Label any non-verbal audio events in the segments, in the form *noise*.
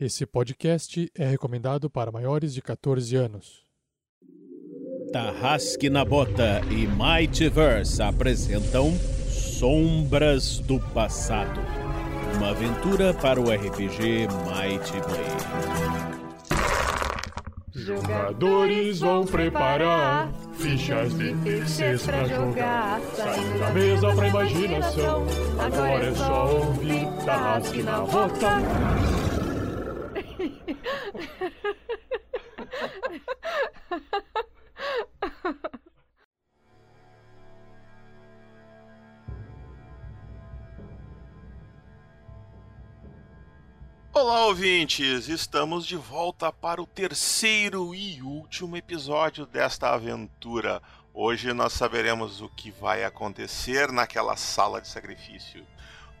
Esse podcast é recomendado para maiores de 14 anos. Tarrasque na Bota e Mightyverse apresentam Sombras do Passado. Uma aventura para o RPG Mighty Blade. Jogadores vão preparar fichas de terceiros pra jogar. Saindo da mesa pra imaginação. Agora é só ouvir Tarrasque na Bota. Olá, ouvintes! Estamos de volta para o terceiro e último episódio desta aventura. Hoje nós saberemos o que vai acontecer naquela sala de sacrifício.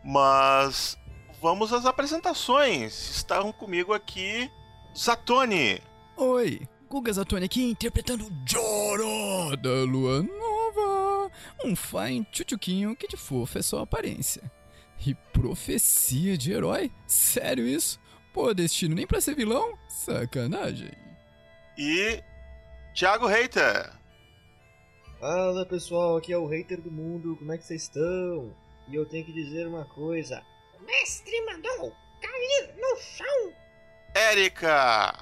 Mas vamos às apresentações. Estão comigo aqui Zatoni. Oi, Guga Zatoni aqui interpretando Joro da Lua Nova. Um fine tchutchuquinho que de fofo é só aparência. E profecia de herói? Sério isso? Pô, destino nem pra ser vilão? Sacanagem. E Thiago Reiter. Fala pessoal, aqui é o hater do mundo, como é que vocês estão? E eu tenho que dizer uma coisa: mestre mandou cair no chão! Érica.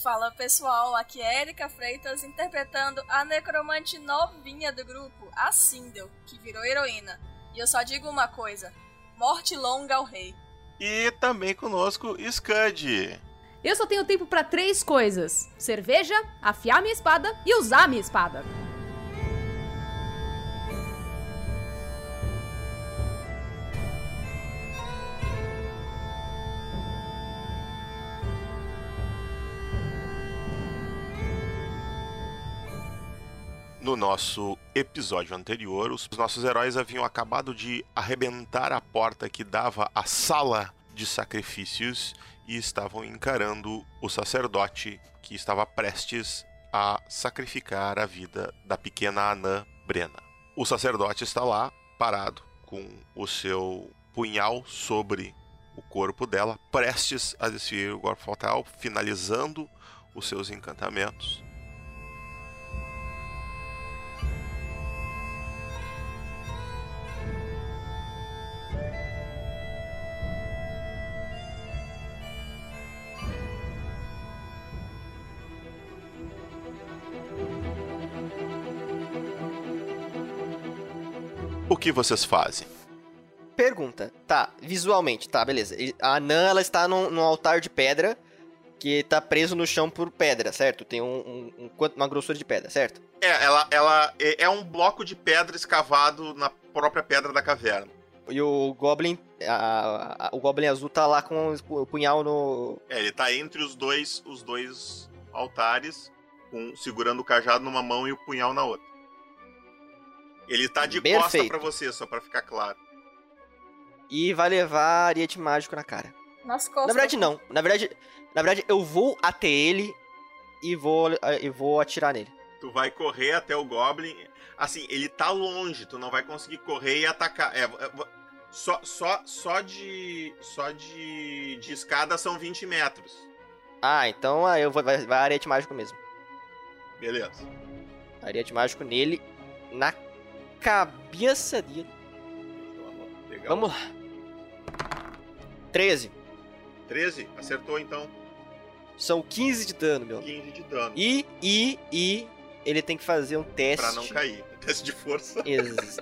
Fala pessoal, aqui é Erika Freitas interpretando a necromante novinha do grupo, a Sindel, que virou heroína. E eu só digo uma coisa: morte longa ao rei. E também conosco Scud. Eu só tenho tempo pra três coisas: cerveja, afiar minha espada e usar minha espada. No nosso episódio anterior, os nossos heróis haviam acabado de arrebentar a porta que dava à sala de sacrifícios e estavam encarando o sacerdote que estava prestes a sacrificar a vida da pequena anã Brena. O sacerdote está lá, parado, com o seu punhal sobre o corpo dela, prestes a desferir o golpe fatal, finalizando os seus encantamentos. Que vocês fazem? Pergunta, tá, visualmente, tá, beleza. A anã, ela está num, num altar de pedra que tá preso no chão por pedra, certo? Tem um, um- um uma grossura de pedra, certo? É, ela, ela é é um bloco de pedra escavado na própria pedra da caverna. E o Goblin, a- a- o Goblin azul tá lá com o punhal no... É, ele tá entre os dois, os dois altares, segurando o cajado numa mão e o punhal na outra. Ele tá de costa Perfeito. pra você, só pra ficar claro. E vai levar ariete mágico na cara. Nas costas. Na verdade, não. Na verdade, na verdade, eu vou até ele e vou, e vou atirar nele. Tu vai correr até o Goblin. Assim, ele tá longe, tu não vai conseguir correr e atacar. É, só, só, só de. Só de. de escada são 20 metros. Ah, então ah, eu vou, vai, vai ariete mágico mesmo. Beleza. Ariete mágico nele, na cabeça dele. Legal. Vamos lá. 13. 13? Acertou então. São 15 de dano, meu. 15 de dano. E, e, e ele tem que fazer um teste. Pra não cair. Teste de força. Ex-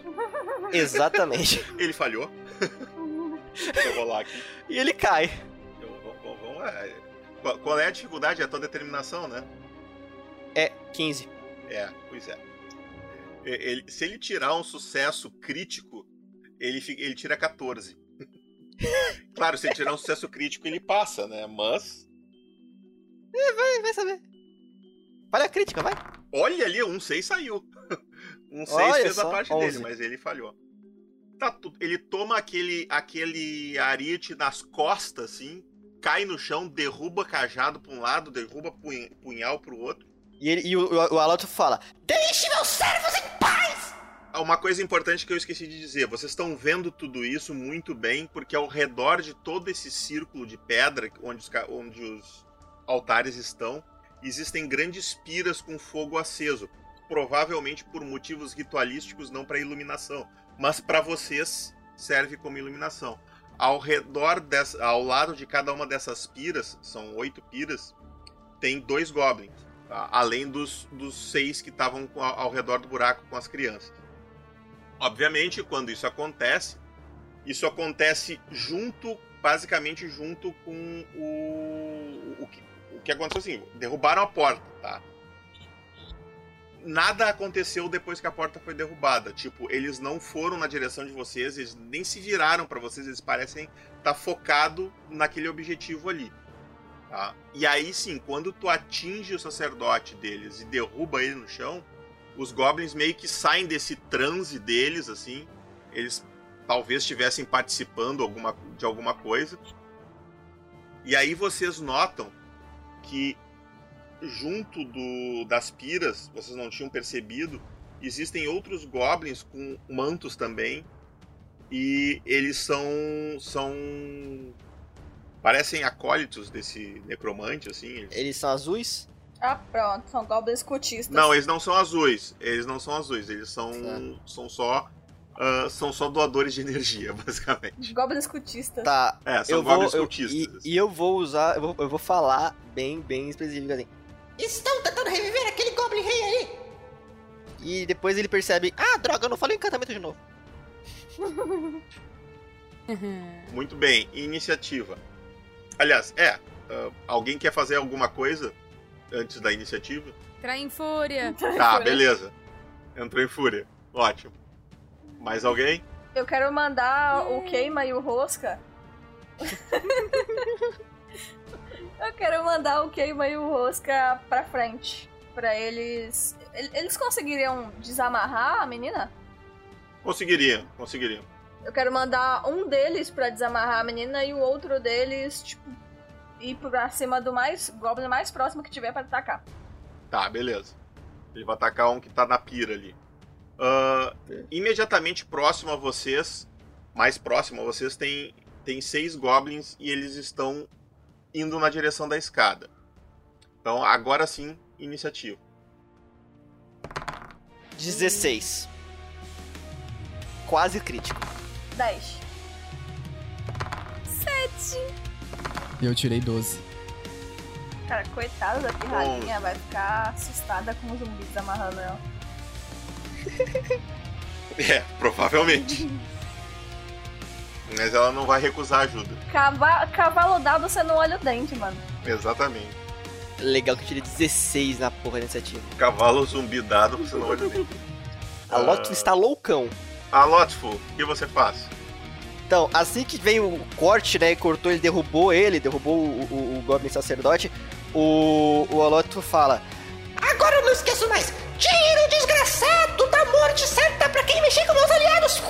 Exatamente. *laughs* Ele falhou. Deixa eu rolar aqui. E ele cai. Eu-. Qual- Qual é a dificuldade? É a tua determinação, né? É 15. É, pois é. E- ele- se ele tirar um sucesso crítico, ele, ele tira 14. *laughs* claro, se ele tirar um sucesso crítico, ele passa, né? Mas. Vai, vai saber. Olha a crítica, vai. Olha ali, um 6 saiu. *laughs* Um 6 Olha fez a parte 11. dele, mas ele falhou. Tá, ele toma aquele, aquele arite nas costas, assim, cai no chão, derruba cajado pra um lado, derruba punha- punhal pro outro. E, ele, e o, o, o Alato fala: Deixe meus servos em paz! Uma coisa importante que eu esqueci de dizer: vocês estão vendo tudo isso muito bem, porque ao redor de todo esse círculo de pedra onde os, onde os altares estão, existem grandes piras com fogo aceso. Provavelmente por motivos ritualísticos, não para iluminação, mas para vocês serve como iluminação. Ao redor, dessa, ao lado de cada uma dessas piras, são oito piras, tem dois goblins? Além dos, dos seis que estavam ao redor do buraco com as crianças. Obviamente, quando isso acontece, isso acontece junto, basicamente junto com o, o, que, o que aconteceu assim, derrubaram a porta, tá? Nada aconteceu depois que a porta foi derrubada. Tipo, eles não foram na direção de vocês, eles nem se viraram para vocês, eles parecem estar tá focado naquele objetivo ali. Tá? E aí sim, quando tu atinge o sacerdote deles e derruba ele no chão, os goblins meio que saem desse transe deles, assim. Eles talvez estivessem participando alguma, de alguma coisa. E aí vocês notam que junto do, das piras, vocês não tinham percebido, existem outros goblins com mantos também. E eles são. são. Parecem acólitos desse necromante, assim. Eles, são azuis? Ah, pronto, são goblins cultistas. Não, eles não são azuis. Eles não são azuis, eles são, são só. Uh, são só doadores de *laughs* energia, basicamente. Goblins cultistas. Tá. É, são eu goblins vou, cultistas. Eu, e, e, eu vou usar. Eu vou, eu vou falar bem, bem específico assim. Estão tentando reviver aquele Goblin Rei aí! E depois ele percebe: Ah, droga, eu não falei encantamento de novo. Muito bem, iniciativa. Aliás, é. Uh, alguém quer fazer alguma coisa antes da iniciativa? Entrar em fúria. Tá, beleza. Entrou em fúria. Ótimo. Mais alguém? Eu quero mandar o Queima e o Rosca. Eu quero mandar o Queima e o Rosca pra frente. Pra eles. Eles conseguiriam desamarrar a menina? Conseguiriam, conseguiriam. Eu quero mandar um deles pra desamarrar a menina e o outro deles, tipo, ir pra cima do mais Goblin mais próximo que tiver para atacar. Tá, beleza. Ele vai atacar um que tá na pira ali. Uh, imediatamente próximo a vocês, mais próximo a vocês, tem, tem seis goblins e eles estão indo na direção da escada. Então, agora sim, iniciativa. 16. Quase crítico. 10. 7. Eu tirei 12. Cara, coitada da pirralhinha, vai ficar assustada com os zumbis amarrando ela. *laughs* é, provavelmente. Mas ela não vai recusar ajuda. Cava cavalo dado você não olha o dente, mano. Exatamente. Legal que eu tirei 16 na porra da iniciativa. Cavalo zumbi dado, você não olha o dente. A Lotus uh... está loucão. A Lotful, o que você faz? Então, assim que veio o corte, né, cortou, ele derrubou ele, derrubou o, o, o Goblin Sacerdote, o, o Aloto fala: Agora eu não esqueço mais! Tira o desgraçado da morte certa pra quem mexer com meus aliados!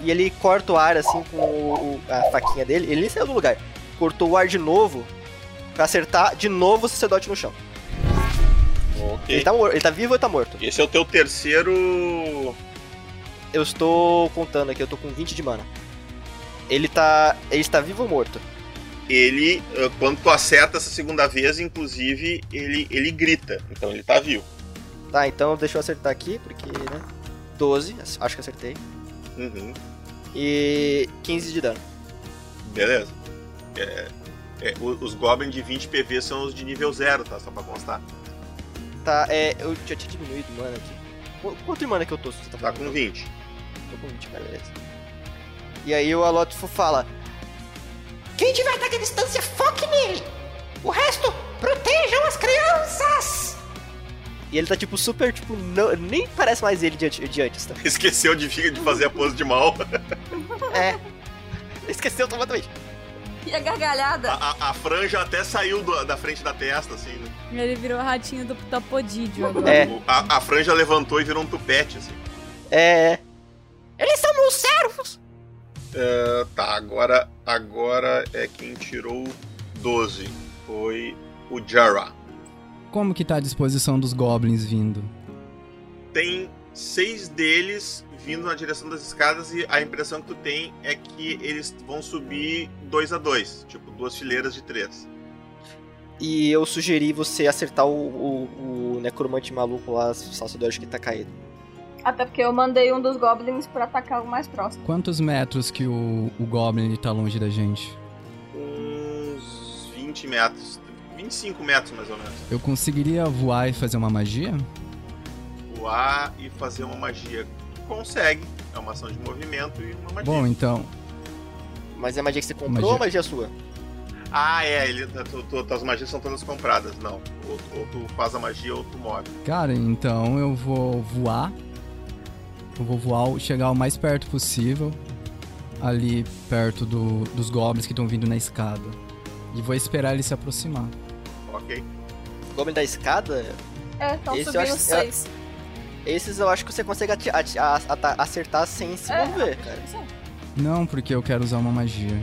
E ele corta o ar assim com o, a faquinha dele, ele nem saiu do lugar. Cortou o ar de novo pra acertar de novo o sacerdote no chão. Okay. Ele, tá, ele tá vivo ou tá morto? Esse é o teu terceiro. Eu estou contando aqui, eu tô com 20 de mana. Ele tá. Ele está vivo ou morto? Ele, eh, quando tu acerta essa segunda vez, inclusive, ele, ele grita. Então ele tá vivo. Tá, então deixa eu acertar aqui, porque, né? 12, acho que acertei. Uhum. E 15 de dano. Beleza. É, é, os goblins de 20 PV são os de nível 0, tá? Só pra constar. Tá, é. Eu já tinha diminuído mana aqui. Quanto de mana que eu tô? Você tá, tá com 20. 20, beleza. E aí o Alótifo fala: Quem tiver ataque à distância, foque nele! O resto, protejam as crianças! E ele tá tipo super, tipo, não, nem parece mais ele de, de antes, tá? Esqueceu de, de fazer a pose de mal. *laughs* é. Esqueceu totalmente. E a gargalhada? A, a, a franja até saiu do, da frente da testa, assim, né? Ele virou a ratinho do Topodídio agora. É. A, a franja levantou e virou um tupete, assim. É. Eles são meus servos! Uh, tá, agora, agora é quem tirou 12. Foi o Jara. Como que tá a disposição dos goblins vindo? Tem seis deles vindo na direção das escadas e a impressão que tu tem é que eles vão subir dois a dois, tipo duas fileiras de três. E eu sugeri você acertar o, o, o necromante maluco lá, Salsadores que tá caído. Até porque eu mandei um dos goblins pra atacar o mais próximo. Quantos metros que o, o Goblin tá longe da gente? Uns 20 metros, 25 metros mais ou menos. Eu conseguiria voar e fazer uma magia? Voar e fazer uma magia. Consegue. É uma ação de movimento e uma magia. Bom, então. Mas é magia que você comprou Magia. ou magia sua? Ah, é, ele, tu, tu, tuas magias são todas compradas. Não. Ou, ou tu faz a magia ou tu move. Cara, então eu vou voar. Eu vou voar, chegar o mais perto possível. Ali perto do, dos goblins que estão vindo na escada. E vou esperar eles se aproximar. Ok. Goblin da escada? É, estão eu subindo acho- seis. Esses eu acho que você consegue ati- ati- a- ata- acertar sem se É, mover, cara. Não, porque eu quero usar uma magia.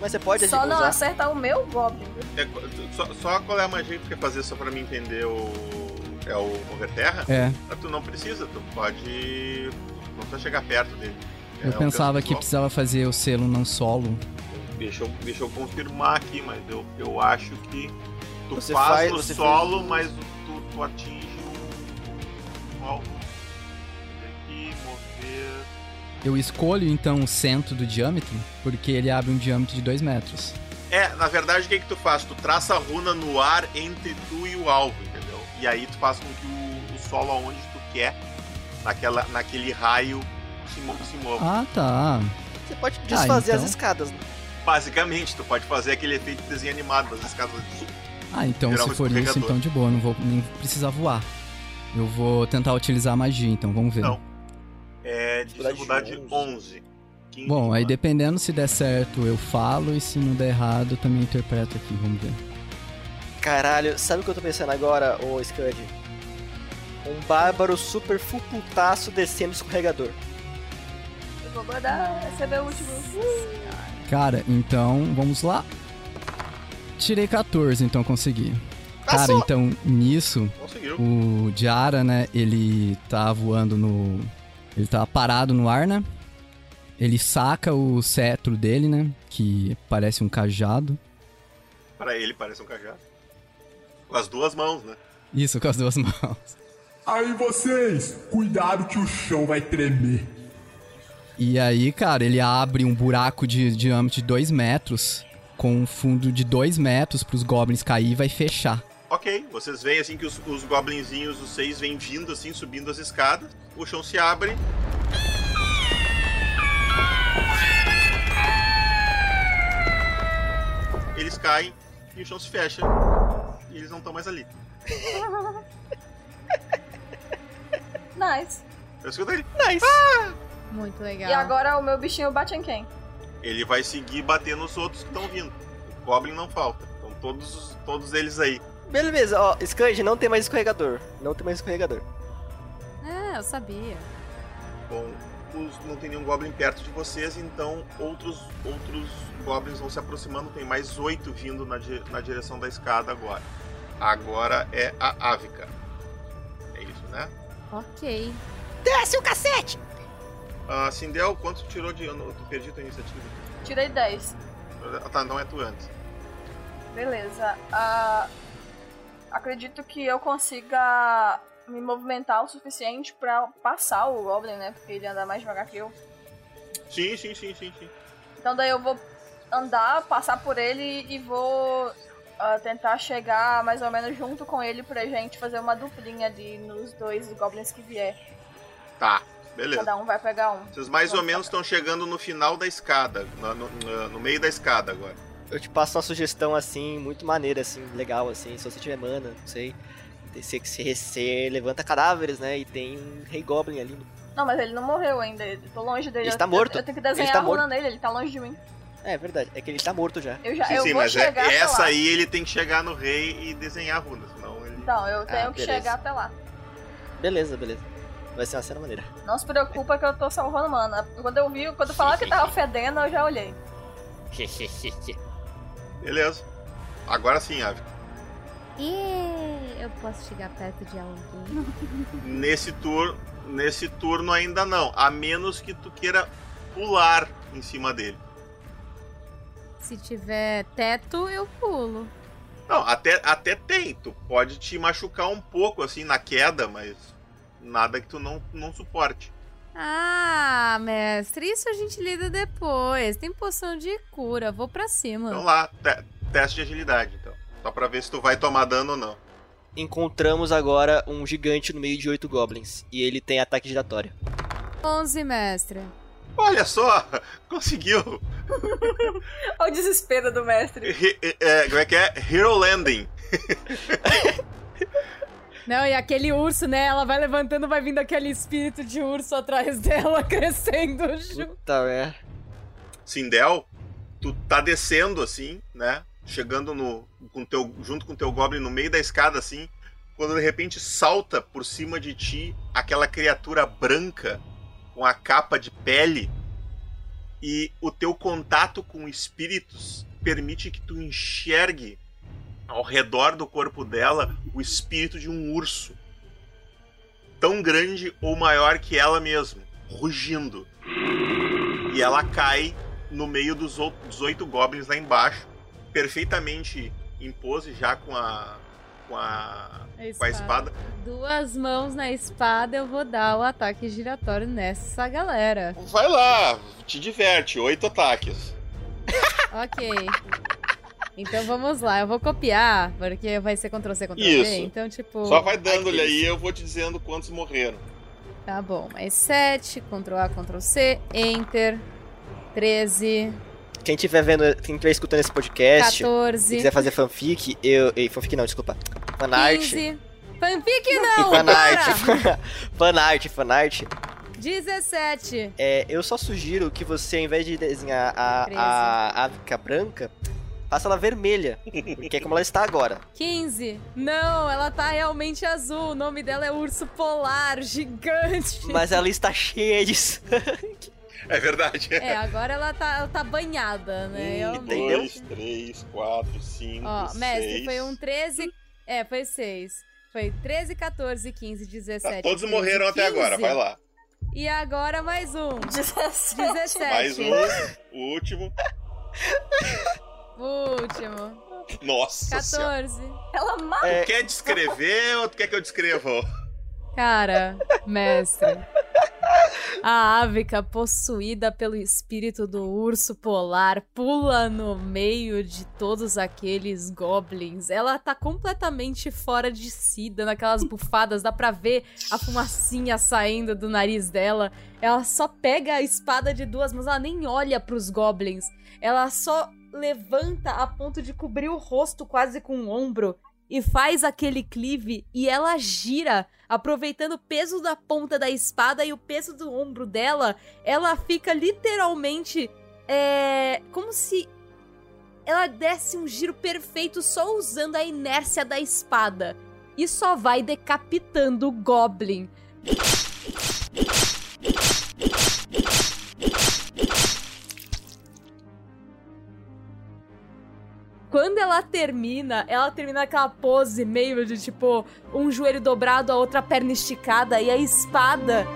Mas você pode Só não usar. acerta o meu goblin. É, só, só qual é a magia que tu quer fazer só pra mim entender o. É o mover terra? É. Ah, Tu não precisa, tu pode. Não precisa chegar perto dele. É Eu um pensava que precisava fazer o selo não solo. Deixa eu, deixa eu confirmar aqui, mas eu, eu acho que tu Você faz, faz- você solo, fez- mas tu, tu atinge o. o alvo. Tem que mover. Eu escolho então o centro do diâmetro, porque ele abre um diâmetro de 2 metros. É, na verdade, o que, que tu faz? Tu traça a runa no ar entre tu e o alvo? E aí tu faz com que o, o solo aonde tu quer, naquela, naquele raio, se, mo- se mova. Ah, tá. Você pode desfazer então. as escadas. né? Basicamente, tu pode fazer aquele efeito de desenho animado das escadas. Ah, então se for isso, então de boa, não vou nem precisar voar. Eu vou tentar utilizar a magia, então vamos ver. Não. É Dificuldade dificuldade 11. 11. 15 Bom, aí dano. dependendo se der certo eu falo e se não der errado eu também interpreto aqui, vamos ver. Caralho, sabe o que eu tô pensando agora, ô Scud? Um bárbaro super full putaço descendo escorregador. Eu vou guardar, receber o último. Cara, então vamos lá. Tirei 14, então consegui. Cara, Passou! então nisso Conseguiu. o Diara, né, ele tá voando no. Ele tá parado no ar, né? Ele saca o cetro dele, né? Que parece um cajado. Pra ele parece um cajado. Com as duas mãos, né? Isso, com as duas mãos. Aí vocês, cuidado que o chão vai tremer. E aí, cara, ele abre um buraco de diâmetro de 2 metros, com um fundo de 2 metros pros goblins cair e vai fechar. Ok, vocês veem assim que os, os goblinzinhos, os seis, vêm vindo assim, subindo as escadas. O chão se abre. Eles caem e o chão se fecha. E eles não estão mais ali. *laughs* Nice. Eu escutei. Nice! Muito legal. E agora o meu bichinho bate em quem? Ele vai seguir batendo nos outros que estão vindo. O Goblin não falta. Estão todos, os- todos eles aí. Beleza, ó, Scud, não tem mais escorregador. Não tem mais escorregador. É, eu sabia. Bom, os- não tem nenhum Goblin perto de vocês, então outros, outros Goblins vão se aproximando. Tem mais oito vindo na, di- na direção da escada agora. Agora é a Ávica. É isso, né? Ok. Desce o cacete! Ah, Sindel, quanto tirou de. Eu não- tu perdi tua iniciativa. Tirei 10. Ah, tá, não é tu antes. Beleza. Ah, acredito que eu consiga me movimentar o suficiente pra passar o Goblin, né? Porque ele anda mais devagar que eu. Sim, sim, sim, sim, sim. Então daí eu vou andar, passar por ele e vou ah, tentar chegar mais ou menos junto com ele pra gente fazer uma duplinha ali nos dois Goblins que vier. Tá, beleza. Cada um vai pegar um. Vocês mais ou menos estão chegando no final da escada. No, no- no meio da escada agora. Eu te passo uma sugestão assim, muito maneira, assim, legal, assim, se você tiver mana, não sei. Você, você, você levanta cadáveres, né? E tem um Rei Goblin ali. Não, mas ele não morreu ainda. Eu tô longe dele. Ele Eu- tá morto. Eu, tenho que desenhar Ele tá a runa morto. nele, ele tá longe de mim. É verdade, é que ele tá morto já. Eu já sim, eu sim, vou mas é, essa lá. aí ele tem que chegar no rei e desenhar a runa, senão ele. Então, eu tenho Ah, que beleza. chegar até lá. Beleza, beleza. Vai ser uma cena maneira. Não se preocupa que eu tô salvando mana. Quando eu vi, quando falaram que tava *laughs* fedendo, eu já olhei. *laughs* Beleza. Agora sim, Ave. E eu posso chegar perto de alguém? *laughs* Nesse turno. Nesse turno ainda não, a menos que tu queira pular em cima dele. Se tiver teto, eu pulo. Não, até, até tem. Tu pode te machucar um pouco assim na queda, mas nada que tu não, não suporte. Ah, mestre, isso a gente lida depois. Tem poção de cura, vou pra cima. Então lá, te- teste de agilidade, então. Só pra ver se tu vai tomar dano ou não. Encontramos agora um gigante no meio de oito goblins. E ele tem ataque giratório. 11, mestre. Olha só, *laughs* conseguiu. Olha o desespero do mestre. He- é, como é que é? Hero Landing. Não, e aquele urso, né? Ela vai levantando, vai vindo aquele espírito de urso atrás *laughs* dela, crescendo junto. Puta merda. Sindel, tu tá descendo assim, né? Chegando no com teu junto com teu goblin no meio da escada assim, quando de repente salta por cima de ti aquela criatura branca a capa de pele e o teu contato com espíritos permite que tu enxergue ao redor do corpo dela o espírito de um urso tão grande ou maior que ela mesma, rugindo. E ela cai no meio dos ou- dos oito goblins lá embaixo, perfeitamente em pose já com a com a, com a espada. Duas mãos na espada, eu vou dar o ataque giratório nessa galera. Vai lá, te diverte, oito ataques. *laughs* Ok. Então vamos lá, eu vou copiar, porque vai ser Ctrl-C, Ctrl-V. Isso. Então, tipo. Só vai dando-lhe aí, eu vou te dizendo quantos morreram. Tá bom, mais 7, Ctrl-A, Ctrl-C, Enter. 13, Quem tiver vendo, quem estiver escutando esse podcast, se 14, quiser fazer fanfic, eu. Ei, fanfic não, desculpa. Fanart. 15. Fanfic não! fanart. *laughs* fanart, fanart. 17. É, eu só sugiro que você, ao invés de desenhar a, Treze. a Ávica branca, faça ela vermelha. Porque é como ela está agora. 15. Não, ela tá realmente azul. O nome dela é Urso Polar, gigante. Mas ela está cheia de sangue. *laughs* É verdade. É, agora ela tá, ela tá banhada, né? Um, dois, três, quatro, cinco, Ó, mestre, seis. foi um 13. É, foi 6. Foi 13, 14, 15, 17. Tá, todos 13, morreram até 15. agora, vai lá. E agora mais um. 17. 17. Mais um, o último. Último. Nossa senhora. 14. Ela mata. É, Tu quer descrever ou tu quer que eu descreva? Cara, mestre. A Ávica, possuída pelo espírito do urso polar, pula no meio de todos aqueles goblins. Ela tá completamente fora de si, dando aquelas bufadas, dá pra ver a fumacinha saindo do nariz dela. Ela só pega a espada de duas mãos, ela nem olha pros goblins. Ela só levanta a ponto de cobrir o rosto quase com o ombro e faz aquele clive e ela gira, aproveitando o peso da ponta da espada e o peso do ombro dela, ela fica literalmente é como se ela desse um giro perfeito só usando a inércia da espada e só vai decapitando o goblin. Quando ela termina, ela termina aquela pose meio de tipo um joelho dobrado, a outra perna esticada e a espada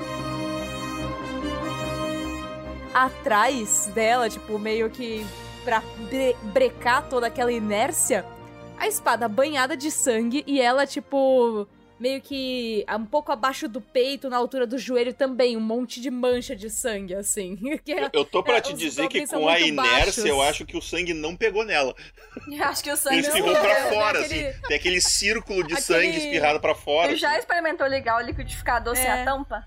atrás dela, tipo, meio que pra bre- brecar toda aquela inércia. A espada banhada de sangue e ela, tipo, meio que um pouco abaixo do peito, na altura do joelho também, um monte de mancha de sangue, assim. *laughs* Que é- Eu tô pra É, te dizer que com a inércia baixos. eu acho que o sangue não pegou nela. Acho que o sangue Ele não espirrou pra né? fora, aquele- assim. Tem aquele círculo de *laughs* Aquele- sangue espirrado pra fora. Tu já assim. experimentou ligar o liquidificador sem É. a tampa?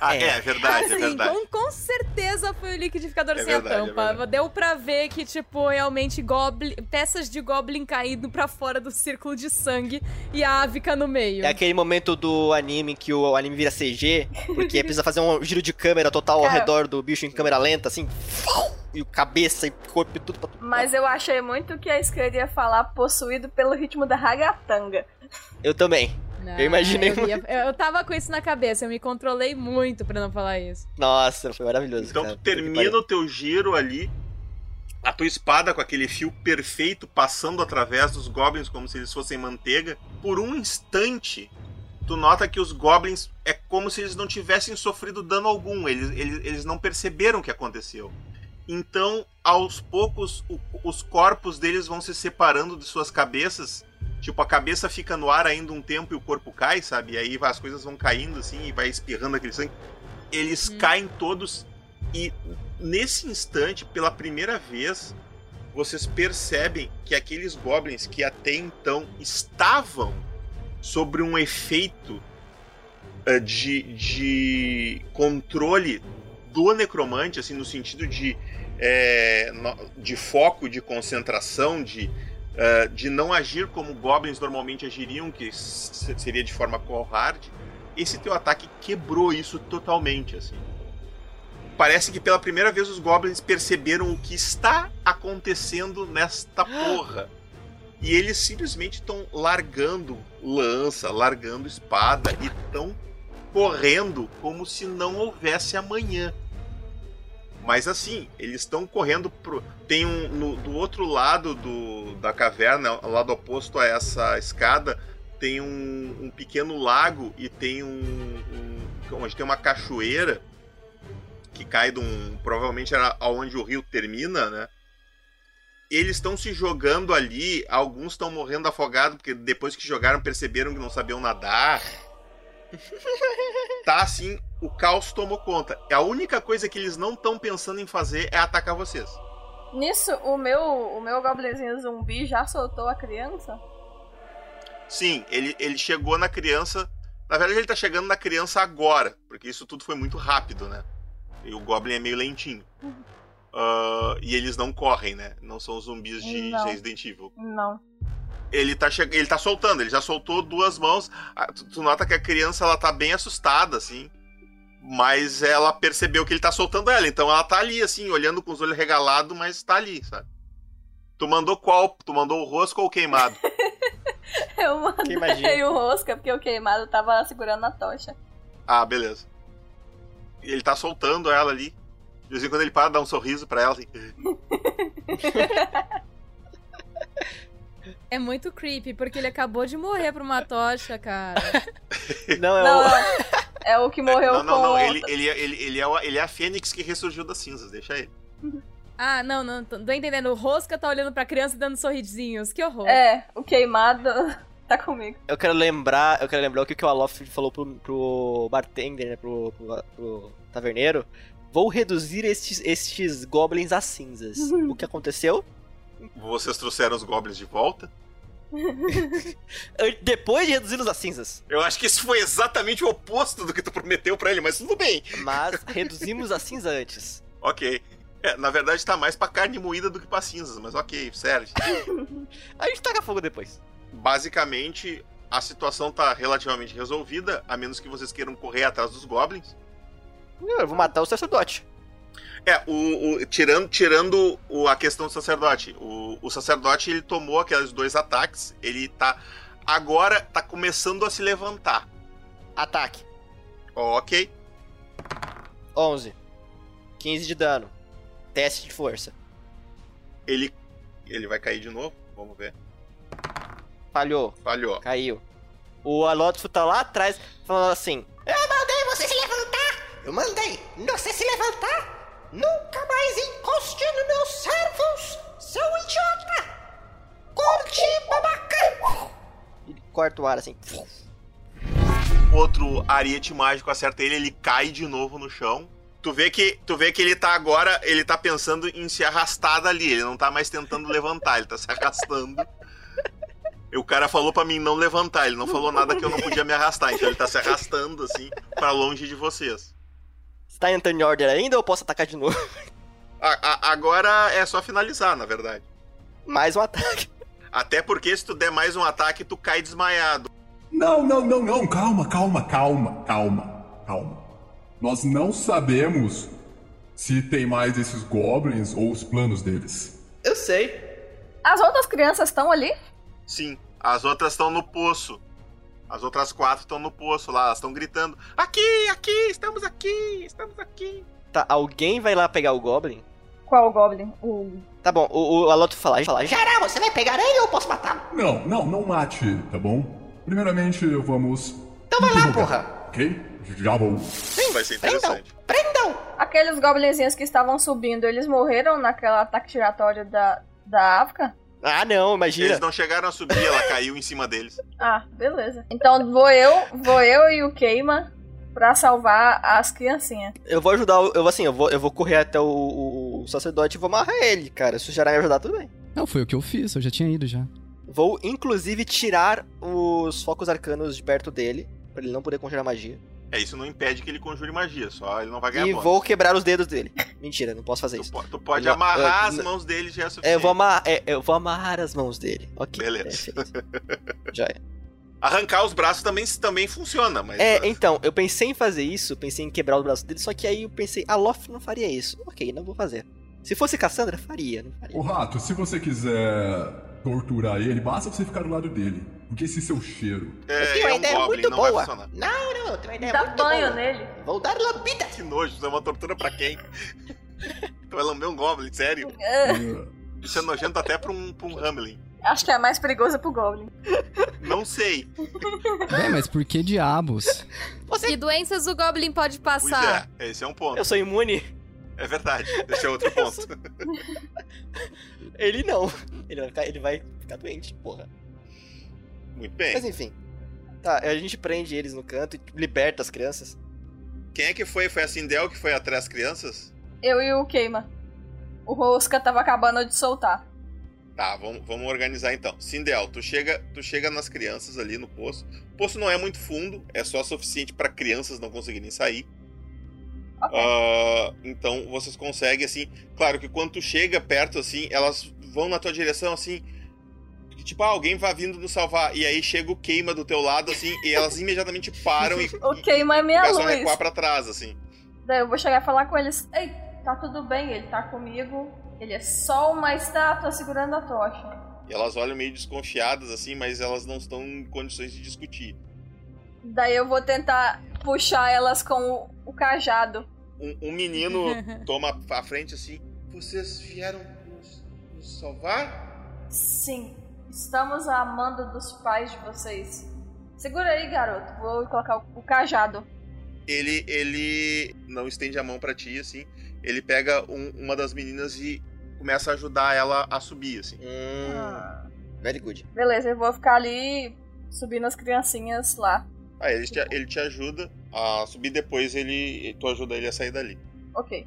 Ah, é, verdade, é Assim, verdade. com, com certeza foi o liquidificador É sem verdade, a é tampa. verdade. Deu pra ver que, tipo, realmente goblin, peças de goblin caindo pra fora do círculo de sangue e a Ávica no meio. É aquele momento do anime que o anime vira CG, porque precisa fazer um giro de câmera total ao redor do bicho em câmera lenta, assim. E o cabeça e corpo e tudo pra tudo. Mas eu achei muito que a Scred ia falar possuído pelo ritmo da ragatanga. Eu também. Não, eu imaginei Eu, ia- eu tava com isso na cabeça, eu me controlei muito pra não falar isso. Nossa, foi maravilhoso. Então cara. tu termina o teu giro ali, a tua espada com aquele fio perfeito passando através dos goblins como se eles fossem manteiga. Por um instante, tu nota que os goblins é como se eles não tivessem sofrido dano algum, eles, eles, eles não perceberam o que aconteceu. Então, aos poucos, o- os corpos deles vão se separando de suas cabeças. Tipo, a cabeça fica no ar ainda um tempo e o corpo cai, sabe? E aí as coisas vão caindo assim e vai espirrando aquele sangue. Eles caem todos e nesse instante, pela primeira vez, vocês percebem que aqueles goblins que até então estavam sobre um efeito eh, de, de controle do necromante, assim, no sentido de, no- de foco, de concentração, de, eh, de não agir como goblins normalmente agiriam, que seria de forma covarde, esse teu ataque quebrou isso totalmente, assim. Parece que pela primeira vez os goblins perceberam o que está acontecendo nesta porra. E eles simplesmente estão largando lança, largando espada e estão correndo como se não houvesse amanhã. Mas assim, eles estão correndo pro. Tem um. no- do outro lado do, da caverna, ao lado oposto a essa escada, tem um, um pequeno lago e tem um, um. onde tem uma cachoeira que cai de um. Provavelmente era onde o rio termina, né? Eles estão se jogando ali, alguns estão morrendo afogados, porque depois que jogaram perceberam que não sabiam nadar. *laughs* Tá assim, o caos tomou conta. A única coisa que eles não estão pensando em fazer é atacar vocês. Nisso, o meu, o meu goblinzinho zumbi já soltou a criança? Sim, ele, ele chegou na criança. Na verdade, ele tá chegando na criança agora, porque isso tudo foi muito rápido, né? E o Goblin é meio lentinho. Ah, e eles não correm, né? Não são zumbis de Não. Resident Evil. Não. Ele tá, che... ele tá soltando, ele já soltou duas mãos. Ah, Tu, tu nota que a criança ela tá bem assustada, assim. Mas ela percebeu que ele tá soltando ela, então ela tá ali, assim, olhando com os olhos regalados, mas tá ali, sabe? Tu mandou qual? Tu mandou o rosco ou o queimado? *laughs* Eu mandei o rosca porque o queimado tava segurando a tocha. Ah, beleza. E ele tá soltando ela ali. De vez em quando ele para, dá um sorriso pra ela, assim. *laughs* *laughs* É muito creepy, porque ele acabou de morrer pra uma tocha, cara. *laughs* Não, é Não, o. não. É o que morreu não, não, com. não. Ele, ele, ele, ele, é, o- ele é a fênix que ressurgiu das cinzas, deixa ele. Ah, não, não, tô tô entendendo. O Rosca tá olhando pra criança e dando sorrisinhos. Que horror. É, o queimado *laughs* tá comigo. Eu quero lembrar, eu quero lembrar o que, que o Alof falou pro, pro bartender, né? Pro, pro, pro taverneiro. Vou reduzir estes, estes goblins a cinzas. *laughs* o que aconteceu? Vocês trouxeram os goblins de volta? Depois de reduzi-los a cinzas. Eu acho que isso foi exatamente o oposto do que tu prometeu pra ele, mas tudo bem. Mas reduzimos a cinza antes. Ok. É, na verdade tá mais pra carne moída do que pra cinzas, mas ok, serve. *laughs* A gente taca fogo depois. Basicamente, a situação tá relativamente resolvida, a menos que vocês queiram correr atrás dos goblins. Eu vou matar o sacerdote. É, o, o- tirando, tirando o- a questão do sacerdote. O, o sacerdote ele tomou aqueles dois ataques. Ele tá. Agora tá começando a se levantar. Ataque. Ok. 11. 15 de dano. Teste de força. Ele. Ele vai cair de novo. Vamos ver. Falhou. Falhou. Caiu. O Alotfo tá lá atrás falando assim: Eu mandei você se levantar! Eu mandei você se levantar! Nunca mais encoste nos meus servos, seu idiota! Corte, babaca! Ele corta o ar assim. Outro ariete mágico acerta ele, ele cai de novo no chão. Tu vê que, tu vê que ele tá agora, ele tá pensando em se arrastar dali, ele não tá mais tentando levantar, ele tá se arrastando. E o cara falou pra mim não levantar, ele não falou nada que eu não podia me arrastar, então ele tá se arrastando assim pra longe de vocês. Tá entrando em order ainda ou eu posso atacar de novo? *laughs* A- a- agora é só finalizar, na verdade. Mais um ataque. *laughs* Até porque se tu der mais um ataque, tu cai desmaiado. Não, não, não, não, calma, calma, calma, calma, calma. Nós não sabemos se tem mais esses goblins ou os planos deles. Eu sei. As outras crianças estão ali? Sim, as outras estão no poço. As outras quatro estão no poço lá, elas estão gritando: Aqui, aqui, estamos aqui, estamos aqui. Tá, alguém vai lá pegar o Goblin? Qual o Goblin? O. Tá bom, o, o Alotfo fala, fala, Geral, você vai pegar ele ou eu posso matá-lo? Não, não, não mate tá bom? Primeiramente, vamos Então vai lá, porra. Ok? Já vou. Vai ser Prendam, interessante. prendam. Aqueles goblinzinhos que estavam subindo, eles morreram naquela ataque giratório da, da África? Ah, não, imagina. Eles não chegaram a subir, ela caiu em cima deles. *laughs* Ah, beleza. Então vou eu, vou eu e o Keima pra salvar as criancinhas. Eu vou ajudar, o- eu assim, eu vou, eu vou correr até o, o- o sacerdote e vou amarrar ele, cara. Se o Jarai me ajudar, tudo bem. Não, foi o que eu fiz, eu já tinha ido já. Vou, inclusive, tirar os focos arcanos de perto dele, pra ele não poder conjurar magia. É, isso não impede que ele conjure magia, só ele não vai ganhar E bônus. vou quebrar os dedos dele. Mentira, não posso fazer Tu, isso. po- tu pode Não, amarrar eu- as mãos dele já é É, suficiente. eu, vou amarrar, é, eu vou amarrar as mãos dele. Ok. Beleza. é. Arrancar os braços também, também funciona, mas. É, então, eu pensei em fazer isso, pensei em quebrar os braços dele, só que aí eu pensei, a Loft não faria isso. Ok, não vou fazer. Se fosse Cassandra, faria, não faria. Ô rato, se você quiser torturar ele, basta você ficar do lado dele. Porque esse seu cheiro. É, uma é um ideia goblin, muito não vai boa. Não, não, eu tenho uma ideia Dá muito banho boa. nele. Vou dar lambida. Que nojo, isso é uma tortura pra quem? tu vai lamber um goblin, sério? É, *laughs* Isso é nojento até pra um, pra um Hamlin. acho que é mais perigoso pro Goblin. Não sei. É, mas por que diabos? Que doenças o Goblin pode Pois passar? é, esse é um ponto. Eu sou imune? É verdade, esse é outro *laughs* ponto. *laughs* Ele não. Ele vai ficar, ele vai ficar doente, porra. Muito bem. Mas enfim. Tá, a gente prende eles no canto e liberta as crianças. Quem é que foi? Foi a Sindel que foi atrás das crianças? Eu e o Keima. O Rosca tava acabando de soltar. Tá, vamos, vamos organizar então. Sindel, tu chega, tu chega nas crianças ali no poço. O poço não é muito fundo, é só suficiente pra crianças não conseguirem sair. Ok. Ah, então vocês conseguem assim. Claro que quando tu chega perto assim, elas vão na tua direção assim. Tipo, ah, alguém vai vindo nos salvar. E aí chega o queima do teu lado, assim, e elas imediatamente param e, *laughs* O Keima é minha começam a recuar pra trás, assim. Daí eu vou chegar e falar com eles: Ei, tá tudo bem, ele tá comigo. Ele é só uma estátua segurando a tocha. E elas olham meio desconfiadas, assim, mas elas não estão em condições de discutir. Daí eu vou tentar puxar elas com o, o cajado. Um, um menino *laughs* toma a frente assim. Vocês vieram nos, nos salvar? Sim, estamos a mando dos pais de vocês. Segura aí, garoto. Vou colocar o, o cajado. Ele, ele não estende a mão pra ti, assim. Ele pega um- uma das meninas e começa a ajudar ela a subir, assim. Hum, Ah, very good. beleza, eu vou ficar ali subindo as criancinhas lá. Aí ele te, ele te ajuda a subir, depois ele tu ajuda ele a sair dali. Ok.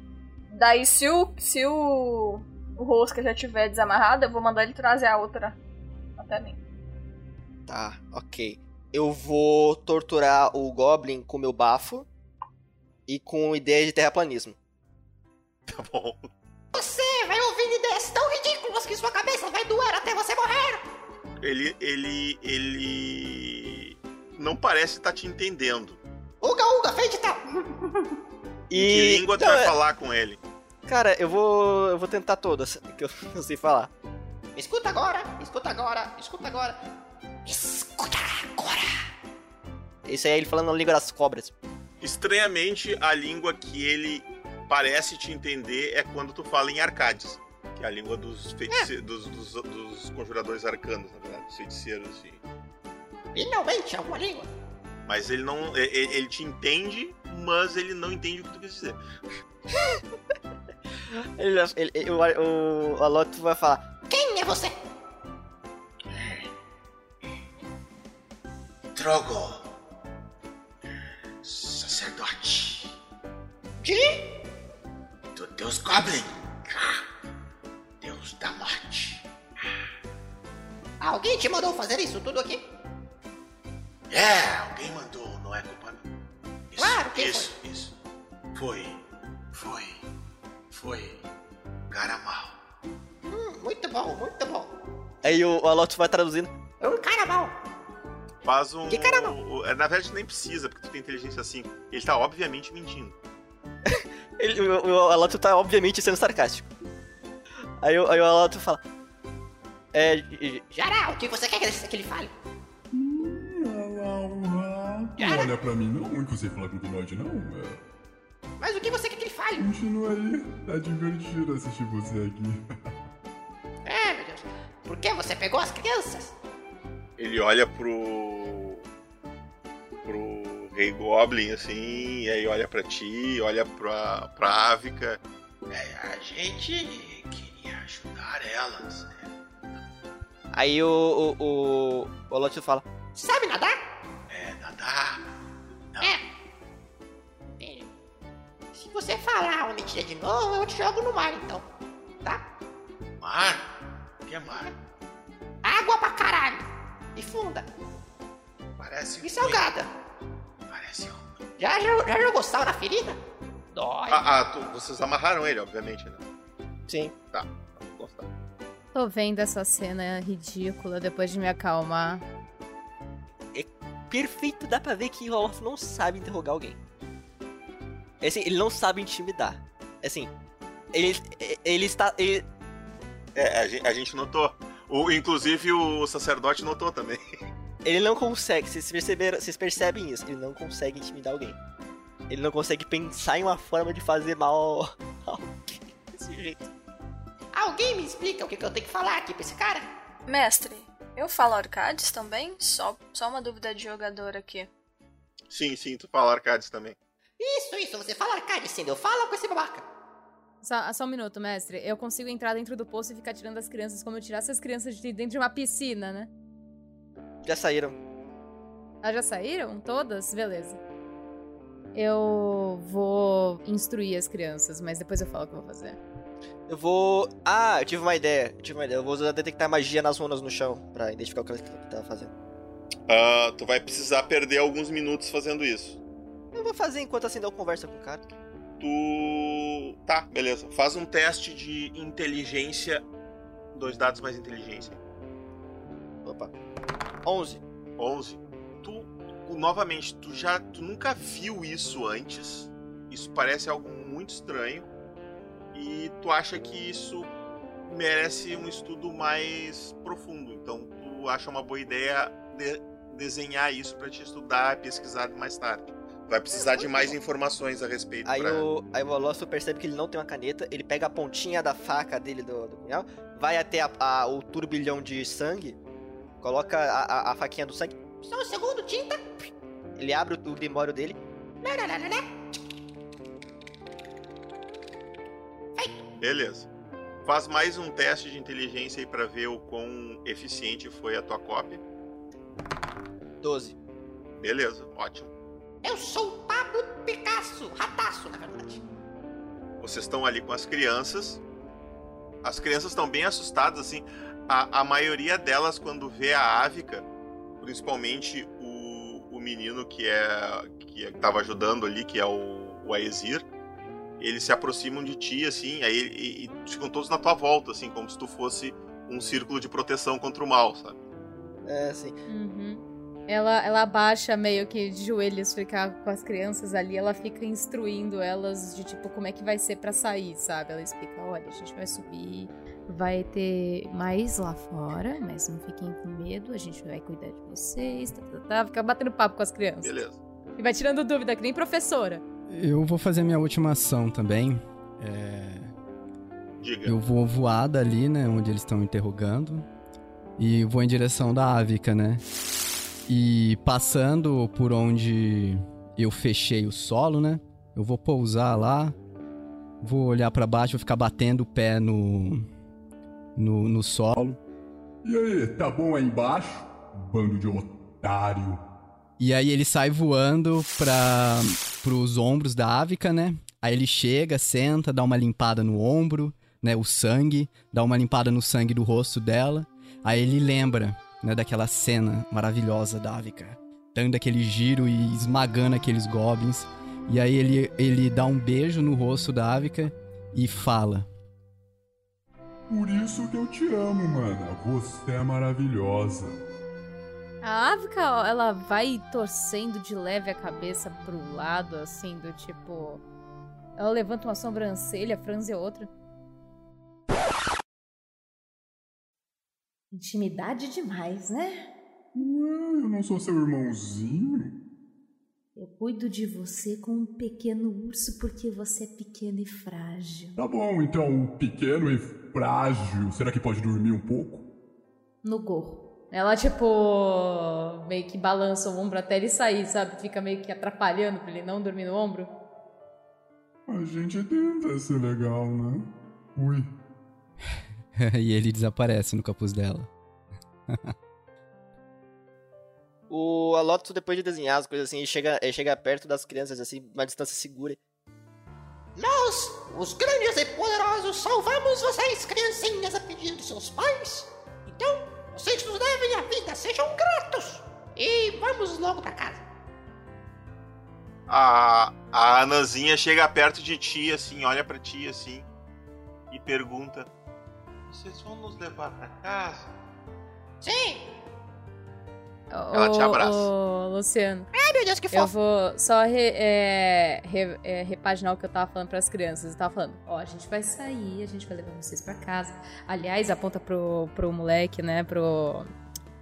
Daí, se o, se o, o Rosca já tiver desamarrado, eu vou mandar ele trazer a outra até mim. Tá, ok. Eu vou torturar o Goblin com meu bafo e com ideia de terraplanismo. Tá bom. Você vai ouvir ideias tão ridículas que sua cabeça vai doer até você morrer. Ele, ele, ele não parece estar te entendendo. Uga, uga, feito tal. E... Que língua tu Não, vai é- falar com ele? Cara, eu vou. Eu vou tentar todas *laughs* que eu não sei falar. Escuta agora, escuta agora, escuta agora. Escuta agora. Esse aí é ele falando na língua das cobras. Estranhamente, a língua que ele parece te entender é quando tu fala em Arcades. Que é a língua dos feiticeiros, dos, dos, dos conjuradores arcanos, na verdade, dos feiticeiros, assim. Finalmente, alguma língua. Mas ele não. e- e- Ele te entende, mas ele não entende o que tu quis dizer. *laughs* Ele, ele, ele- o, o Aloto vai falar: Quem é você? Drogo! Sacerdote! De? Do Deus Goblin! Deus da morte! Alguém te mandou fazer isso tudo aqui? É, alguém mandou, não é culpa minha. Isso, Claro que isso, isso. Foi, foi, foi. Cara mal. Hum, muito bom, muito bom. Aí o, o Aloto vai traduzindo: Um cara mal. Faz um. Que cara mal? o- Na verdade, nem precisa, porque tu tem inteligência 5. Ele tá obviamente mentindo. *laughs* Ele, o, o Aloto tá obviamente sendo sarcástico. Aí, o- aí o Aloto fala: É. Jará, o que você quer que ele fale? Não olha pra mim não, que você fala com o Pinote não. É, Mas o que você quer que ele fale? continua aí, tá divertido assistir você aqui. É, meu Deus. Por que você pegou as crianças? Ele olha pro. pro. Rei Goblin, assim, e aí olha pra ti, olha pra, pra Ávica. É, a gente queria ajudar elas, né? Aí o, o, o, o Lotus fala: Sabe nadar? É, nadar. É. É. Se você falar uma mentira de novo, eu te jogo no mar, então. Tá? Mar? O que é mar? Água pra caralho. E funda. Parece. E salgada. Parece. Já, já, já jogou sal na ferida? Dói. Ah, ah tu, vocês amarraram ele, obviamente, né? Sim. Tá, gostar. Tô vendo essa cena ridícula depois de me acalmar. Perfeito, dá pra ver que o Olaf não sabe interrogar alguém. É Assim, ele não sabe intimidar. É Assim, ele, ele está. Ele... É, a gente, a gente notou. O, inclusive o sacerdote notou também. Ele não consegue, vocês perceberam, vocês percebem isso, ele não consegue intimidar alguém. Ele não consegue pensar em uma forma de fazer mal a alguém desse jeito. Alguém me explica o que, que eu tenho que falar aqui pra esse cara? Mestre, eu falo Arcades também? Só, só uma dúvida de jogador aqui. Sim, sim, tu fala Arcades também. Isso, isso, você fala Arcade, sim, eu falo com esse babaca. Só, só um minuto, mestre. Eu consigo entrar dentro do poço e ficar tirando as crianças como eu tirasse as crianças de dentro de uma piscina, né? Já saíram. Ah, já saíram? Todas? Beleza. Eu vou instruir as crianças, mas depois eu falo o que eu vou fazer. Eu vou. Ah, eu tive uma ideia. Eu tive uma ideia. Eu vou usar detectar magia nas runas no chão pra identificar o que ela tá fazendo. Ah, tu vai precisar perder alguns minutos fazendo isso. Eu vou fazer enquanto assim eu conversa com o cara. Tu. Tá, beleza. Faz um teste de inteligência. Dois dados mais inteligência. Opa. 11. 11. Tu, novamente, tu já. Tu nunca viu isso antes. Isso parece algo muito estranho. E tu acha que isso merece um estudo mais profundo. Então tu acha uma boa ideia de desenhar isso para te estudar, pesquisar mais tarde. Vai precisar de mais informações a respeito. Aí pra... o, aí o Olosso percebe que ele não tem uma caneta, ele pega a pontinha da faca dele do, do punhal, vai até a- a- o turbilhão de sangue, coloca a, a- a faquinha do sangue, Só um segundo, tinta. ele abre o, o grimório dele, Larararara. Beleza. Faz mais um teste de inteligência aí pra ver o quão eficiente foi a tua cópia. 12. Beleza, ótimo. Eu sou o Pablo Picasso. Rataço, na verdade. Vocês estão ali com as crianças. As crianças estão bem assustadas, assim. A, a maioria delas, quando vê a Ávica, principalmente o, o menino que é que estava ajudando ali, que é o, o Aesir, eles se aproximam de ti, assim, aí e, e ficam todos na tua volta, assim, como se tu fosse um círculo de proteção contra o mal, sabe? É, assim. Uhum. Ela, ela abaixa meio que de joelhos ficar com as crianças ali, ela fica instruindo elas de tipo como é que vai ser pra sair, sabe? Ela explica, olha, a gente vai subir, vai ter mais lá fora, mas não fiquem com medo, a gente vai cuidar de vocês, tá, tá, tá. Fica batendo papo com as crianças. Beleza. E vai tirando dúvida, que nem professora. Eu vou fazer minha última ação também. É, Diga. Eu vou voar dali, né, onde eles estão interrogando. E vou em direção da Ávica, né? E passando por onde eu fechei o solo, né? Eu vou pousar lá. Vou olhar pra baixo, vou ficar batendo o pé no. no, no solo. E aí, tá bom aí embaixo? Bando de otário. E aí ele sai voando para pros ombros da Ávica, né? Aí ele chega, senta, dá uma limpada no ombro, né? O sangue, dá uma limpada no sangue do rosto dela. Aí ele lembra, né, daquela cena maravilhosa da Ávica, dando aquele giro e esmagando aqueles goblins. E aí ele, ele dá um beijo no rosto da Ávica e fala: Por isso que eu te amo, mana. Você é maravilhosa. A Ávica, ó, ela vai torcendo de leve a cabeça pro lado, assim, do tipo. Ela levanta uma sobrancelha, franze a outra. Intimidade demais, né? Ué, eu não sou seu irmãozinho? Eu cuido de você como um pequeno urso porque você é pequeno e frágil. Tá bom, então, o pequeno e frágil, será que pode dormir um pouco? No gorro. Ela, tipo, meio que balança o ombro até ele sair, sabe? Fica meio que atrapalhando pra ele não dormir no ombro. A gente tenta ser legal, né? Ui. *laughs* e ele desaparece no capuz dela. *laughs* O Aloto, depois de desenhar as coisas assim, ele chega, ele chega perto das crianças, assim, uma distância segura. Nós, os grandes e poderosos, salvamos vocês, criancinhas, a pedido de seus pais. Então, vocês nos devem a vida, sejam gratos. E vamos logo pra casa. A, a Ananzinha chega perto de ti, assim, olha pra ti, assim, e pergunta: Vocês vão nos levar pra casa? Sim. Ela te Ô, abraça. ô, Luciano. Ai, meu Deus, que Eu fofo. vou só re- é, re- é, repaginar o que eu tava falando pras crianças. Eu tava falando, ó, a gente vai sair, a gente vai levar vocês pra casa. Aliás, aponta pro, pro moleque, né, pro...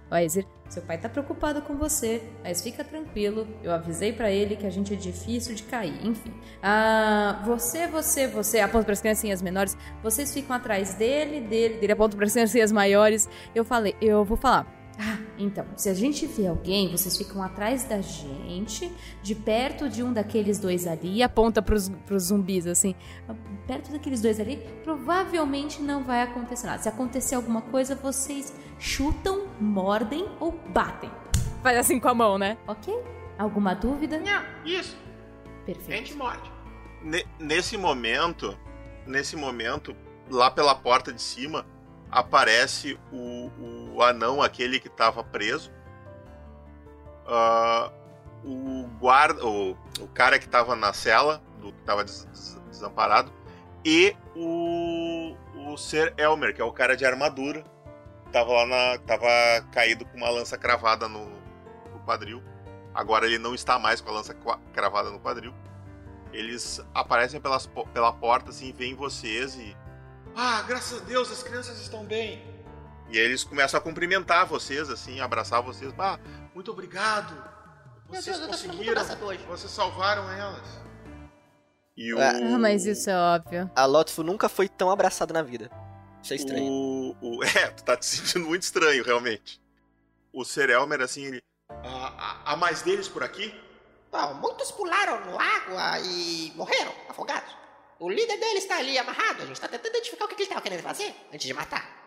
Ó, Ezir, seu pai tá preocupado com você, mas fica tranquilo. Eu avisei pra ele que a gente é difícil de cair, enfim. Ah, você, você, você, aponta pras criancinhas menores, vocês ficam atrás dele, dele, dele, aponta pras criancinhas maiores. Eu falei, eu vou falar. Ah, então, se a gente vê alguém, vocês ficam atrás da gente, de perto de um daqueles dois ali, aponta pros, pros zumbis, assim. Perto daqueles dois ali, provavelmente não vai acontecer nada. Se acontecer alguma coisa, vocês chutam, mordem ou batem. Faz assim com a mão, né? Ok? Alguma dúvida? Não. Isso, a Perfeito. gente morde. Ne- nesse momento, nesse momento, lá pela porta de cima, aparece o, o anão, aquele que tava preso. Ah, o guarda, o, o cara que tava na cela, do que tava des- des- desamparado, e o, o Ser Elmer, que é o cara de armadura, tava lá na, tava caído com uma lança cravada no, no quadril. Agora ele não está mais com a lança cravada no quadril. Eles aparecem pelas, pela porta assim, veem vocês e. Ah, graças a Deus, as crianças estão bem. E aí eles começam a cumprimentar vocês, assim, abraçar vocês. Ah, muito obrigado. Vocês Deus, conseguiram. Vocês salvaram elas. E o. Ah, mas isso é óbvio. A Lotfu nunca foi tão abraçada na vida. Isso é estranho. O, o- *laughs* é, tu tá te sentindo muito estranho, realmente. O Ser Elmer, assim, ele. "Ah, há há mais deles por aqui? Bom, muitos pularam no água e morreram afogados. O líder deles está ali amarrado. A gente está tentando identificar o que ele estava querendo fazer antes de matar.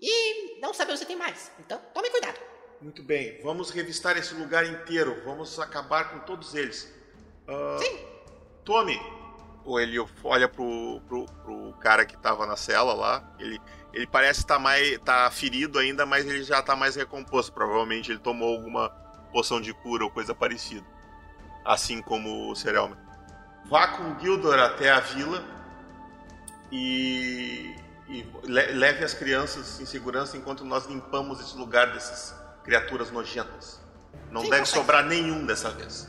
E não sabemos se tem mais. Então, tome cuidado. Muito bem, vamos revistar esse lugar inteiro. Vamos acabar com todos eles. Ah, Sim. Tome! Ou ele olha pro, pro, pro cara que tava na cela lá. Ele, ele parece estar mais. tá ferido ainda, mas ele já tá mais recomposto. Provavelmente ele tomou alguma poção de cura ou coisa parecida. Assim como o Serelma. Vá com o Gildor até a vila e, e le- leve as crianças em segurança enquanto nós limpamos esse lugar dessas criaturas nojentas. Não Sim, deve sobrar nenhum dessa vez.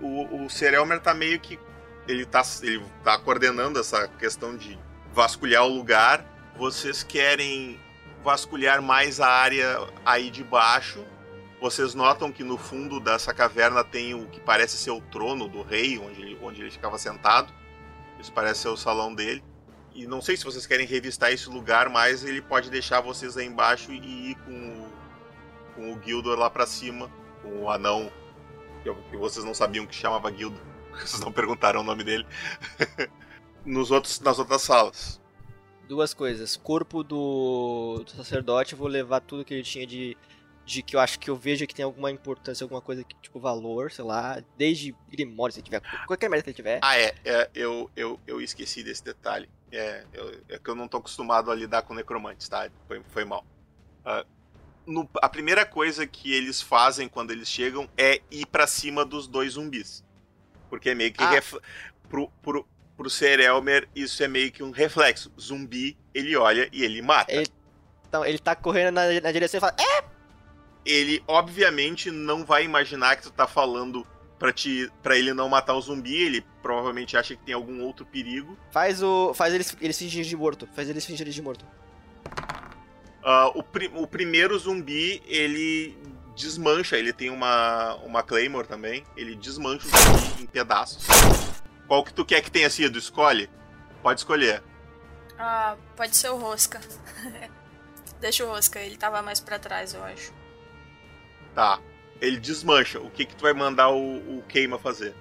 O, o Serelmer tá meio que. Ele tá, ele tá coordenando essa questão de vasculhar o lugar. Vocês querem vasculhar mais a área aí de baixo. Vocês notam que no fundo dessa caverna tem o que parece ser o trono do rei, onde ele, onde ele ficava sentado. Isso parece ser o salão dele. E não sei se vocês querem revistar esse lugar, mas ele pode deixar vocês aí embaixo e ir com o, com o Gildor lá pra cima, com o anão, que, que vocês não sabiam que chamava Gildor. *laughs* Vocês não perguntaram o nome dele. *laughs* Nos outros, nas outras salas. Duas coisas. Corpo do, do sacerdote, vou levar tudo que ele tinha de. De que eu acho que eu vejo que tem alguma importância, alguma coisa que, tipo, valor, sei lá. Desde Grimório, se tiver. Qualquer merda que ele tiver. Ah, é, é, eu, eu, eu esqueci desse detalhe. É, eu- é que eu não tô acostumado a lidar com necromantes, tá? Foi, foi mal. Ah, no- a primeira coisa que eles fazem quando eles chegam é ir pra cima dos dois zumbis. Porque é meio que. Ah. ref- pro, pro, pro Ser Elmer, isso é meio que um reflexo. Zumbi, ele olha e ele mata. Ele- Então, ele tá correndo na, na direção e fala: É! Ele obviamente não vai imaginar que tu tá falando pra, te, pra ele não matar o zumbi, ele provavelmente acha que tem algum outro perigo. Faz o. Faz eles, eles fingirem de morto. Faz eles fingirem de morto. Ah, o, pri- o primeiro zumbi, ele desmancha, ele tem uma, uma Claymore também, ele desmancha o zumbi em pedaços. Qual que tu quer que tenha sido? Escolhe. Pode escolher. Ah, pode ser o Rosca. *laughs* Deixa o Rosca, ele tava mais pra trás, eu acho. Tá. Ele desmancha. O que que tu vai mandar o, o Keima fazer?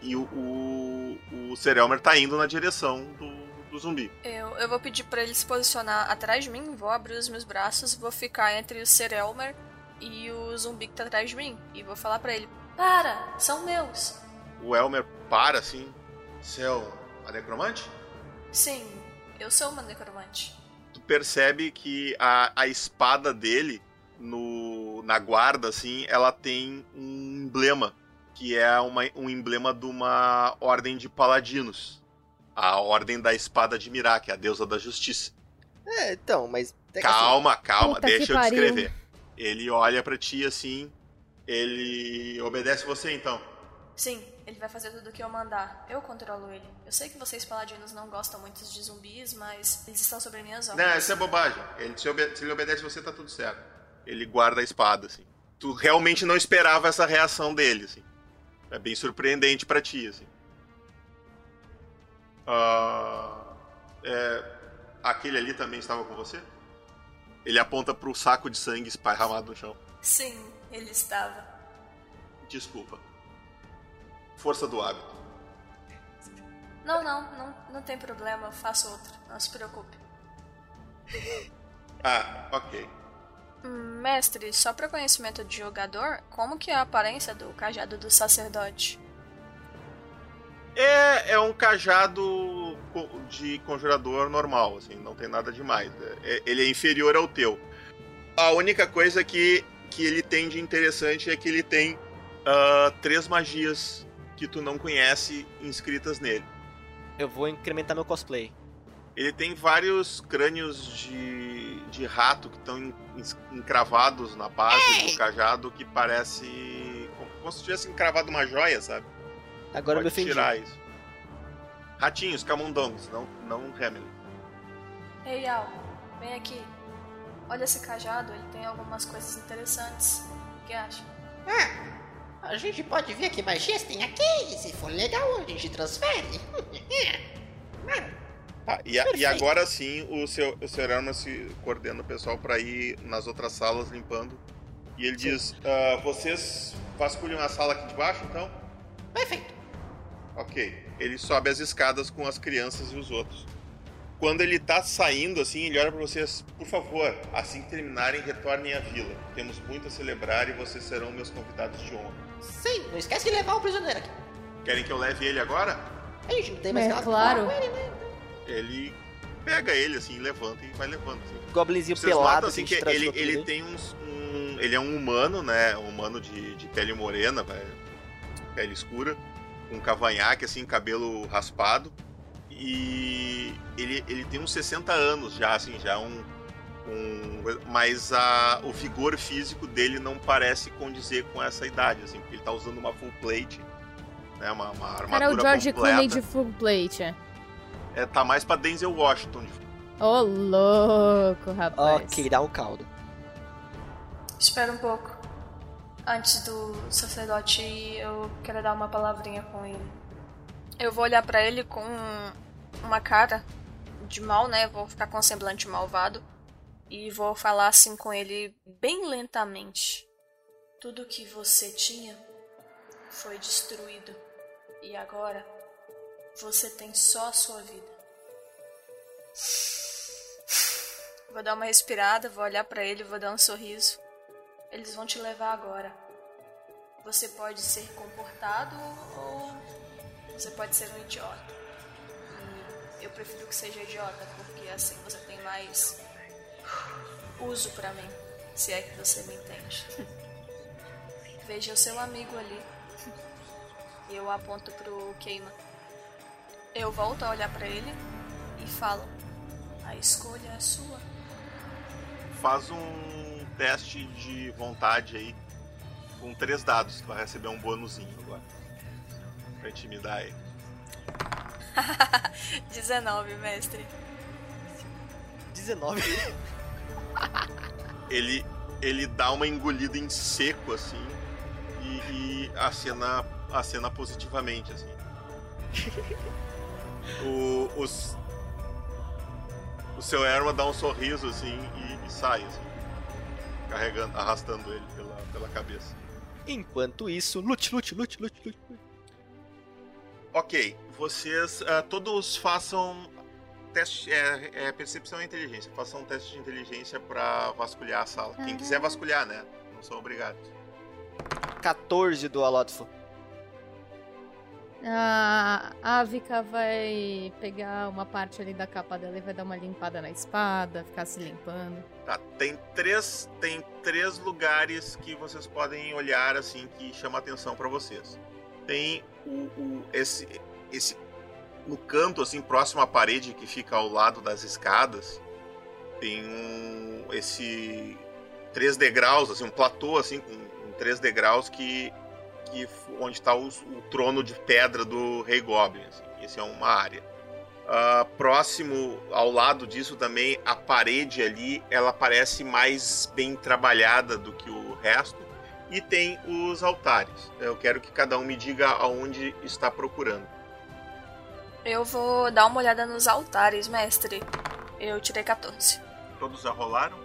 E o, o, o Serelmer tá indo na direção do, do zumbi. Eu, eu vou pedir pra ele se posicionar atrás de mim, vou abrir os meus braços, vou ficar entre o Serelmer e o zumbi que tá atrás de mim. E vou falar pra ele: Para, são meus. O Elmer para assim. Céu, a necromante? Sim, eu sou uma necromante. Tu percebe que a, a espada dele, no, na guarda, assim, ela tem um emblema. Que é uma, um emblema de uma ordem de paladinos. A ordem da espada de Mirá, que é a deusa da justiça. É, então, mas. é que Calma, calma, Puta deixa eu descrever. Ele olha pra ti assim. Ele obedece você então. Sim, ele vai fazer tudo o que eu mandar. Eu controlo ele. Eu sei que vocês paladinos não gostam muito de zumbis, mas eles estão sobre minhas ordens. Não, isso é bobagem. Ele, se ele obedece você, tá tudo certo. Ele guarda a espada, assim. Tu realmente não esperava essa reação dele, assim. É bem surpreendente pra ti, assim. Ah, é, aquele ali também estava com você? Ele aponta pro saco de sangue esparramado no chão. Sim, ele estava. Desculpa. Força do hábito. Não, não, não, não tem problema, eu faço outro. Não se preocupe. Ah, ok. Mestre, só para conhecimento de jogador, como que é a aparência do cajado do sacerdote? É, é um cajado de conjurador normal, assim, não tem nada demais. É- ele é inferior ao teu. A única coisa que, que ele tem de interessante é que ele tem ah, três magias que tu não conhece inscritas nele. Eu vou incrementar meu cosplay. Ele tem vários crânios de, de rato que estão encravados na base do cajado que parece como, como se tivesse encravado uma joia, sabe? Agora eu me Pode ofendi. tirar isso. Ratinhos, camundongos, não, não Hamilton. Ei, Al, vem aqui. Olha esse cajado, ele tem algumas coisas interessantes. O que acha? Ah, a gente pode ver que magias tem aqui. E se for legal, a gente transfere. *laughs* Tá, e, a- e agora sim o seu, o seu se coordena o pessoal para ir nas outras salas limpando. E ele diz: "Ah, vocês vasculham a sala aqui de baixo, então? Perfeito. Ok. Ele sobe as escadas com as crianças e os outros. Quando ele tá saindo, assim, ele olha pra vocês: por favor, assim que terminarem, retornem à vila. Temos muito a celebrar e vocês serão meus convidados de honra. Sim, não esquece de levar o prisioneiro aqui. Querem que eu leve ele agora? A gente não tem mais É, claro. com ele, né? Ele pega ele, assim, levanta e vai levando. Assim. Goblinzinho Vocês pelado, notam, assim, assim, de que trás ele, ele tem uns, um. Ele é um humano, né? Um humano de, de pele morena, pele escura, com cavanhaque, assim, cabelo raspado. E ele, ele tem uns 60 anos já, assim, já um. um mas a, o vigor físico dele não parece condizer com essa idade, assim, porque ele tá usando uma full plate, né? Uma, uma armadura Cara, o George completa. Clooney de full plate. É, tá mais pra Denzel Washington. Ô, louco, rapaz. Ok, dá um caldo. Espera um pouco. Antes do sacerdote ir, eu quero dar uma palavrinha com ele. Eu vou olhar pra ele com uma cara de mal, né? Vou ficar com um semblante malvado. E vou falar assim com ele bem lentamente. Tudo que você tinha foi destruído. E agora você tem só a sua vida. Vou dar uma respirada, vou olhar pra ele, vou dar um sorriso. Eles vão te levar agora. Você pode ser comportado ou você pode ser um idiota. E eu prefiro que seja idiota, porque assim você tem mais uso pra mim, se é que você me entende. Veja o seu amigo ali. E eu aponto pro Keima. Eu volto a olhar pra ele e falo: A escolha é sua. Faz um teste de vontade aí com três dados. Tu vai receber um bônusinho agora. Pra intimidar ele. *laughs* 19, mestre. 19. *laughs* Ele, ele dá uma engolida em seco, assim, e, e acena, acena positivamente, assim. *laughs* O, os, o seu Erma dá um sorriso, assim, e, e sai, assim, carregando, arrastando ele pela, pela cabeça. Enquanto isso, lute, lute, lute, lute, lute. Ok, vocês ah, todos façam teste, é, é percepção e inteligência. Façam um teste de inteligência pra vasculhar a sala. Quem quiser vasculhar, né? Não são obrigados. 14 do Alotfo. A Avika vai pegar uma parte ali da capa dela e vai dar uma limpada na espada, ficar se limpando. Tá, tem três, tem três lugares que vocês podem olhar assim que chama atenção pra vocês. Tem o, o- esse esse no canto assim próximo à parede que fica ao lado das escadas. Tem um esse três degraus assim, um platô assim com, com três degraus que que onde está o, o trono de pedra do Rei Goblin. Assim. Esse é uma área. Ah, próximo ao lado disso também a parede ali ela parece mais bem trabalhada do que o resto e tem os altares. Eu quero que cada um me diga aonde está procurando. Eu vou dar uma olhada nos altares, mestre. Eu tirei 14. Todos já rolaram?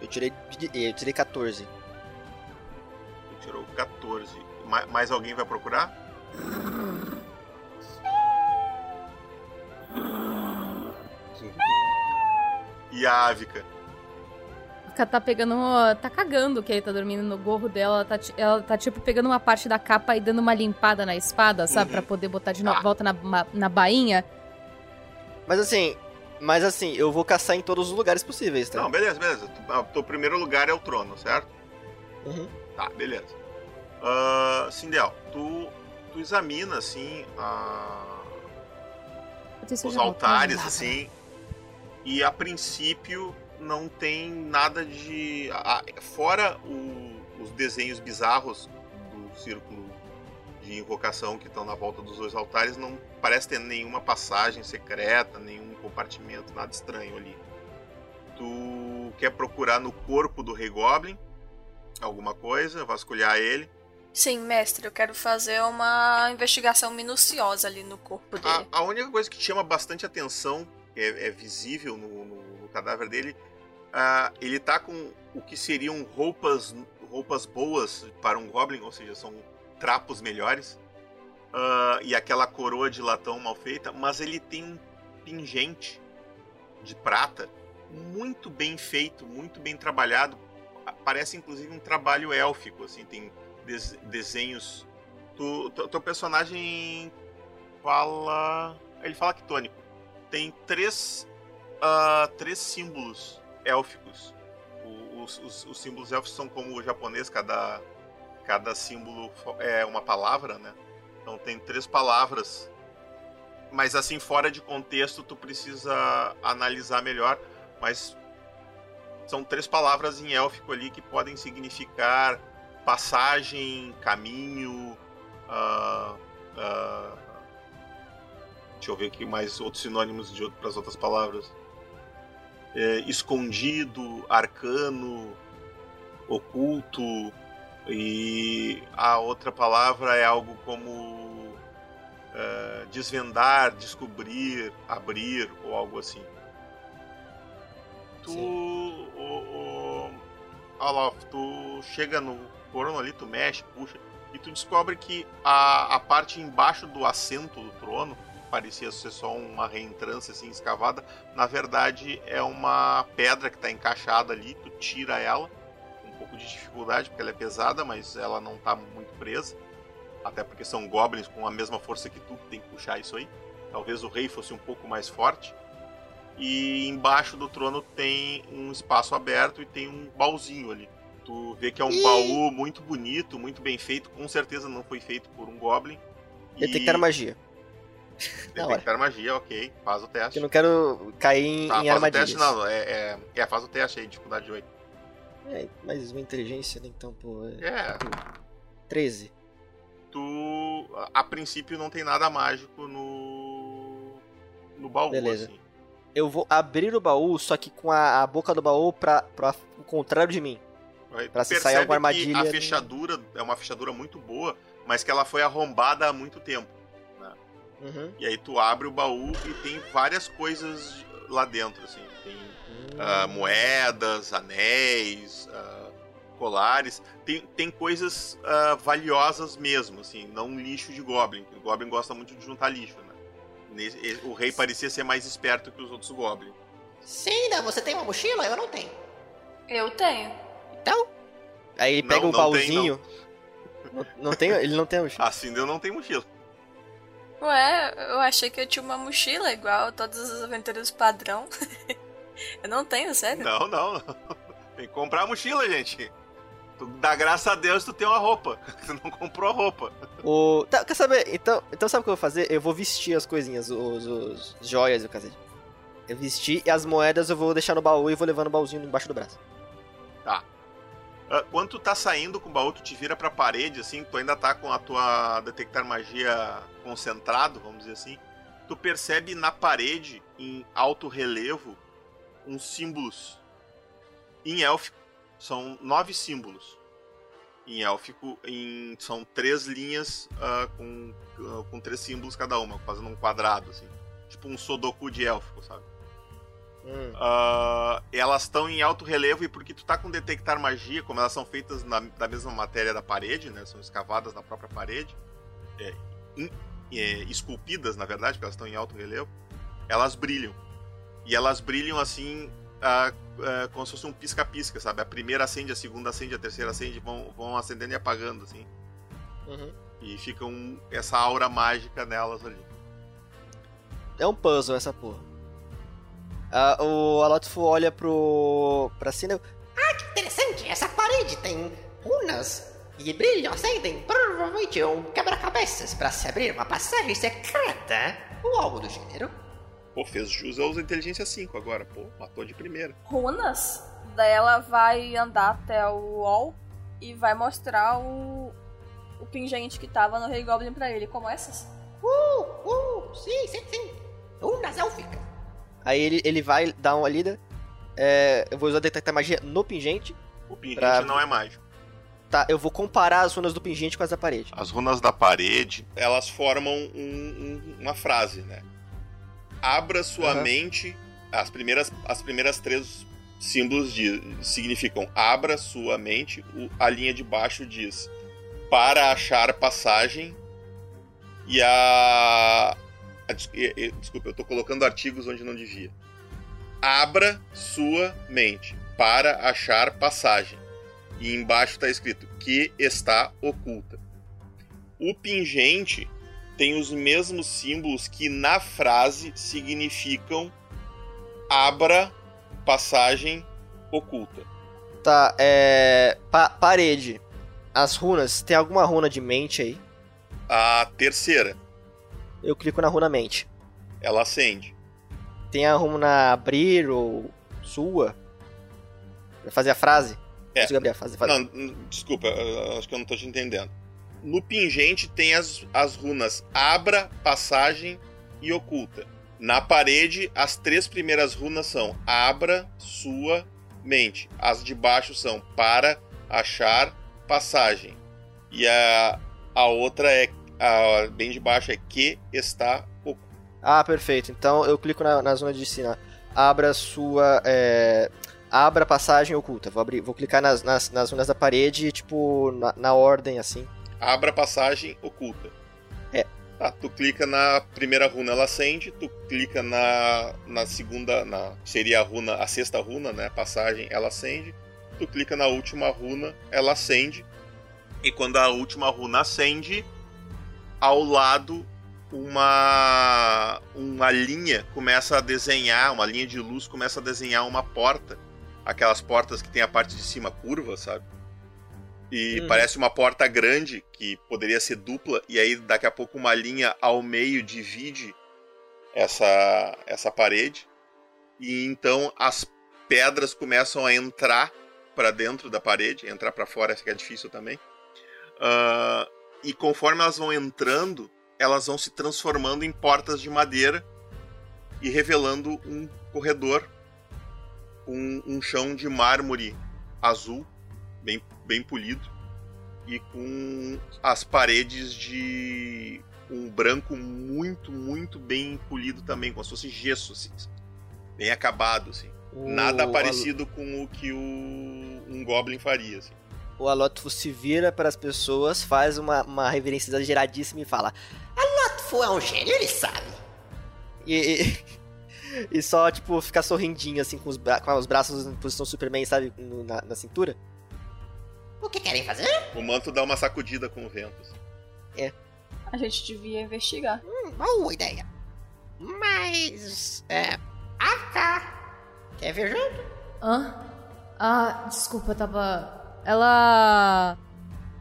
Eu tirei, eu tirei 14. Tu tirou 14. Ma- mais alguém vai procurar? E a Ávica? Ela tá pegando. tá cagando que ele tá dormindo no gorro dela. Ela tá, ela tá tipo pegando uma parte da capa e dando uma limpada na espada, sabe? Uhum. Pra poder botar de Tá. volta na, ma- na bainha. Mas assim, mas assim, eu vou caçar em todos os lugares possíveis, tá? Não, beleza, beleza. Tu- ah, Teu primeiro lugar é o trono, certo? Uhum. Tá, beleza. Ah, Sindel, tu, tu examina assim a- os altares, assim, e a princípio não tem nada de. a- fora o- os desenhos bizarros do círculo de invocação que estão na volta dos dois altares, não parece ter nenhuma passagem secreta, nenhum compartimento, nada estranho ali. Tu quer procurar no corpo do Rei Goblin alguma coisa, vasculhar ele. Sim, mestre, eu quero fazer uma investigação minuciosa ali no corpo dele. A, a única coisa que chama bastante atenção, que é, é visível no, no- cadáver dele, ah, ele tá com o que seriam roupas, roupas boas para um Goblin, ou seja, são trapos melhores. Ah, e aquela coroa de latão mal feita, mas ele tem um pingente de prata muito bem feito, muito bem trabalhado. Parece inclusive um trabalho élfico, assim, tem des- desenhos. Tu, teu personagem fala. Ele fala quitônico. Tem três, ah, três símbolos élficos. O- os, os- os símbolos élficos são como o japonês, cada, cada símbolo é uma palavra, né? Então tem três palavras. Mas assim, fora de contexto, tu precisa analisar melhor. Mas são três palavras em élfico ali que podem significar passagem, caminho. ah, ah, deixa eu ver aqui mais outros sinônimos de para as outras palavras. É, escondido, arcano, oculto. E a outra palavra é algo como eh, desvendar, descobrir, abrir ou algo assim. Tu, o, o, Alof, tu chega no corno ali, tu mexe, puxa, e tu descobre que a, a parte embaixo do assento do trono, parecia ser só uma reentrância assim escavada, na verdade é uma pedra que está encaixada ali, tu tira ela, com um pouco de dificuldade, porque ela é pesada, mas ela não está muito presa. Até porque são goblins com a mesma força que tu, que tem que puxar isso aí. Talvez o rei fosse um pouco mais forte. E embaixo do trono tem um espaço aberto e tem um baúzinho ali. Tu vê que é um Ih! baú muito bonito, muito bem feito. Com certeza não foi feito por um goblin. Detectar magia. Na hora. Detectar magia, ok. Faz o teste. Eu não quero cair em, Tá, em faz armadilhas. o teste, não. É, é, é, faz o teste aí, dificuldade 8. É, mais uma inteligência, né? Então, pô. É... É. 13. Tu, a, a princípio, não tem nada mágico no. no baú, Beleza. assim. Eu vou abrir o baú, só que com a, a boca do baú pra, pra o contrário de mim. Pra se sair alguma armadilha, Que a não- fechadura é uma fechadura muito boa, mas que ela foi arrombada há muito tempo. né? Uhum. E aí tu abre o baú e tem várias coisas lá dentro, assim. Tem ah, moedas, anéis, ah, colares. Tem, tem coisas ah, valiosas mesmo, assim, não um lixo de Goblin. O Goblin gosta muito de juntar lixo, né? O rei parecia ser mais esperto que os outros Goblins. Cina, você tem uma mochila? Eu não tenho. Eu tenho. Então? Aí ele Não, pega o não tem, baúzinho. Não, não tem, ele não tem a mochila. *laughs* Assim eu não tenho mochila. Ué, eu achei que eu tinha uma mochila igual todas as aventuras padrão. *laughs* eu não tenho, sério? Não, não. não. Tem que comprar a mochila, gente. Tu dá graças a Deus tu tem uma roupa. *laughs* Tu não comprou a roupa. O... Tá, quer saber? Então, então sabe o que eu vou fazer? Eu vou vestir as coisinhas, os, os joias e o cacete. Eu vestir e as moedas eu vou deixar no baú e vou levando o baúzinho embaixo do braço. Tá. Ah, quando tu tá saindo com o baú, tu te vira pra parede, assim, tu ainda tá com a tua detectar magia concentrado, vamos dizer assim. Tu percebe na parede, em alto relevo, uns símbolos em élfico. São nove símbolos. Em élfico, em, são três linhas ah, com, ah, com três símbolos cada uma, fazendo um quadrado, assim. Tipo um sodoku de élfico, sabe? Hum. Ah, elas estão em alto relevo e porque tu tá com detectar magia, como elas são feitas na- da mesma matéria da parede, né? São escavadas na própria parede, é, in- é, esculpidas, na verdade, porque elas estão em alto relevo, elas brilham. E elas brilham assim, como se fosse um pisca-pisca, sabe? A primeira acende, a segunda acende, a terceira acende, vão, vão acendendo e apagando, assim. Uhum. E fica um- essa aura mágica nelas ali. É um puzzle essa porra. Ah, o Alotfo olha pro. pra cima. Ah, que interessante. Essa parede tem runas e brilham, acendem. Provavelmente um quebra-cabeças para se abrir uma passagem secreta ou algo do gênero. Pô, fez jus a usa inteligência 5 agora, pô, matou de primeira. Runas. Daí ela vai andar até o wall e vai mostrar o, o pingente que tava no Rei Goblin pra ele. Como essas? Uh, uh, sim. Aí ele, ele vai dar uma lida. É, eu vou usar detectar magia no pingente. O pingente Pra- não é mágico. Tá, eu vou comparar as runas do pingente com as da parede. As runas da parede, elas formam um- um- uma frase, né? Abra sua Aham. mente. As primeiras, as primeiras três símbolos de, significam abra sua mente. O- a linha de baixo diz para achar passagem. E a. desculpa, eu tô colocando artigos onde não devia. Abra sua mente para achar passagem. E embaixo está escrito que está oculta. O pingente tem os mesmos símbolos que na frase significam abra passagem oculta. Tá, é. pa- parede. As runas, tem alguma runa de mente aí? A terceira, Eu clico na runa mente. ela acende. Tem a runa abrir ou sua? Pra fazer a frase? É. Consigo abrir a frase? Não, n- desculpa, acho que eu não tô te entendendo. No pingente tem as, as runas abra, passagem e oculta. Na parede, as três primeiras runas são abra, sua, mente. As de baixo são para, achar, passagem. E a, a outra é, a bem de baixo é que está oculta. Ah, perfeito. Então eu clico na, na zona de cima. Abra sua. é, Abra passagem oculta. Vou, abrir, vou clicar nas, nas, nas runas da parede, tipo, na, na ordem, assim. Abra passagem oculta. É. Tá, tu clica na primeira runa, ela acende. Tu clica na, na segunda, na seria a runa, a sexta runa, né? Passagem, ela acende. Tu clica na última runa, ela acende. E quando a última runa acende, ao lado uma uma linha começa a desenhar, uma linha de luz começa a desenhar uma porta, aquelas portas que tem a parte de cima curva, sabe? E Uhum. parece uma porta grande que poderia ser dupla e aí daqui a pouco uma linha ao meio divide essa essa parede e então as pedras começam a entrar para dentro da parede, entrar para fora essa que é difícil também. Ah, e conforme elas vão entrando, elas vão se transformando em portas de madeira e revelando um corredor com um chão de mármore azul, bem, bem polido, e com as paredes de um branco muito, muito bem polido também, como se fosse gesso, assim, bem acabado, assim. Nada parecido com o que o, um Goblin faria, assim. O Alotfo se vira para as pessoas, faz uma, uma reverência exageradíssima e fala: Alotfo é um gênio, ele sabe. E, e, *laughs* e só, tipo, ficar sorrindinho, assim, com os, bra- com os braços em posição Superman, sabe? no- na, na cintura. O que querem fazer? O manto dá uma sacudida com o vento. assim. A gente devia investigar. Hum, boa ideia. Mas. É. Aka! Quer ver junto? Hã? Ah, desculpa, eu tava. Ela.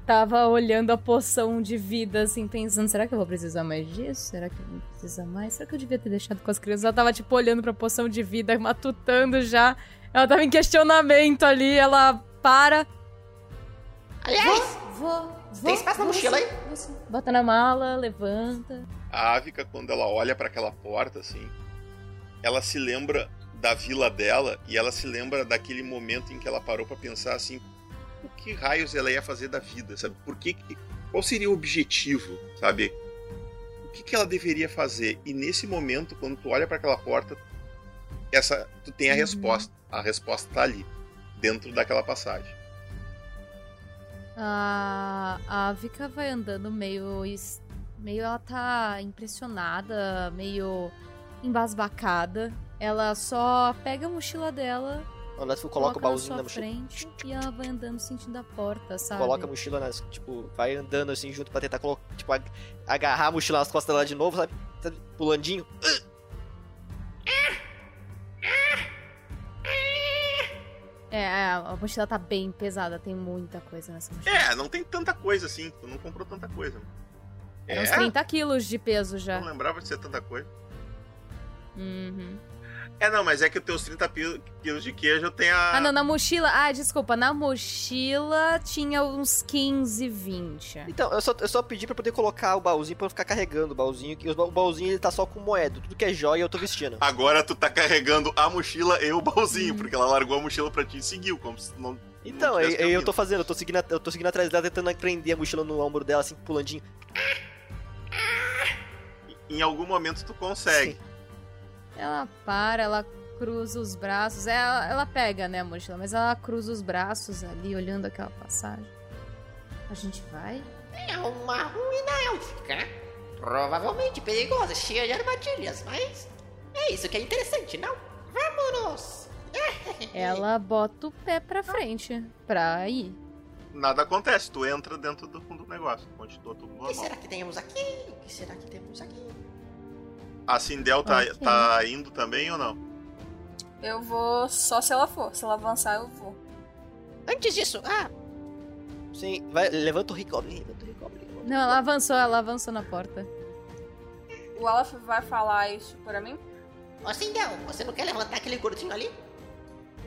Tava olhando a poção de vida, assim, pensando: será que eu vou precisar mais disso? Será que eu vou precisar mais? Será que eu devia ter deixado com as crianças? Ela tava, tipo, olhando pra poção de vida, matutando já. Ela tava em questionamento ali, ela para. Aliás, Vou, vou. tem espaço na vou mochila aí? vou. Bota na mala, levanta. A Avica, quando ela olha pra aquela porta, assim, ela se lembra da vila dela e ela se lembra daquele momento em que ela parou pra pensar assim, o que raios ela ia fazer da vida, sabe? Por que, qual seria o objetivo, sabe? O que, que ela deveria fazer? E nesse momento, quando tu olha pra aquela porta, essa tu tem a Uhum. resposta. A resposta tá ali, dentro daquela passagem. A, a Vika vai andando meio. Meio ela tá impressionada, meio embasbacada. Ela só pega a mochila dela, O Alotfo coloca o na baúzinho sua na mochila. frente e ela vai andando sentindo a porta, sabe? Coloca a mochila nas. Tipo, vai andando assim junto pra tentar colo- tipo, ag- agarrar a mochila nas costas dela de novo, sabe? Sabe? Pulandinho. É, a mochila tá bem pesada, tem muita coisa nessa mochila. É, não tem tanta coisa assim, tu não comprou tanta coisa. É uns 30 quilos de peso já. Não lembrava de ser tanta coisa. Uhum. É, não, mas é que os teus 30 pi- quilos de queijo tem a. Ah, não, na mochila. Ah, desculpa, na mochila tinha uns 15, 20. Então, eu só, eu só pedi pra poder colocar o baúzinho pra eu ficar carregando o baúzinho. Que o ba- o baúzinho ele tá só com moeda. Tudo que é joia eu tô vestindo. Agora tu tá carregando a mochila e o baúzinho, porque ela largou a mochila pra ti e seguiu, como se não. Então, não aí eu caminho. tô fazendo, eu tô seguindo, eu tô seguindo atrás dela, tentando prender a mochila no ombro dela, assim, pulandinho. Em algum momento tu consegue. Ela para, ela cruza os braços. Ela, ela pega, né, a mochila, mas ela cruza os braços ali, olhando aquela passagem. A gente vai? É uma ruína élfica. Provavelmente perigosa, cheia de armadilhas, mas. É isso que é interessante, não? Vamos! *laughs* Ela bota o pé pra frente pra ir. Nada acontece, tu entra dentro do, do negócio, continua tudo O que normal. será que temos aqui? O que será que temos aqui? A Sindel tá, Ok. tá indo também ou não? Eu vou só se ela for. Se ela avançar, eu vou. Antes disso, ah, Sim, vai, levanta o Ricoblin, levanta o. Não, ela avançou, ela avançou na porta. O Olaf vai falar isso pra mim? Ô Sindel, você não quer levantar aquele gordinho ali?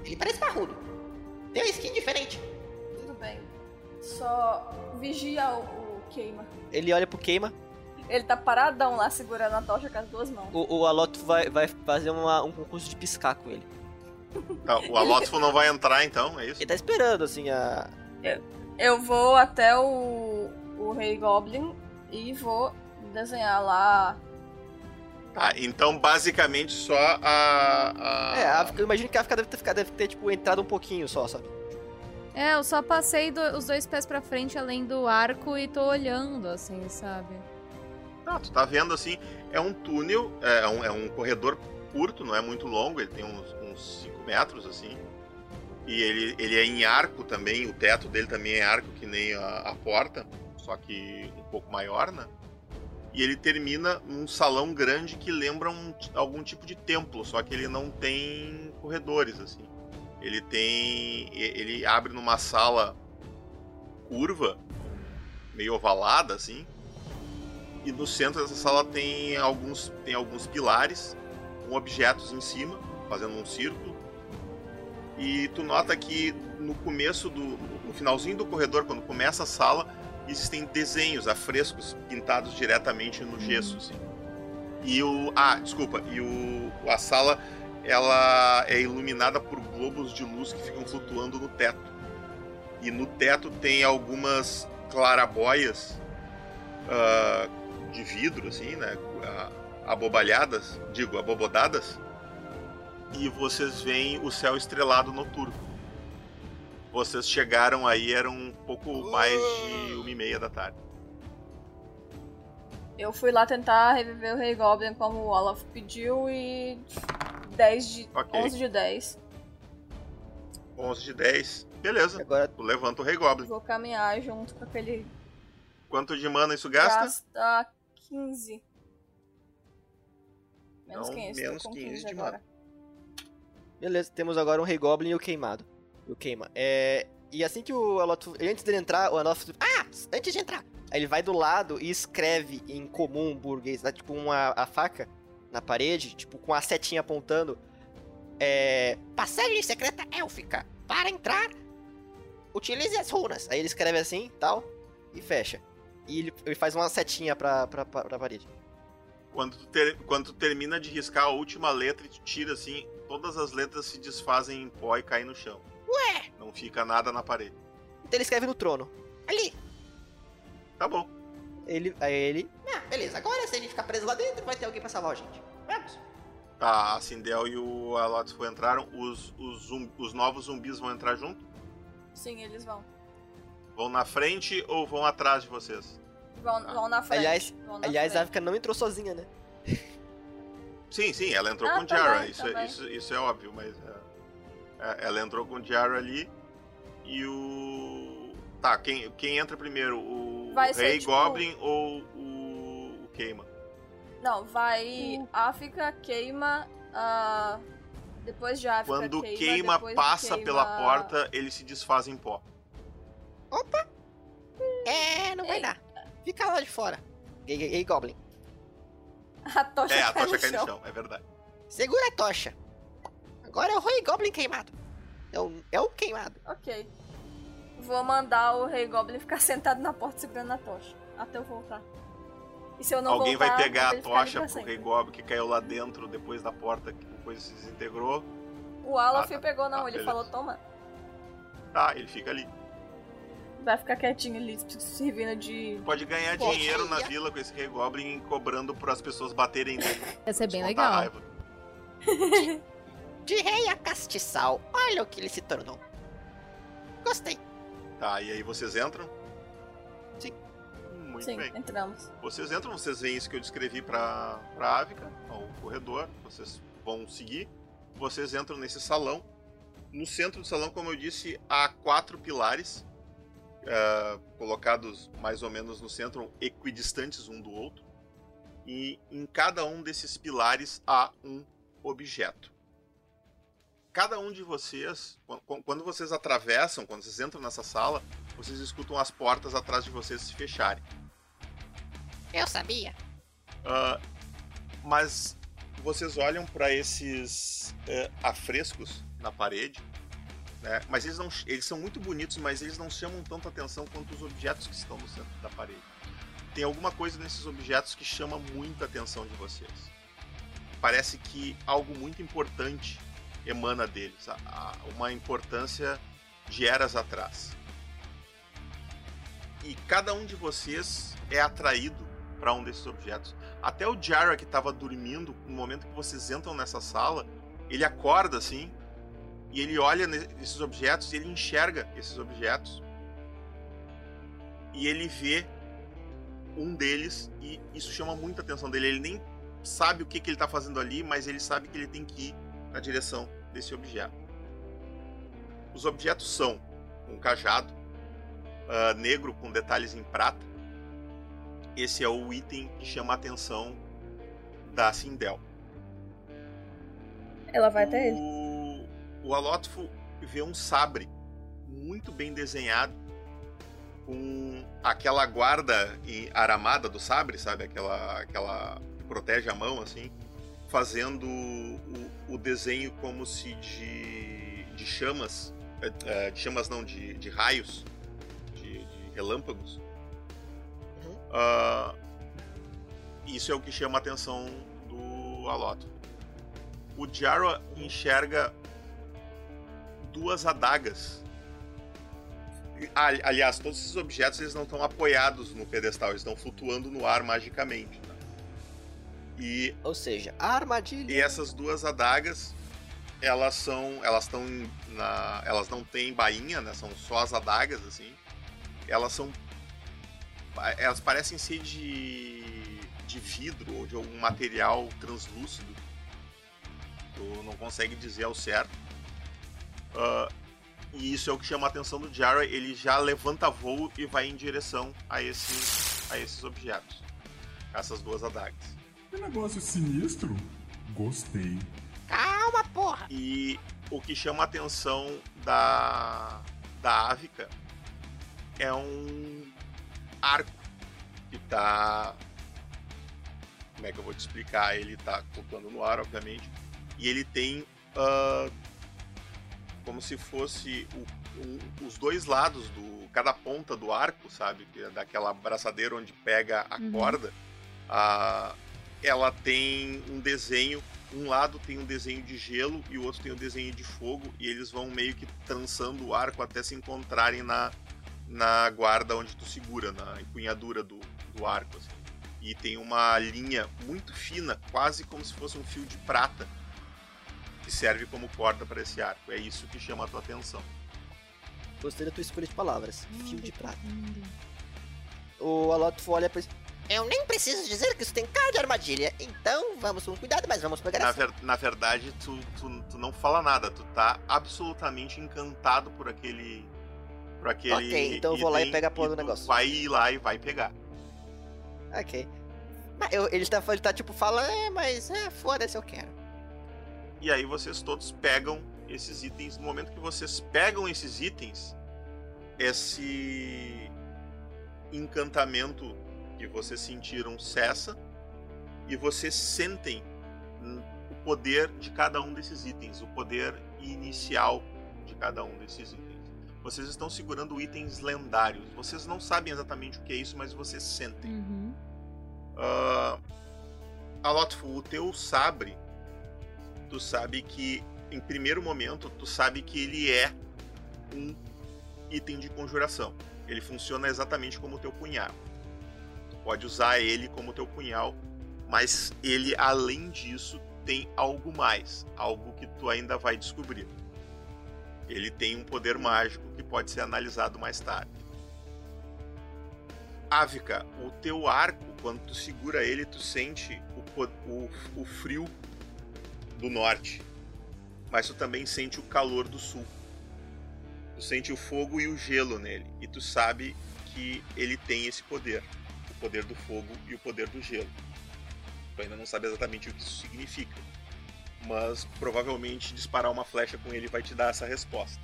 Ele parece parrudo. Tem uma skin diferente. Tudo bem. Só vigia o, o queima. Ele olha pro queima, Ele tá paradão lá segurando a tocha com as duas mãos. o, o Alot vai, vai fazer uma- um concurso de piscar com ele. Tá, o Alótfo não vai entrar então, é isso? Ele tá esperando, assim, a. Eu vou até o, o Rei Goblin e vou desenhar lá. Tá, então basicamente só a. a- É, a África, eu imagino que a África deve ter, ficado- deve ter, tipo, entrado um pouquinho só, sabe? É, eu só passei do- os dois pés pra frente além do arco e tô olhando, assim, sabe? Não, tu tá vendo assim, é um túnel, é um, é um corredor curto, não é muito longo, ele tem uns 5 metros assim. E ele, ele é em arco também, o teto dele também é arco, que nem a, a porta, só que um pouco maior, né? E ele termina num salão grande que lembra um, algum tipo de templo, só que ele não tem corredores, assim. Ele tem. Ele abre numa sala curva, meio ovalada, assim. E no centro dessa sala tem alguns, tem alguns pilares com objetos em cima, fazendo um círculo. E tu nota que no começo do. no finalzinho do corredor, quando começa a sala, existem desenhos, afrescos pintados diretamente no gesso, assim. E o. Ah, desculpa. E o. A sala ela é iluminada por globos de luz que ficam flutuando no teto. E no teto tem algumas clarabóias ah, de vidro, assim, né? Abobalhadas, digo, abobodadas. e vocês veem o céu estrelado noturno. Vocês chegaram aí, era um pouco mais de uma e meia da tarde. Eu fui lá tentar reviver o Rei Goblin como o Olaf pediu e 10 de Ok. 11 de 10. 11 de 10. Beleza. Agora, Tu levanta o Rei Goblin. Vou caminhar junto com aquele Quanto de mana isso gasta? gasta 15. Menos Então, 15, menos tô com 15 15 de agora. beleza, temos agora um Rei Goblin e o Queimado. E o Queima. É... E assim que o Alot... Antes dele entrar, o Alot... Ah! Antes de entrar! Aí ele vai do lado e escreve em comum burguês, dá tipo uma a faca na parede, tipo com a setinha apontando. É... Passagem secreta élfica. Para entrar, utilize as runas. Aí ele escreve assim, tal, e fecha. E ele, ele faz uma setinha pra, pra, pra, pra parede. Quando tu, ter- quando tu termina de riscar a última letra e tu tira assim, todas as letras se desfazem em pó e caem no chão. Ué, Não fica nada na parede. Então ele escreve no trono. ali. Tá bom. Ele, aí ele Ah, beleza. Agora se a gente ficar preso lá dentro, vai ter alguém pra salvar a gente. Vamos. Tá, a Sindel e o Alotsfo entraram. Os, os, zum- os novos zumbis vão entrar junto? Sim, eles vão. Vão na frente ou vão atrás de vocês? Vão, vão na frente. Aliás- vão na Aliás, a frente. África não entrou sozinha, né? Sim, sim, ela entrou Ah, com o Jara. também, isso, é- também. isso, isso é óbvio, mas. é, é, ela entrou com o Jara ali. E o. Tá, quem, quem entra primeiro? O Vai ser, Rei tipo- Goblin ou o, o Queima? Não, vai África, queima. ah, depois de África, Quando o queima. Queima passa queima- pela porta, ele se desfaz em pó. É, não vai Ei. dar. Fica lá de fora. Ei, ei, ei, Goblin. *laughs* A tocha É, a cai tocha no cai no chão. é verdade. Segura a tocha. Agora é o Rei Goblin queimado. É o, é o queimado. Ok. Vou mandar o Rei Goblin ficar *laughs* sentado na porta segurando a tocha. Até eu voltar. E se eu não Alguém voltar, vai pegar a tocha pro sempre. Rei Goblin que caiu lá dentro depois da porta que coisa se desintegrou. O Olaf Ah, tá. pegou, não. Ah, ele beleza. falou, toma. Tá, ele fica ali. Vai ficar quietinho ali, servindo de... Pode ganhar Poxa, dinheiro na vila com esse Rei Goblin cobrando para as pessoas baterem nele. Ia ser bem legal. raiva. De rei a castiçal. Olha o que ele se tornou. Gostei. Tá, e aí vocês entram? Sim. Muito Sim, bem. entramos. Vocês entram, vocês veem isso que eu descrevi pra, pra Ávica, ao corredor, vocês vão seguir. Vocês entram nesse salão. No centro do salão, como eu disse, há quatro pilares, eh, colocados mais ou menos no centro, equidistantes um do outro. E em cada um desses pilares há um objeto. Cada um de vocês, qu- quando vocês atravessam, quando vocês entram nessa sala, vocês escutam as portas atrás de vocês se fecharem. Eu sabia. Ah, mas vocês olham para esses eh, afrescos na parede, né? Mas eles não, eles são muito bonitos, mas eles não chamam tanto atenção quanto os objetos que estão no centro da parede. Tem alguma coisa nesses objetos que chama muita atenção de vocês. Parece que algo muito importante emana deles, uma importância de eras atrás. E cada um de vocês é atraído para um desses objetos. Até o Jara que estava dormindo, no momento que vocês entram nessa sala, ele acorda assim e ele olha nesses objetos e ele enxerga esses objetos e ele vê um deles e isso chama muita atenção dele. Ele nem sabe o que, que ele está fazendo ali, mas ele sabe que ele tem que ir na direção desse objeto. Os objetos são um cajado ah, negro com detalhes em prata. Esse é o item que chama a atenção da Sindel. Ela vai até ele. O, o Alótfo vê um sabre muito bem desenhado com aquela guarda aramada do sabre, sabe? Aquela, aquela que protege a mão, assim, fazendo o, o desenho como se de, de chamas, eh, eh, de chamas não, de, de raios, de, de relâmpagos. Ah, isso é o que chama a atenção do Alótfo. O Jara enxerga duas adagas. Ali- Aliás, todos esses objetos eles não estão apoiados no pedestal, eles estão flutuando no ar magicamente. né? E, Ou seja, a armadilha. e essas duas adagas elas são. Elas estão na. Elas não têm bainha, né? São só as adagas, assim. Elas são. Elas parecem ser de. de vidro ou de algum material translúcido. Tu não consegue dizer ao certo. Uh, e isso é o que chama a atenção do Jara. Ele já levanta voo e vai em direção a, esse, a esses objetos. Essas duas adagas. Que negócio sinistro. Gostei. Calma, porra! E o que chama a atenção da, da Ávica é um arco que tá. Como é que eu vou te explicar? Ele tá flutuando no ar, obviamente. E ele tem. Uh, como se fosse o, o, os dois lados do. cada ponta do arco, sabe? É daquela braçadeira onde pega a Uhum. corda. Uh, ela tem um desenho um lado tem um desenho de gelo e o outro tem um desenho de fogo e eles vão meio que trançando o arco até se encontrarem na, na guarda onde tu segura, na empunhadura do, do arco. Assim. E tem uma linha muito fina, quase como se fosse um fio de prata, que serve como corda para esse arco. É isso que chama a tua atenção. Gostei da tua escolha de palavras. Fio de prata. O Alotfo olha pra Eu nem preciso dizer que isso tem cara de armadilha. Então, vamos com cuidado, mas vamos pegar Na, essa. ver- na verdade, tu, tu, tu não fala nada, tu tá absolutamente encantado por aquele. Por aquele. Ok, então eu vou lá e pego a porra do negócio. Vai ir lá e vai pegar. Ok. Mas eu- ele, tá, ele tá tipo falando, é, mas é, foda-se, eu quero. E aí vocês todos pegam esses itens. No momento que vocês pegam esses itens, esse encantamento que vocês sentiram cessa e vocês sentem o poder de cada um desses itens, o poder inicial de cada um desses itens. Vocês estão segurando itens lendários. Vocês não sabem exatamente o que é isso, mas vocês sentem. Uhum. Uh, o teu sabre, tu sabe que, em primeiro momento, tu sabe que ele é um item de conjuração. Ele funciona exatamente como o teu punhal. Tu pode usar ele como teu punhal, mas ele, além disso, tem algo mais, algo que tu ainda vai descobrir. Ele tem um poder mágico que pode ser analisado mais tarde. Ávica, o teu arco, quando tu segura ele, tu sente o, o, o frio do norte, mas tu também sente o calor do sul. Tu sente o fogo e o gelo nele, e tu sabe que ele tem esse poder, o poder do fogo e o poder do gelo. Tu ainda não sabe exatamente o que isso significa, mas provavelmente disparar uma flecha com ele vai te dar essa resposta.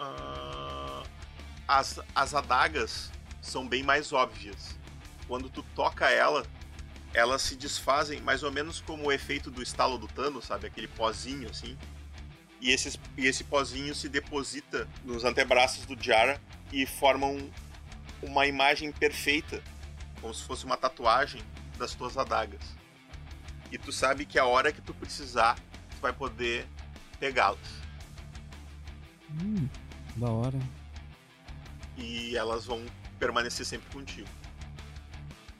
Ah, as, as adagas são bem mais óbvias. Quando tu toca ela, elas se desfazem mais ou menos como o efeito do estalo do Thanos, sabe? Aquele pozinho assim. E, esses, e esse pozinho se deposita nos antebraços do Jara e formam uma imagem perfeita, como se fosse uma tatuagem das tuas adagas. E tu sabe que a hora que tu precisar, tu vai poder pegá-las. Hum, da hora. e elas vão permanecer sempre contigo.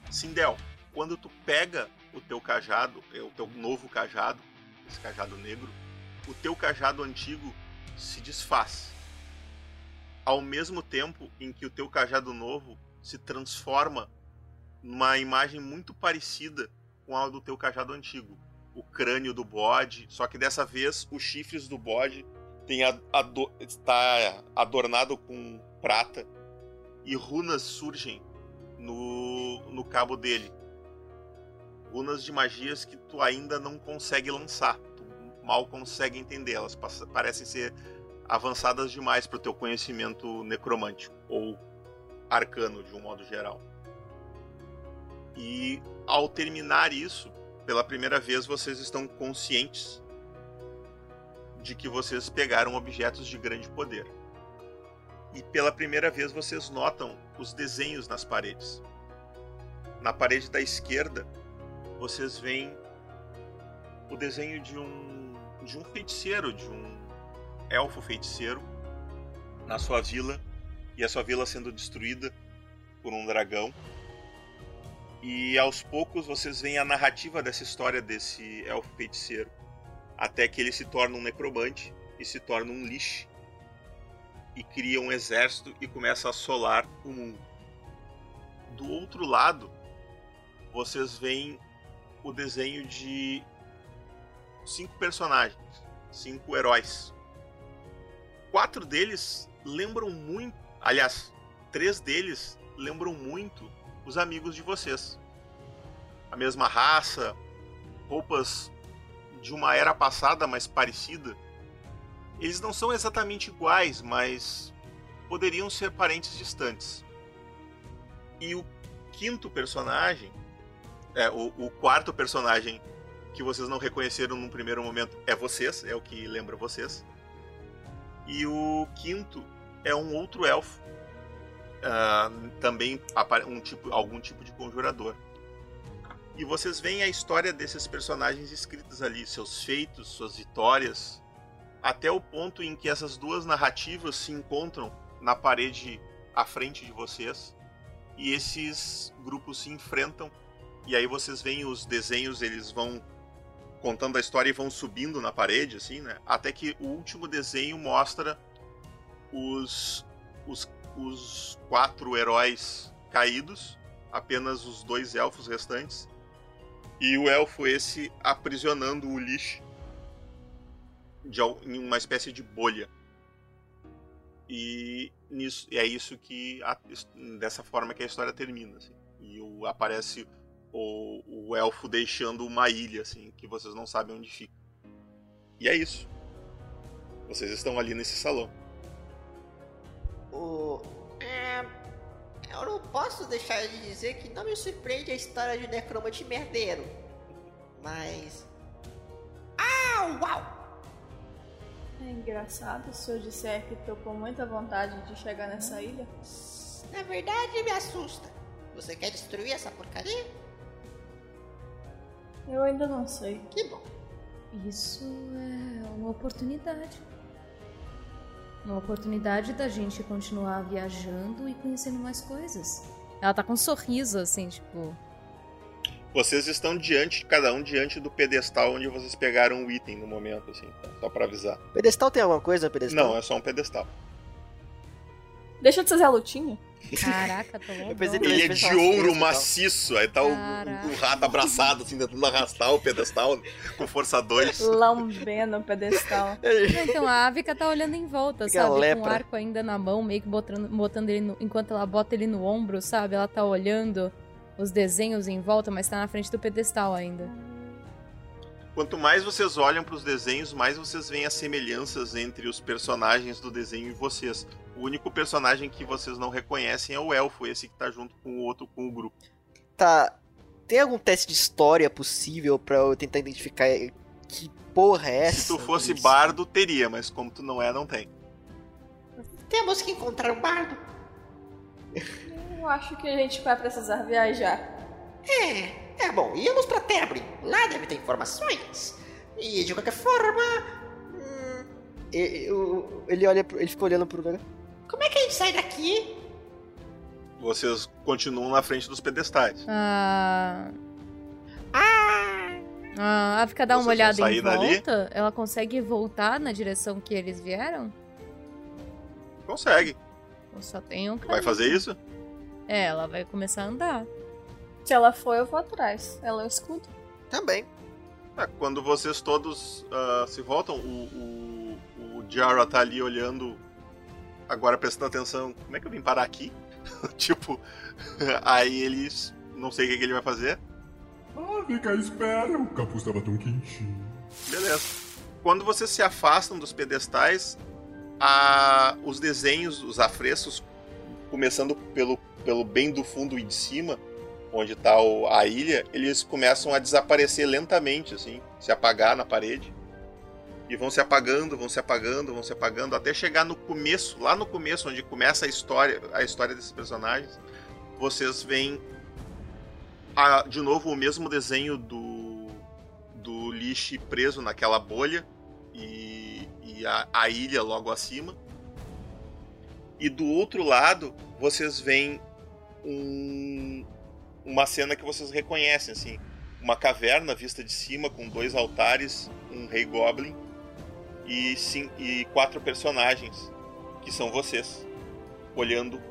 Sindel, quando tu pega o teu cajado, é, o teu novo cajado, esse cajado negro, o teu cajado antigo se desfaz. Ao mesmo tempo em que o teu cajado novo se transforma numa imagem muito parecida com a do teu cajado antigo. O crânio do bode, só que dessa vez os chifres do bode tem ado- está adornado com prata e runas surgem no, no cabo dele. Runas de magias que tu ainda não consegue lançar. Tu mal consegue entender. Elas parecem ser avançadas demais para o teu conhecimento necromântico ou arcano de um modo geral. E ao terminar isso, pela primeira vez vocês estão conscientes de que vocês pegaram objetos de grande poder. E pela primeira vez vocês notam os desenhos nas paredes. Na parede da esquerda, vocês veem o desenho de um de um feiticeiro, de um elfo feiticeiro na sua vila e a sua vila sendo destruída por um dragão. E aos poucos vocês veem a narrativa dessa história desse elfo feiticeiro até que ele se torna um necromante e se torna um lixo e cria um exército e começa a assolar o mundo. Do outro lado, vocês veem o desenho de cinco personagens, cinco heróis. Quatro deles lembram muito, aliás, três deles lembram muito os amigos de vocês. A mesma raça, roupas de uma era passada, mas parecida. Eles não são exatamente iguais, mas poderiam ser parentes distantes. E o quinto personagem, é, o, o quarto personagem que vocês não reconheceram num primeiro momento é vocês, é o que lembra vocês. E o quinto é um outro elfo, uh, também um tipo, algum tipo de conjurador. E vocês veem a história desses personagens escritos ali, seus feitos, suas vitórias, até o ponto em que essas duas narrativas se encontram na parede à frente de vocês e esses grupos se enfrentam e aí vocês veem os desenhos, eles vão contando a história e vão subindo na parede, assim, né? Até que o último desenho mostra os, os, os quatro heróis caídos, apenas os dois elfos restantes, e o elfo esse aprisionando o lixo de, em uma espécie de bolha. E, nisso, é isso que a, dessa forma que a história termina. Assim. E o, aparece o, o elfo deixando uma ilha, assim, que vocês não sabem onde fica. E é isso. Vocês estão ali nesse salão. O. É, eu não posso deixar de dizer que não me surpreende a história de necromante merdeiro. Mas. Au, uau! É engraçado se eu disser que tô com muita vontade de chegar nessa ilha. Na verdade, me assusta. Você quer destruir essa porcaria? Eu ainda não sei. Que bom. Isso é uma oportunidade. Uma oportunidade da gente continuar viajando e conhecendo mais coisas. Ela tá com um sorriso, assim, tipo. Vocês estão diante, cada um diante do pedestal onde vocês pegaram o item no momento, assim, tá? só pra avisar. Pedestal tem alguma coisa, pedestal? Não, é só um pedestal. Deixa de ser Zé Lutinho. Caraca, tô louco. Ele é de ouro maciço, aí tá o, o, rato abraçado, assim, tentando arrastar o pedestal com força 2. Lambendo o pedestal. então a Avica tá olhando em volta, Fica sabe? Lepra. Com o arco ainda na mão, meio que botando, botando ele no, enquanto ela bota ele no ombro, sabe? Ela tá olhando os desenhos em volta, mas tá na frente do pedestal ainda. Quanto mais vocês olham para os desenhos, mais vocês veem as semelhanças entre os personagens do desenho e vocês. O único personagem que vocês não reconhecem é o elfo, esse que tá junto com o outro, com o grupo. Tá. Tem algum teste de história possível para eu tentar identificar que porra é essa? Se tu fosse isso? bardo, teria, mas como tu não é, não tem. Temos que encontrar o bardo. Eu acho que a gente vai precisar viajar. É, é bom. Íamos pra Tebre. Lá deve ter informações. E de qualquer forma. Hum, ele olha, ele fica olhando pro lugar. Como é que a gente sai daqui? Vocês continuam na frente dos pedestais. Ah. Ah! Ah, a fica dar uma olhada em volta. Dali? Ela consegue voltar na direção que eles vieram? Consegue. Eu só tenho um Vai fazer isso? É, ela vai começar a andar. Se ela for, eu vou atrás. Ela eu escuto. Também. É, quando vocês todos uh, se voltam, o, o, o Jara tá ali olhando, agora prestando atenção. Como é que eu vim parar aqui? *laughs* tipo, *laughs* aí eles. Não sei o que, que ele vai fazer. Ah, fica à espera. O capuz estava tão quentinho. Beleza. Quando vocês se afastam dos pedestais, a, os desenhos, os afrescos, começando pelo pelo bem do fundo e de cima, onde está a ilha, eles começam a desaparecer lentamente, assim, se apagar na parede. E vão se apagando, vão se apagando, vão se apagando, até chegar no começo, lá no começo, onde começa a história, a história desses personagens. Vocês veem a, de novo o mesmo desenho do, do lixo preso naquela bolha e, e a, a ilha logo acima. E do outro lado, vocês veem um, uma cena que vocês reconhecem, assim. uma caverna vista de cima com dois altares, um rei goblin e, sim, e quatro personagens que são vocês olhando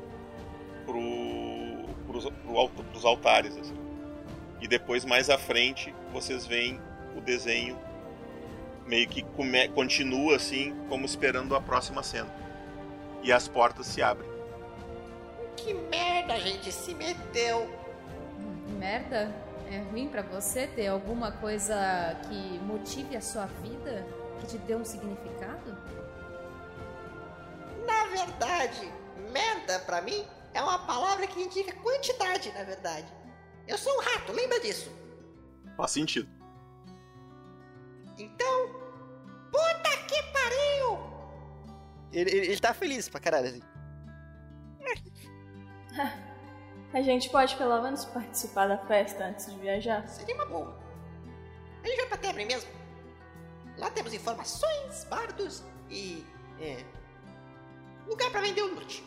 pro, pros, pro alto, pros altares assim. e depois mais à frente vocês veem o desenho meio que come, continua assim como esperando a próxima cena e as portas se abrem Que merda a gente se meteu. Merda? É ruim pra você ter alguma coisa que motive a sua vida? Que te dê um significado? Na verdade, merda pra mim é uma palavra que indica quantidade, na verdade. Eu sou um rato, lembra disso? faz sentido Então, puta que pariu! Ele, ele, ele tá feliz pra caralho, assim. *laughs* A gente pode pelo menos participar da festa antes de viajar? Seria uma boa. A gente vai pra Tebre mesmo. Lá temos informações, bardos e. É. Lugar pra vender o loot.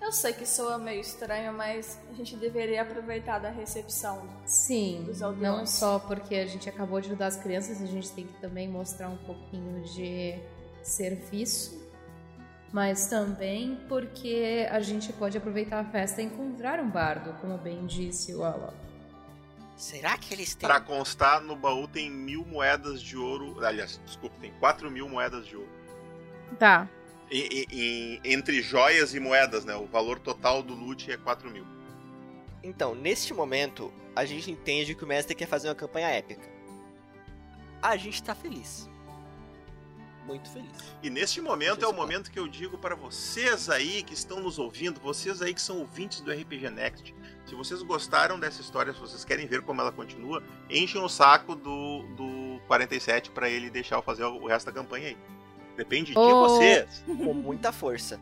Eu sei que soa meio estranho, mas a gente deveria aproveitar da recepção. Sim, Dos não aldeões. só porque a gente acabou de ajudar as crianças, a gente tem que também mostrar um pouquinho de serviço, mas também porque a gente pode aproveitar a festa e encontrar um bardo, como bem disse o Alok. Será que eles têm. Pra constar, no baú tem mil moedas de ouro. Aliás, desculpa, tem quatro mil moedas de ouro. Tá. E- e- em- entre joias e moedas, né? O valor total do loot é 4 mil. Então, neste momento, a gente entende que o mestre quer fazer uma campanha épica. A gente tá feliz. Muito feliz. E neste momento é o momento que eu digo para vocês aí que estão nos ouvindo, vocês aí que são ouvintes do RPG Next, se vocês gostaram dessa história, se vocês querem ver como ela continua, enchem o saco do, do 47 para ele deixar eu fazer o resto da campanha aí. Depende de vocês. Com muita força.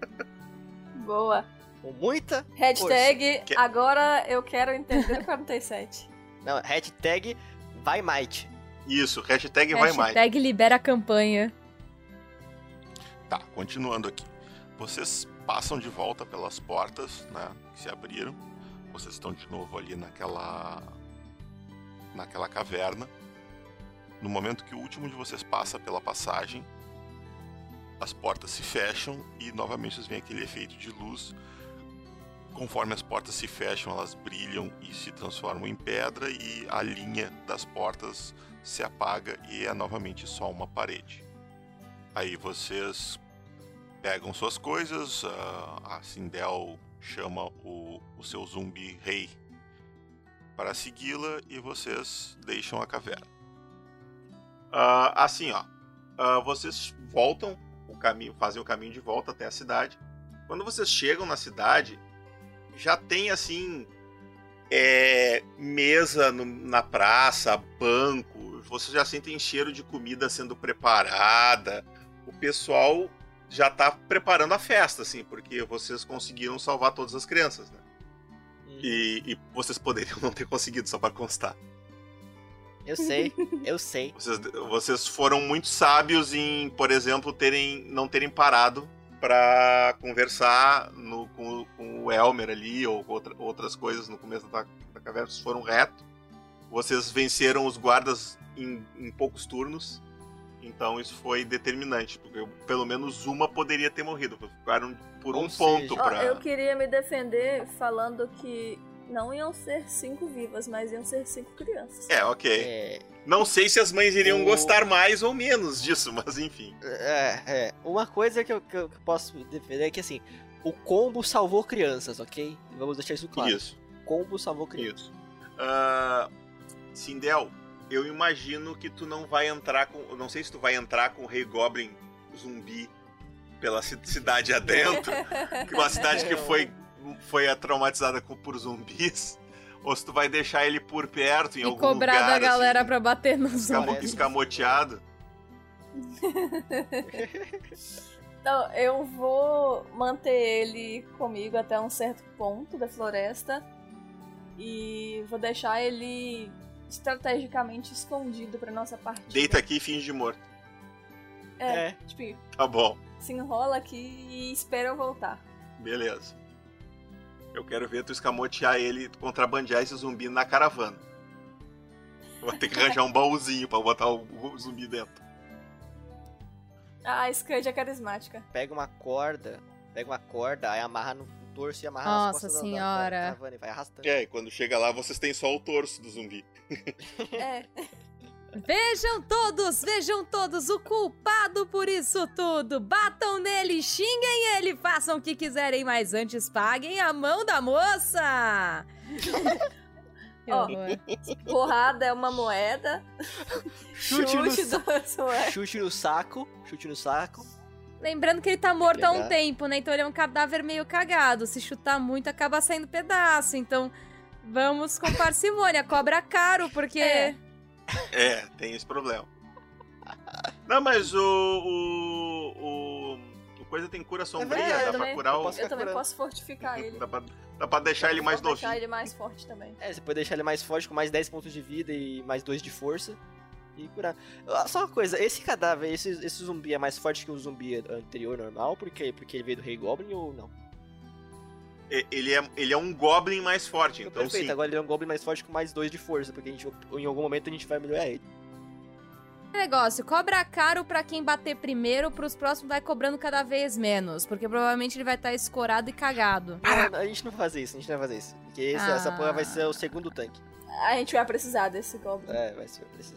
*laughs* Boa. Com muita Hashtag Que- agora eu quero entender o 47. Não, hashtag vai might. Isso, hashtag vai mais. Hashtag libera a campanha. Tá, continuando aqui. Vocês passam de volta pelas portas, né, que se abriram. Vocês estão de novo ali naquela naquela caverna. No momento que o último de vocês passa pela passagem, as portas se fecham e novamente vocês veem aquele efeito de luz. Conforme as portas se fecham, elas brilham e se transformam em pedra e a linha das portas se apaga e é novamente só uma parede. Aí vocês pegam suas coisas, ah, a Sindel chama o, o seu zumbi rei para segui-la e vocês deixam a caverna. Ah, assim, ó, ah, vocês voltam o caminho, fazem o caminho de volta até a cidade. Quando vocês chegam na cidade, já tem assim é, mesa no- na praça, banco. Vocês já sentem cheiro de comida sendo preparada. O pessoal já tá preparando a festa, assim, porque vocês conseguiram salvar todas as crianças, né? E, e vocês poderiam *laughs* não ter conseguido, só para constar. Eu sei, eu sei. Vocês, vocês foram muito sábios em, por exemplo, terem não terem parado para conversar no- com, com o Elmer ali ou com outra- outras coisas no começo da, da caverna. Vocês foram reto. Vocês venceram os guardas em, em poucos turnos. Então isso foi determinante, porque pelo menos uma poderia ter morrido. Ficaram por um Ou ponto seja- Ó, pra. eu queria me defender falando que não iam ser cinco vivas, mas iam ser cinco crianças. É, ok. É, Não sei se as mães iriam O- gostar mais ou menos disso, *laughs* mas enfim. é, é. Uma coisa que eu, que eu posso defender é que assim, o combo salvou crianças, ok? Vamos deixar isso claro. Isso. O combo salvou crianças. Isso. Ah, Sindel, eu imagino que tu não vai entrar com. Não sei se tu vai entrar com o Rei Goblin zumbi pela ci- cidade *laughs* adentro. uma cidade que foi, foi traumatizada com- por zumbis. *laughs* Ou se tu vai deixar ele por perto em E algum cobrar lugar. da galera assim, pra bater nos escamo- zombies. escamoteado. *laughs* Então, eu vou manter ele comigo até um certo ponto da floresta. E vou deixar ele estrategicamente escondido pra nossa partida. Deita aqui e finge de morto. É, É. tipo, Tá bom. se enrola aqui e espera eu voltar. Beleza. Eu quero ver tu escamotear ele, contrabandear esse zumbi na caravana. Vou ter que arranjar um baúzinho pra botar o, o zumbi dentro. *laughs* Ah, a Scud é carismática. Pega uma corda, pega uma corda, aí amarra no torso e amarra Nossa nas costas da- senhora. da caravana e vai arrastando. É, e quando chega lá, vocês têm só o torso do zumbi. É. *laughs* Vejam todos, vejam todos o culpado por isso tudo. Batam nele, xinguem ele, façam o que quiserem, mas antes paguem a mão da moça. *laughs* Ó, horror. Porrada é uma moeda. Chute, no, sa- duas moedas. chute no saco, chute no saco. Lembrando que ele tá morto há um tempo, né? Então ele é um cadáver meio cagado. Se chutar muito, acaba saindo pedaço. Então vamos com parcimônia. Cobra caro, porque. É. *laughs* É, tem esse problema. Não, mas o. O, o, o coisa tem cura sombria, verdade, dá eu pra também- curar o. posso- Eu também curando. posso fortificar ele. Dá pra, dá pra deixar ele mais Vou deixar ele mais forte também. É, você pode deixar ele mais forte com mais 10 pontos de vida e mais 2 de força. E curar. Ah, Só uma coisa, esse cadáver, esse, esse zumbi é mais forte que o zumbi anterior normal? Por quê? Porque ele veio do Rei Goblin ou não? E- Ele é, ele é um goblin mais forte, então Perfeito, sim. agora ele é um Goblin mais forte com mais 2 de força, porque a gente, em algum momento a gente vai melhorar ele. Negócio, cobra caro pra quem bater primeiro, pros próximos vai cobrando cada vez menos. Porque provavelmente ele vai estar escorado e cagado. Não, a gente não vai fazer isso, a gente não vai fazer isso. Porque esse- essa Ah. porra vai ser o segundo tanque. A gente vai precisar desse Goblin. É, vai ser. Vai ser.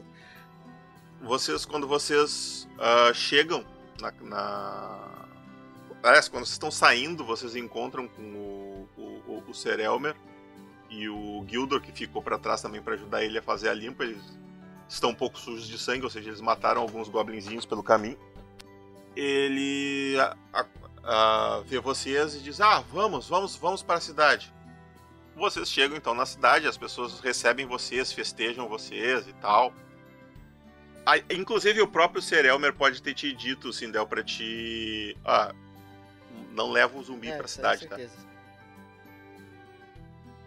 Vocês, quando vocês ah, chegam na. na... Aliás, quando vocês estão saindo, vocês encontram com o, o, o, o Ser Elmer e o Gildor, que ficou pra trás também pra ajudar ele a fazer a limpa. Eles estão um pouco sujos de sangue, ou seja, eles mataram alguns goblinzinhos pelo caminho. Ele a- a- a- vê vocês e diz: Ah, vamos, vamos, vamos para a cidade. Vocês chegam então na cidade, as pessoas recebem vocês, festejam vocês e tal. Inclusive o próprio Ser Elmer pode ter te dito, Sindel, pra ti. Ah, não leva um zumbi É, pra cidade, é tá?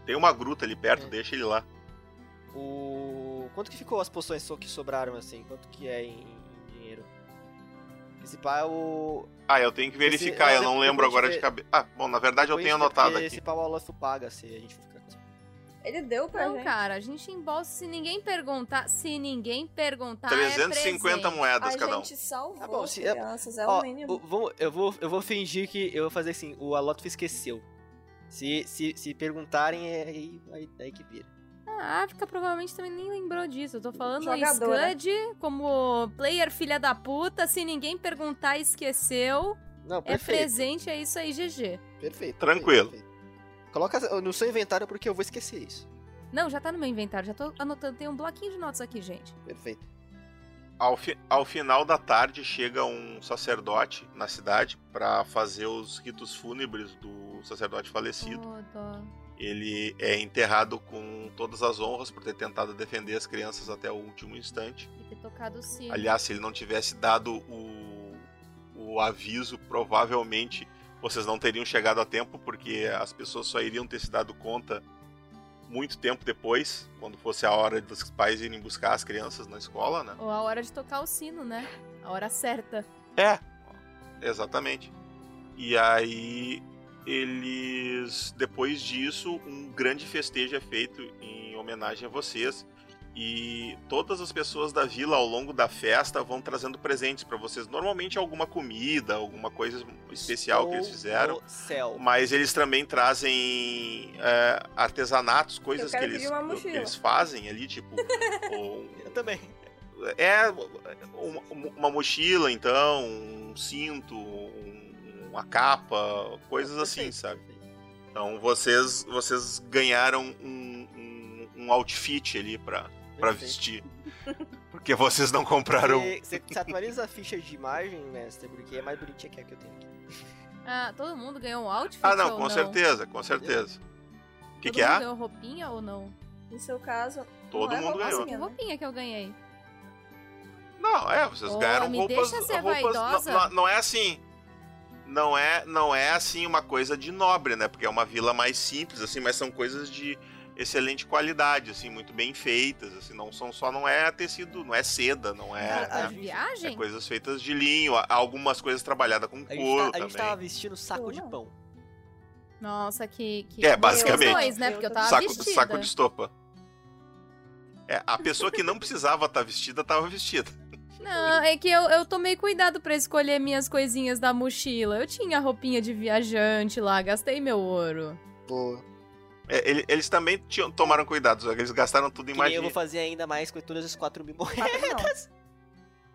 Tem uma gruta ali perto, É. deixa ele lá. O... Quanto que ficou as poções só que sobraram assim? Quanto que é em, em dinheiro? Esse pá é o. Ah, eu tenho que verificar, Esse- eu não depois lembro agora vê- de cabeça. Ah, bom, na verdade eu tenho anotado aqui. Esse pau o Olaf paga se a gente Ele deu pra Não, gente. cara, a gente embolsa se ninguém perguntar. Se ninguém perguntar. 350 é moedas A cada um. gente salvou Tá bom, se é- crianças, é Ó, o mínimo. o- eu, vou, eu vou fingir que. Eu vou fazer assim: o Alotf esqueceu. Se, se, se perguntarem, é aí, aí, aí que vira. Ah, A África provavelmente também nem lembrou disso. Eu tô falando a Jogadora. Scud como player filha da puta. Se ninguém perguntar, esqueceu. Não, É perfeito. presente, é isso aí, GG. Perfeito. Tranquilo. perfeito. Coloca no seu inventário porque eu vou esquecer isso. Não, já tá no meu inventário, já tô anotando. Tem um bloquinho de notas aqui, gente. Perfeito. Ao, fi- ao final da tarde chega um sacerdote na cidade pra fazer os ritos fúnebres do sacerdote falecido. Oh. Ele é enterrado com todas as honras por ter tentado defender as crianças até o último instante. E ter tocado o sino. Aliás, se ele não tivesse dado o, o aviso, provavelmente vocês não teriam chegado a tempo, porque as pessoas só iriam ter se dado conta muito tempo depois, quando fosse a hora dos pais irem buscar as crianças na escola, né? Ou a hora de tocar o sino, né? A hora certa. É, exatamente. E aí eles, depois disso, um grande festejo é feito em homenagem a vocês. E todas as pessoas da vila ao longo da festa vão trazendo presentes pra vocês. Normalmente alguma comida, alguma coisa especial que eles Estou fizeram. Mas eles também trazem é, artesanatos, coisas que eles, que eles fazem ali, tipo. *laughs* um- Eu também. é uma, uma mochila, então, um cinto, um- uma capa, coisas assim, sabe? Então vocês, vocês ganharam um, um, um outfit ali pra, pra Perfeito. vestir. Porque vocês não compraram. Você, você, você atualiza a ficha de imagem, mestre, porque é mais bonitinha que a que eu tenho aqui. Ah, todo mundo ganhou um outfit? Ah, não, ou com certeza, com certeza. O que, todo que mundo é? ganhou roupinha ou não? No seu caso. Todo não é mundo ganhou. Que né? roupinha que eu ganhei? Não, é, vocês Ô, ganharam me roupas. deixa ser roupas vaidosa. não, não- não é assim. Não é, não é assim uma coisa de nobre, né? Porque é uma vila mais simples, assim, mas são coisas de excelente qualidade, assim, muito bem feitas, assim, não são só não é tecido, não é seda, não é, Ah, né? de é viagem? coisas feitas de linho, algumas coisas trabalhadas com A couro tá, a gente também. tava vestindo saco Pô, de pão. Nossa, que. que... É, basicamente. Dois, né? Porque eu tava saco, vestida. saco de estopa. É, a pessoa que não precisava estar vestida, tava vestida. Não, é que eu, eu tomei cuidado pra escolher minhas coisinhas da mochila. Eu tinha roupinha de viajante lá, gastei meu ouro. Boa. É, ele- eles também tinham, tomaram cuidado, só que eles gastaram tudo em Que magia. eu vou fazer ainda mais com todas as 4 mil moedas.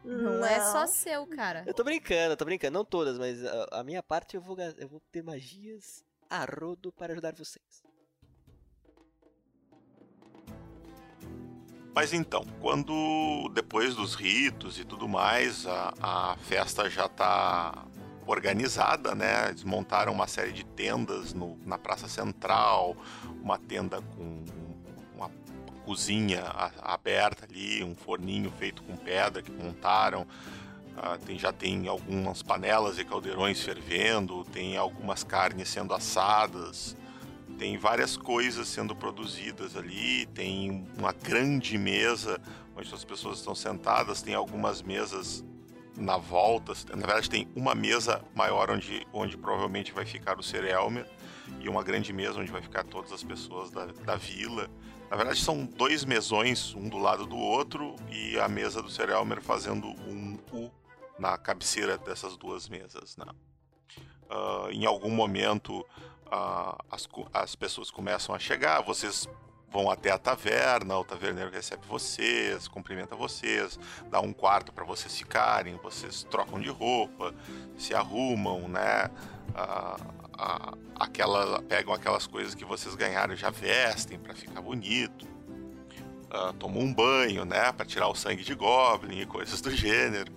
Não, é só seu, cara. Eu tô brincando, eu tô brincando. Não todas, mas a, a minha parte eu vou, eu vou ter magias a rodo para ajudar vocês. Mas então, quando depois dos ritos e tudo mais, a, a festa já tá organizada, né? Eles montaram uma série de tendas no- na Praça Central, uma tenda com uma cozinha aberta ali, um forninho feito com pedra que montaram. Ah, tem, já tem algumas panelas e caldeirões fervendo, tem algumas carnes sendo assadas, tem várias coisas sendo produzidas ali, tem uma grande mesa onde as pessoas estão sentadas, tem algumas mesas na volta, na verdade tem uma mesa maior onde, onde provavelmente vai ficar o Sir Elmer e uma grande mesa onde vai ficar todas as pessoas da, da vila. Na verdade são dois mesões, um do lado do outro e a mesa do Sir Elmer fazendo um U na cabeceira dessas duas mesas, né? Ah, em algum momento ah, as, as pessoas começam a chegar, vocês vão até a taverna, o taverneiro recebe vocês, cumprimenta vocês, dá um quarto para vocês ficarem, vocês trocam de roupa, se arrumam, né? Ah, ah, aquela, pegam aquelas coisas que vocês ganharam e já vestem para ficar bonito. Ah, tomam um banho, né, para tirar o sangue de goblin e coisas do gênero.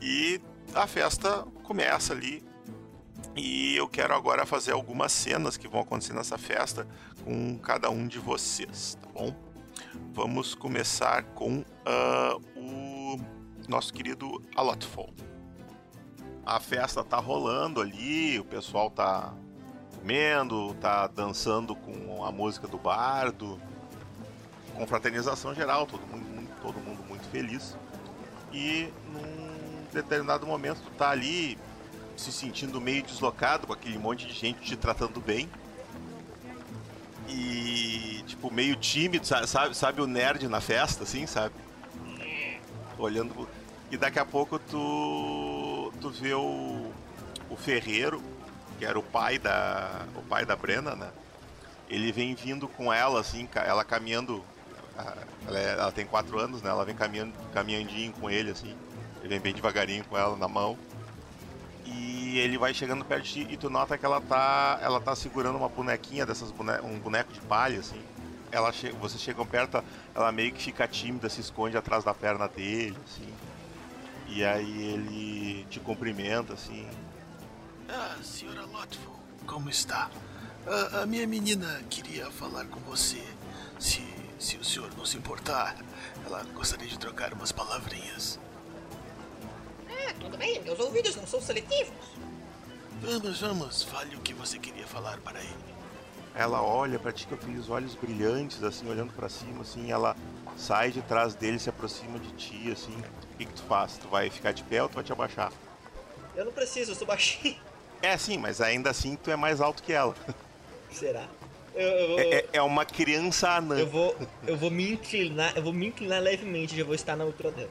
E a festa começa ali e eu quero agora fazer algumas cenas que vão acontecer nessa festa com cada um de vocês, tá bom? Vamos começar com ah, o nosso querido Alotful. A festa tá rolando ali, o pessoal tá comendo, tá dançando com a música do bardo, confraternização geral, todo mundo, muito- todo mundo muito feliz. E num determinado momento tu tá ali se sentindo meio deslocado com aquele monte de gente te tratando bem. E tipo, meio tímido, sa- sabe, sabe o nerd na festa, assim, sabe? Olhando. E daqui a pouco tu. tu vê o. o Ferreiro, que era o pai da. o pai da Brena, né? Ele vem vindo com ela, assim, ela caminhando. Ela, é- ela tem quatro anos, né? Ela vem caminhando, caminhandinho com ele, assim. Ele vem bem devagarinho com ela na mão. E ele vai chegando perto de ti e tu nota que ela tá, ela tá segurando uma bonequinha dessas bone um boneco de palha assim. Ela che vocês perto, ela meio que fica tímida, se esconde atrás da perna dele, assim. E aí ele te cumprimenta assim. Ah, senhora Lotful, como está? Ah, a minha menina queria falar com você. Se, se o senhor não se importar, ela gostaria de trocar umas palavrinhas. Ah, tudo bem, meus ouvidos não são seletivos. Vamos, vamos, fale o que você queria falar para ele. Ela olha pra ti com aqueles olhos brilhantes, assim, olhando pra cima, assim, ela sai de trás dele, se aproxima de ti, assim. O que, que tu faz? Tu vai ficar de pé ou tu vai te abaixar? Eu não preciso, eu sou baixinho. É sim, mas ainda assim tu é mais alto que ela. Será? Eu, eu vou, É, é- é uma criança anã. eu vou, eu vou me inclinar, eu vou me inclinar levemente, já vou estar na altura dela.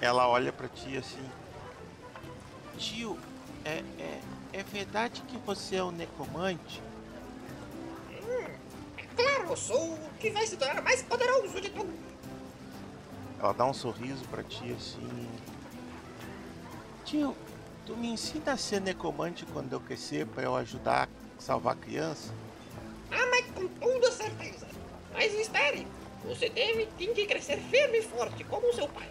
Ela olha pra ti assim. Tio, é, é, é verdade que você é um necromante? Claro, eu sou o que vai se tornar mais poderoso de todos. Ela dá um sorriso pra ti assim. Tio, tu me ensina a ser necromante quando eu crescer para eu ajudar a salvar criança? Ah, mas com toda certeza. Mas espere, você deve tem que crescer firme e forte, como o seu pai.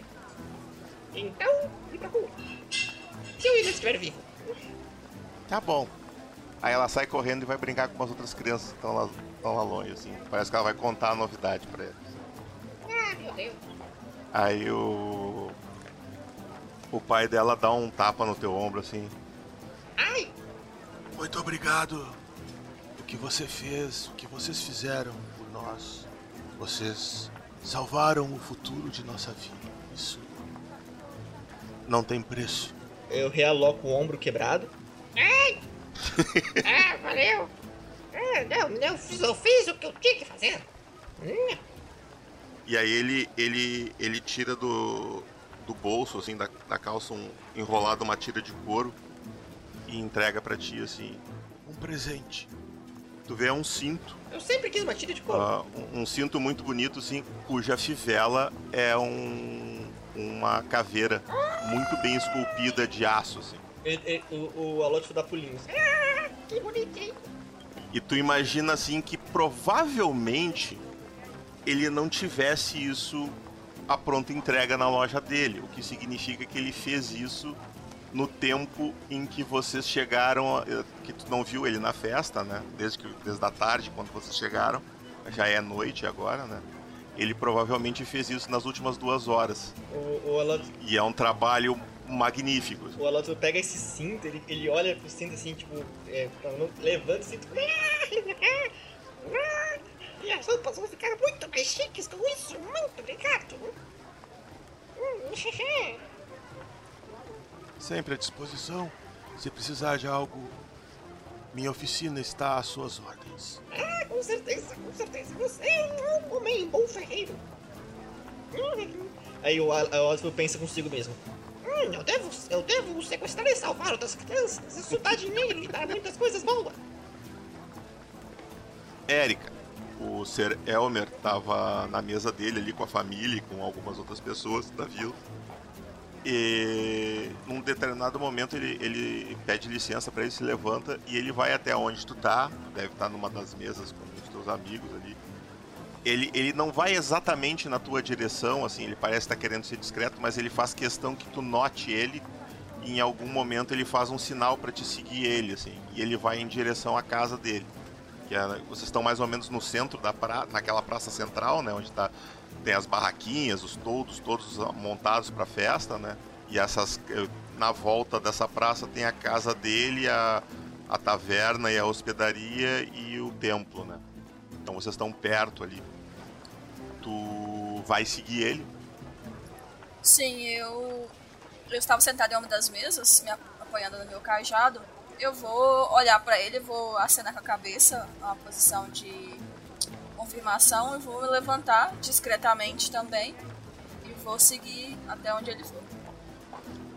Então, me procure. Se eu ainda estiver vivo. Tá bom. Aí ela sai correndo e vai brincar com umas outras crianças que estão lá, tão lá longe, assim. Parece que ela vai contar a novidade pra eles. Ah, meu Deus. Aí o. O pai dela dá um tapa no teu ombro assim. Ai, Muito obrigado. O que você fez, o que vocês fizeram por nós. Vocês salvaram o futuro de nossa vida. Isso não tem preço. Eu realoco o ombro quebrado. ai, ah, valeu. Ah, não, não, fiz- eu fiz o que eu tinha que fazer. Hum, E aí ele ele ele tira do, do bolso assim da, da calça um enrolado uma tira de couro e entrega pra ti assim, Um presente. tu vê é um cinto, Eu sempre quis uma tira de couro. ah, um, um cinto muito bonito assim, cuja fivela é um uma caveira muito bem esculpida de aço assim. Ele- ele- o, o Alótifo dá pulinhos. Ah, que bonitinho. E tu imagina assim que provavelmente ele não tivesse isso a pronta entrega na loja dele, o que significa que ele fez isso no tempo em que vocês chegaram, eh, que tu não viu ele na festa, né? Desde que desde a tarde quando vocês chegaram, já é noite agora, né? Ele provavelmente fez isso nas últimas duas horas. O, o, E é um trabalho magnífico. o Alótifo pega esse cinto, ele, ele olha pro cinto assim, tipo, é, levanta o cinto. *laughs* E as roupas vão ficar muito mais chiques com isso. Muito obrigado. Sempre à disposição. Se precisar de algo, minha oficina está às suas ordens. Ah, com certeza, com certeza. Você é um homem bom ferreiro. Aí o, Al- o Alótifo pensa consigo mesmo. hum, eu, devo, eu devo sequestrar e salvar outras crianças. Isso dá dinheiro e dá muitas coisas boas. Érica. O Ser Elmer tava na mesa dele ali com a família e com algumas outras pessoas da vila. E num determinado momento ele, ele pede licença pra ele se levanta e ele vai até onde tu tá, deve estar numa das mesas com os teus amigos ali. Ele, ele não vai exatamente na tua direção, assim, ele parece estar querendo ser discreto, mas ele faz questão que tu note ele e em algum momento ele faz um sinal pra te seguir ele, assim, e ele vai em direção à casa dele que é, vocês estão mais ou menos no centro da pra, naquela praça central, né, onde tá tem as barraquinhas, os toldos todos montados para festa, né? E essas eh, na volta dessa praça tem a casa dele, a, a taverna e a hospedaria e o templo, né? Então vocês estão perto ali. Tu vai seguir ele? Sim, eu. Eu estava sentado em uma das mesas, me apoiando no meu cajado. Eu vou olhar pra ele, vou acenar com a cabeça, uma posição de confirmação, e vou me levantar discretamente também. E vou seguir até onde ele for.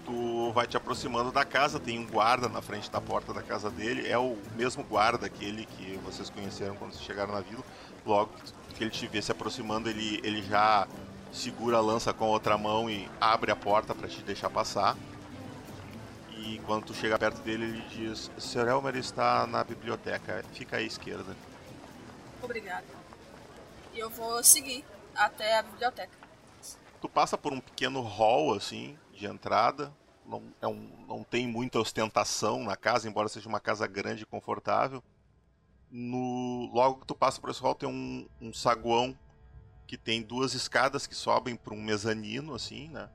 Tu vai te aproximando da casa, tem um guarda na frente da porta da casa dele, é o mesmo guarda aquele que vocês conheceram quando chegaram na vila. Logo que ele te vê se aproximando, ele, ele já segura a lança com a outra mão e abre a porta para te deixar passar. E quando tu chega perto dele, ele diz: Sr. Elmer está na biblioteca, fica à esquerda. Obrigado. E eu vou seguir até a biblioteca. Tu passa por um pequeno hall assim de entrada. Não, é um, não tem muita ostentação na casa, embora seja uma casa grande e confortável. No, logo que tu passa por esse hall tem um, um saguão que tem duas escadas que sobem para um mezanino assim, né?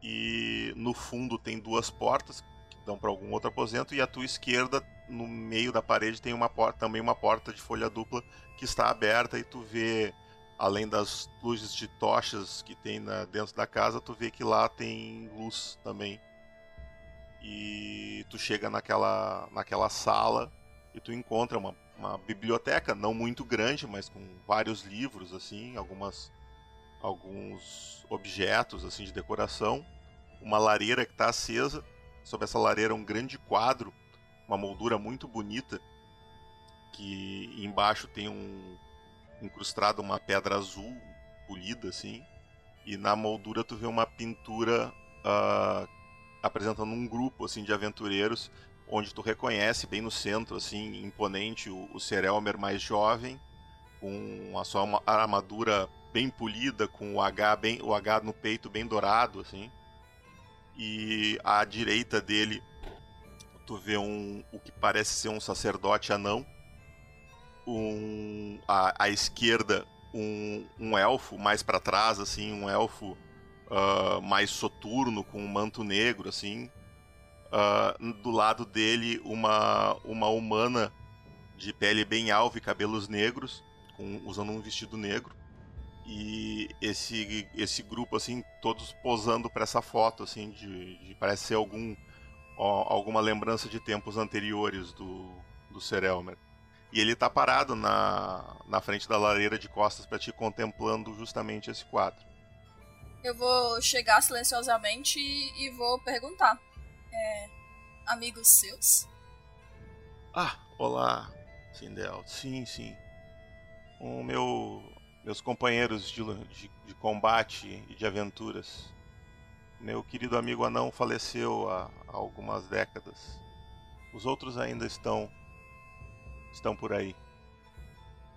E no fundo tem duas portas que dão para algum outro aposento e à tua esquerda no meio da parede tem uma porta, também uma porta de folha dupla que está aberta e tu vê além das luzes de tochas que tem na, dentro da casa, tu vê que lá tem luz também. E tu chega naquela, naquela sala e tu encontra uma, uma biblioteca, não muito grande, mas com vários livros, assim, algumas alguns objetos assim de decoração, uma lareira que está acesa, sobre essa lareira um grande quadro, uma moldura muito bonita, que embaixo tem um incrustado uma pedra azul polida assim e na moldura tu vê uma pintura ah, apresentando um grupo assim de aventureiros onde tu reconhece bem no centro assim imponente o, o Ser Elmer mais jovem com a sua armadura bem polida com o H bem o H no peito bem dourado assim e à direita dele tu vê um o que parece ser um sacerdote anão um, à, à esquerda um, um elfo mais para trás, assim, um elfo uh, mais soturno com um manto negro, assim. Uh, do lado dele uma, uma humana de pele bem alva e cabelos negros, com, usando um vestido negro. E esse, esse grupo, assim, todos posando para essa foto, assim, de, de parece ser algum ó, alguma lembrança de tempos anteriores do, do Ser Elmer. E ele tá parado na, na frente da lareira de costas para ti, contemplando justamente esse quadro. Eu vou chegar silenciosamente e, e vou perguntar. É, amigos seus? Ah, olá, Sindel. Sim, sim. O meu, meus companheiros de, de, de combate e de aventuras. Meu querido amigo anão faleceu há, há algumas décadas. Os outros ainda estão estão por aí.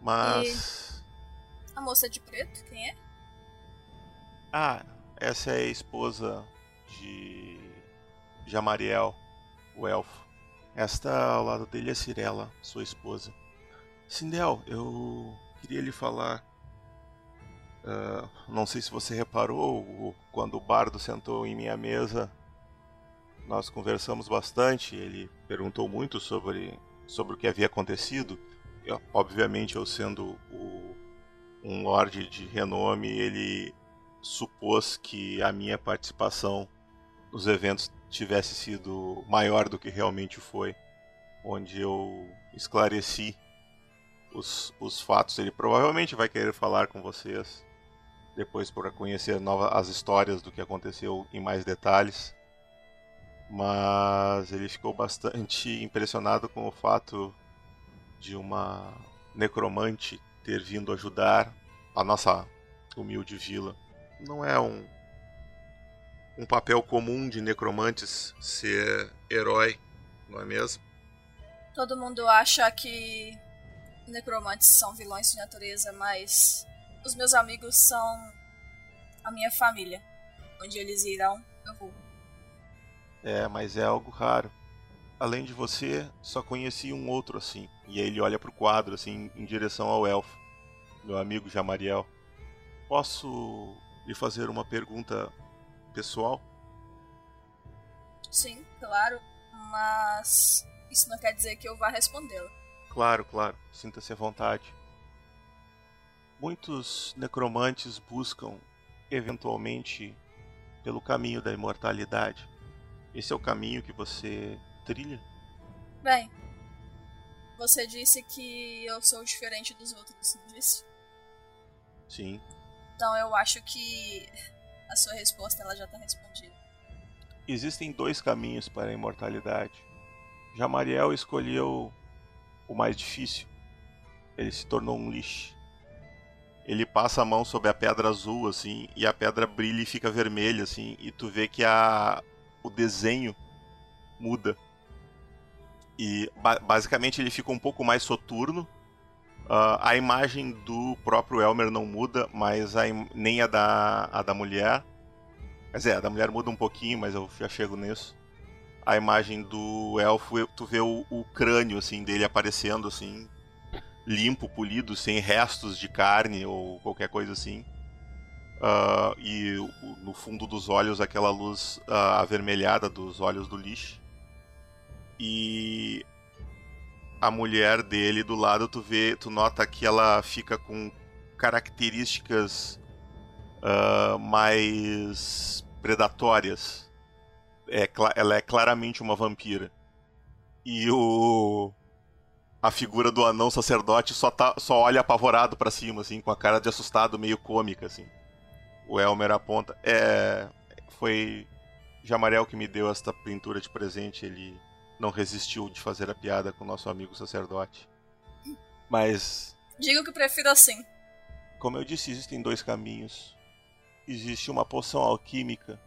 Mas A moça de preto, quem é? ah, essa é a esposa de Jamariel, o elfo. Esta ao lado dele é Cirela, sua esposa. Sindel, eu queria lhe falar. Ah, não sei se você reparou, quando o bardo sentou em minha mesa, nós conversamos bastante. Ele perguntou muito sobre, sobre o que havia acontecido. Eu, obviamente, eu sendo o, um lorde de renome, ele supôs que a minha participação nos eventos tivesse sido maior do que realmente foi, onde eu esclareci os, os fatos. Ele provavelmente vai querer falar com vocês depois para conhecer as histórias do que aconteceu em mais detalhes. Mas ele ficou bastante impressionado com o fato de uma necromante ter vindo ajudar a nossa humilde vila. Não é um um papel comum de necromantes ser herói, não é mesmo? Todo mundo acha que necromantes são vilões de natureza, mas os meus amigos são a minha família. Onde eles irão, eu vou. É, mas é algo raro. Além de você, só conheci um outro assim. E aí ele olha pro quadro assim em direção ao elfo, meu amigo Jamariel. Posso lhe fazer uma pergunta pessoal? Sim, claro, mas isso não quer dizer que eu vá respondê-la. Claro, claro. Sinta-se à vontade. Muitos necromantes buscam, eventualmente, pelo caminho da imortalidade. Esse é o caminho que você trilha? Bem, você disse que eu sou diferente dos outros, não disse? Sim. Então eu acho que a sua resposta ela já tá respondida. Existem dois caminhos para a imortalidade. Jamariel escolheu o mais difícil. Ele se tornou um lixo. Ele passa a mão sobre a pedra azul, assim, e a pedra brilha e fica vermelha, assim, e tu vê que a... o desenho muda. E ba basicamente ele fica um pouco mais soturno. Uh, a imagem do próprio Elmer não muda, mas a nem a da, a da mulher. Quer dizer, a da mulher muda um pouquinho, mas eu já chego nisso. A imagem do elfo, tu vê o, o crânio assim dele aparecendo assim, limpo, polido, sem restos de carne ou qualquer coisa assim. Uh, e no fundo dos olhos aquela luz uh, avermelhada dos olhos do lixo. E a mulher dele do lado, tu vê, tu nota que ela fica com características uh, mais predatórias. É, ela é claramente uma vampira. E o a figura do anão sacerdote só, tá, só olha apavorado para cima, assim, com a cara de assustado, meio cômica, assim. O Elmer aponta. É. Foi Jamarel que me deu esta pintura de presente. Ele não resistiu de fazer a piada com o nosso amigo sacerdote. Mas. Digo que prefiro assim. Como eu disse, existem dois caminhos. Existe uma poção alquímica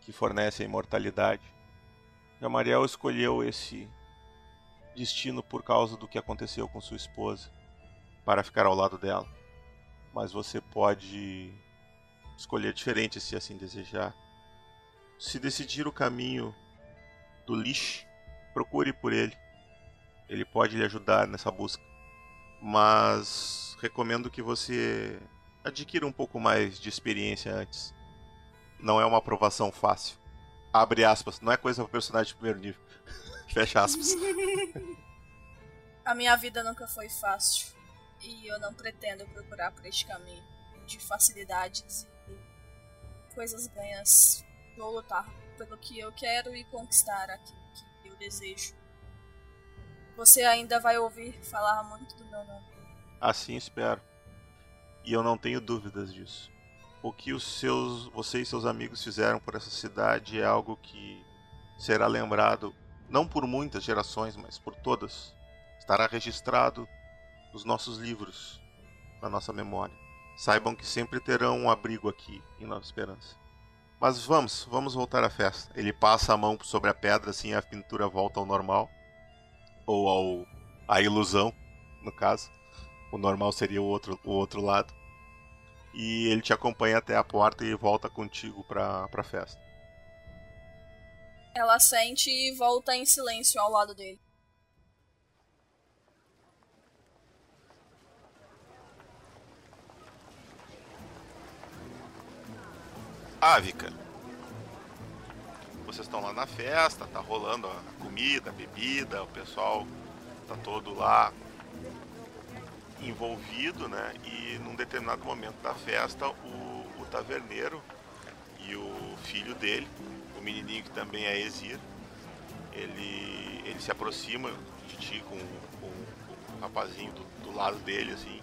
que fornece a imortalidade. Jamariel escolheu esse destino por causa do que aconteceu com sua esposa, para ficar ao lado dela. Mas você pode escolher diferente se assim desejar. Se decidir o caminho do lixo, procure por ele. Ele pode lhe ajudar nessa busca. Mas recomendo que você adquira um pouco mais de experiência antes. Não é uma aprovação fácil. Abre aspas, não é coisa para personagem de primeiro nível. Fecha aspas. *laughs* A minha vida nunca foi fácil. E eu não pretendo procurar por este caminho de facilidades e coisas ganhas. Vou lutar pelo que eu quero e conquistar aquilo que eu desejo. Você ainda vai ouvir falar muito do meu nome. Assim espero. E eu não tenho dúvidas disso. O que os seus, você e seus amigos fizeram por essa cidade é algo que será lembrado não por muitas gerações, mas por todas. Estará registrado nos nossos livros, na nossa memória. Saibam que sempre terão um abrigo aqui em Nova Esperança. Mas vamos, vamos voltar à festa. Ele passa a mão sobre a pedra, assim a pintura volta ao normal. Ou ao à ilusão, no caso. O normal seria o outro, o outro lado. E ele te acompanha até a porta e volta contigo pra, pra festa. Ela sente e volta em silêncio ao lado dele. Ávica. Vocês estão lá na festa, tá rolando a comida, a bebida, o pessoal tá todo lá envolvido, né? E num determinado momento da festa, o, o taverneiro e o filho dele, menininho que também é Exir, ele, ele se aproxima de ti com, com, com o rapazinho do, do, lado dele, assim.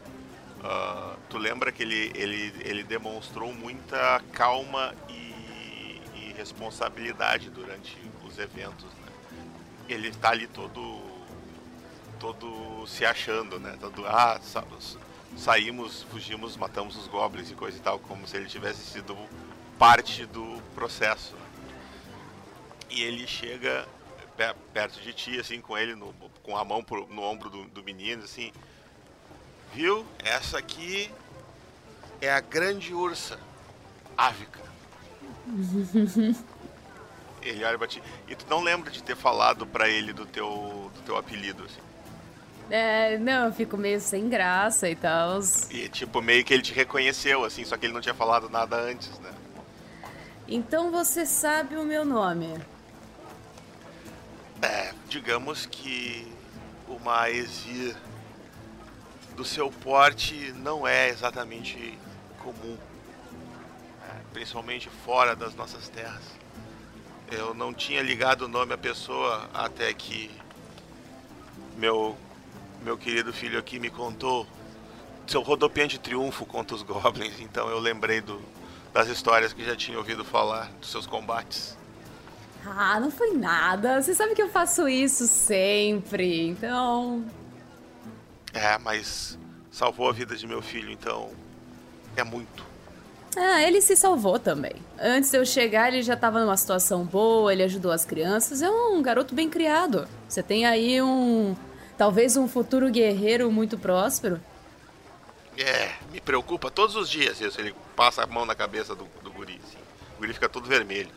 Uh, tu lembra que ele, ele, ele demonstrou muita calma e, e responsabilidade durante os eventos, né? Ele está ali todo todo se achando, né? Todo, ah, sa saímos, fugimos, matamos os goblins e coisa e tal, como se ele tivesse sido parte do processo. E ele chega perto de ti, assim, com ele, no, com a mão pro, no ombro do, do menino, assim. Viu? Essa aqui é a grande ursa, Ávica. *laughs* ele olha pra ti. E tu não lembra de ter falado para ele do teu, do teu apelido, assim. É, não, eu fico meio sem graça e tal. E tipo, meio que ele te reconheceu, assim, só que ele não tinha falado nada antes, né? Então você sabe o meu nome. É, digamos que uma exir do seu porte não é exatamente comum. É, principalmente fora das nossas terras. Eu não tinha ligado o nome à pessoa até que meu meu querido filho aqui me contou seu rodopiante triunfo contra os goblins, então eu lembrei do, das histórias que já tinha ouvido falar dos seus combates. Ah, não foi nada. Você sabe que eu faço isso sempre, então. É, mas salvou a vida de meu filho, então é muito. Ah, ele se salvou também. Antes de eu chegar, ele já estava numa situação boa, ele ajudou as crianças. É um garoto bem criado. Você tem aí um Talvez um futuro guerreiro muito próspero? É, me preocupa todos os dias isso. Ele passa a mão na cabeça do, do guri, assim. O guri fica todo vermelho.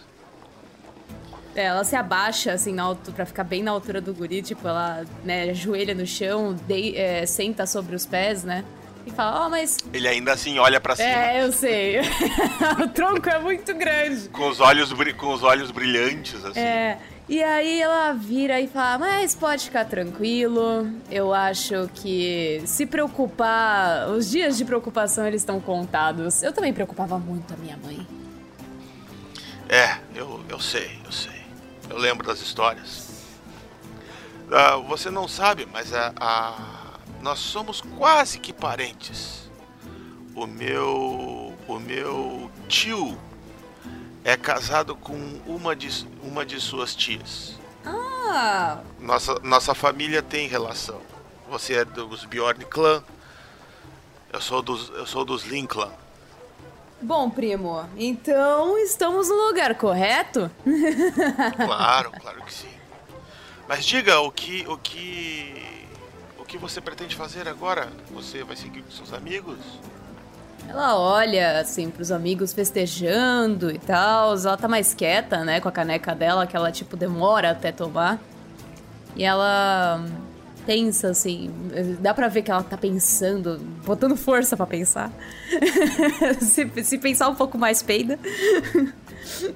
Ela se abaixa, assim, na altura, pra ficar bem na altura do guri. Tipo, ela, né, ajoelha no chão, de, é, senta sobre os pés, né? E fala, ó, oh, mas... Ele ainda assim olha para cima. É, eu sei. *laughs* o tronco é muito grande. Com os olhos, com os olhos brilhantes, assim. É... E aí ela vira e fala: Mas pode ficar tranquilo. Eu acho que se preocupar, os dias de preocupação eles estão contados. Eu também preocupava muito a minha mãe. É, eu, eu sei, eu sei. Eu lembro das histórias. Uh, você não sabe, mas a, a, nós somos quase que parentes. O meu, o meu tio é casado com uma de, uma de suas tias. Ah! Nossa, nossa família tem relação. Você é dos Bjorn Clan. Eu sou dos, eu sou dos Lin Clan. Bom, primo, então estamos no lugar correto? *laughs* claro, claro que sim. Mas diga o que o que o que você pretende fazer agora? Você vai seguir com seus amigos? Ela olha, assim, pros amigos festejando e tal. Ela tá mais quieta, né, com a caneca dela, que ela, tipo, demora até tomar. E ela pensa, assim, dá pra ver que ela tá pensando, botando força para pensar. *laughs* se, se, pensar um pouco mais peida.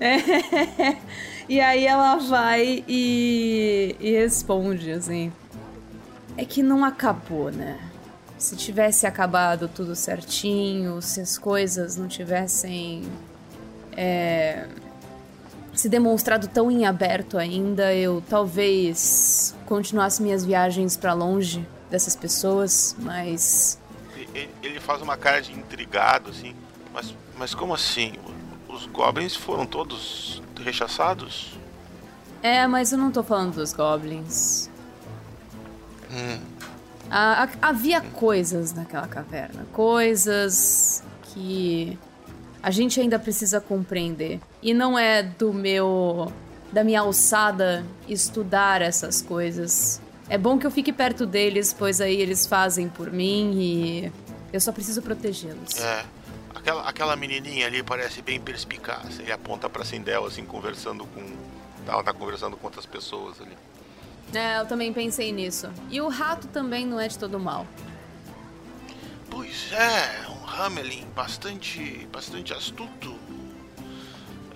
é. *laughs* E aí ela vai e, e responde, assim. É que não acabou, né? se tivesse acabado tudo certinho, se as coisas não tivessem é, se demonstrado tão em aberto ainda, eu talvez continuasse minhas viagens para longe dessas pessoas, mas Ele, ele faz uma cara de intrigado, assim. Mas, mas como assim? Os goblins foram todos rechaçados? é, mas eu não tô falando dos goblins. Hum, Ah, ha- havia coisas naquela caverna, coisas que a gente ainda precisa compreender. E não é do meu da minha alçada estudar essas coisas. É bom que eu fique perto deles, pois aí eles fazem por mim e eu só preciso protegê-los. é. Aquela, aquela menininha ali parece bem perspicaz. Ele aponta pra Sindel, assim, conversando com. Ela tá conversando com outras pessoas ali. É, eu também pensei nisso. E o rato também não é de todo mal. Pois é, um Hamelin bastante, bastante astuto.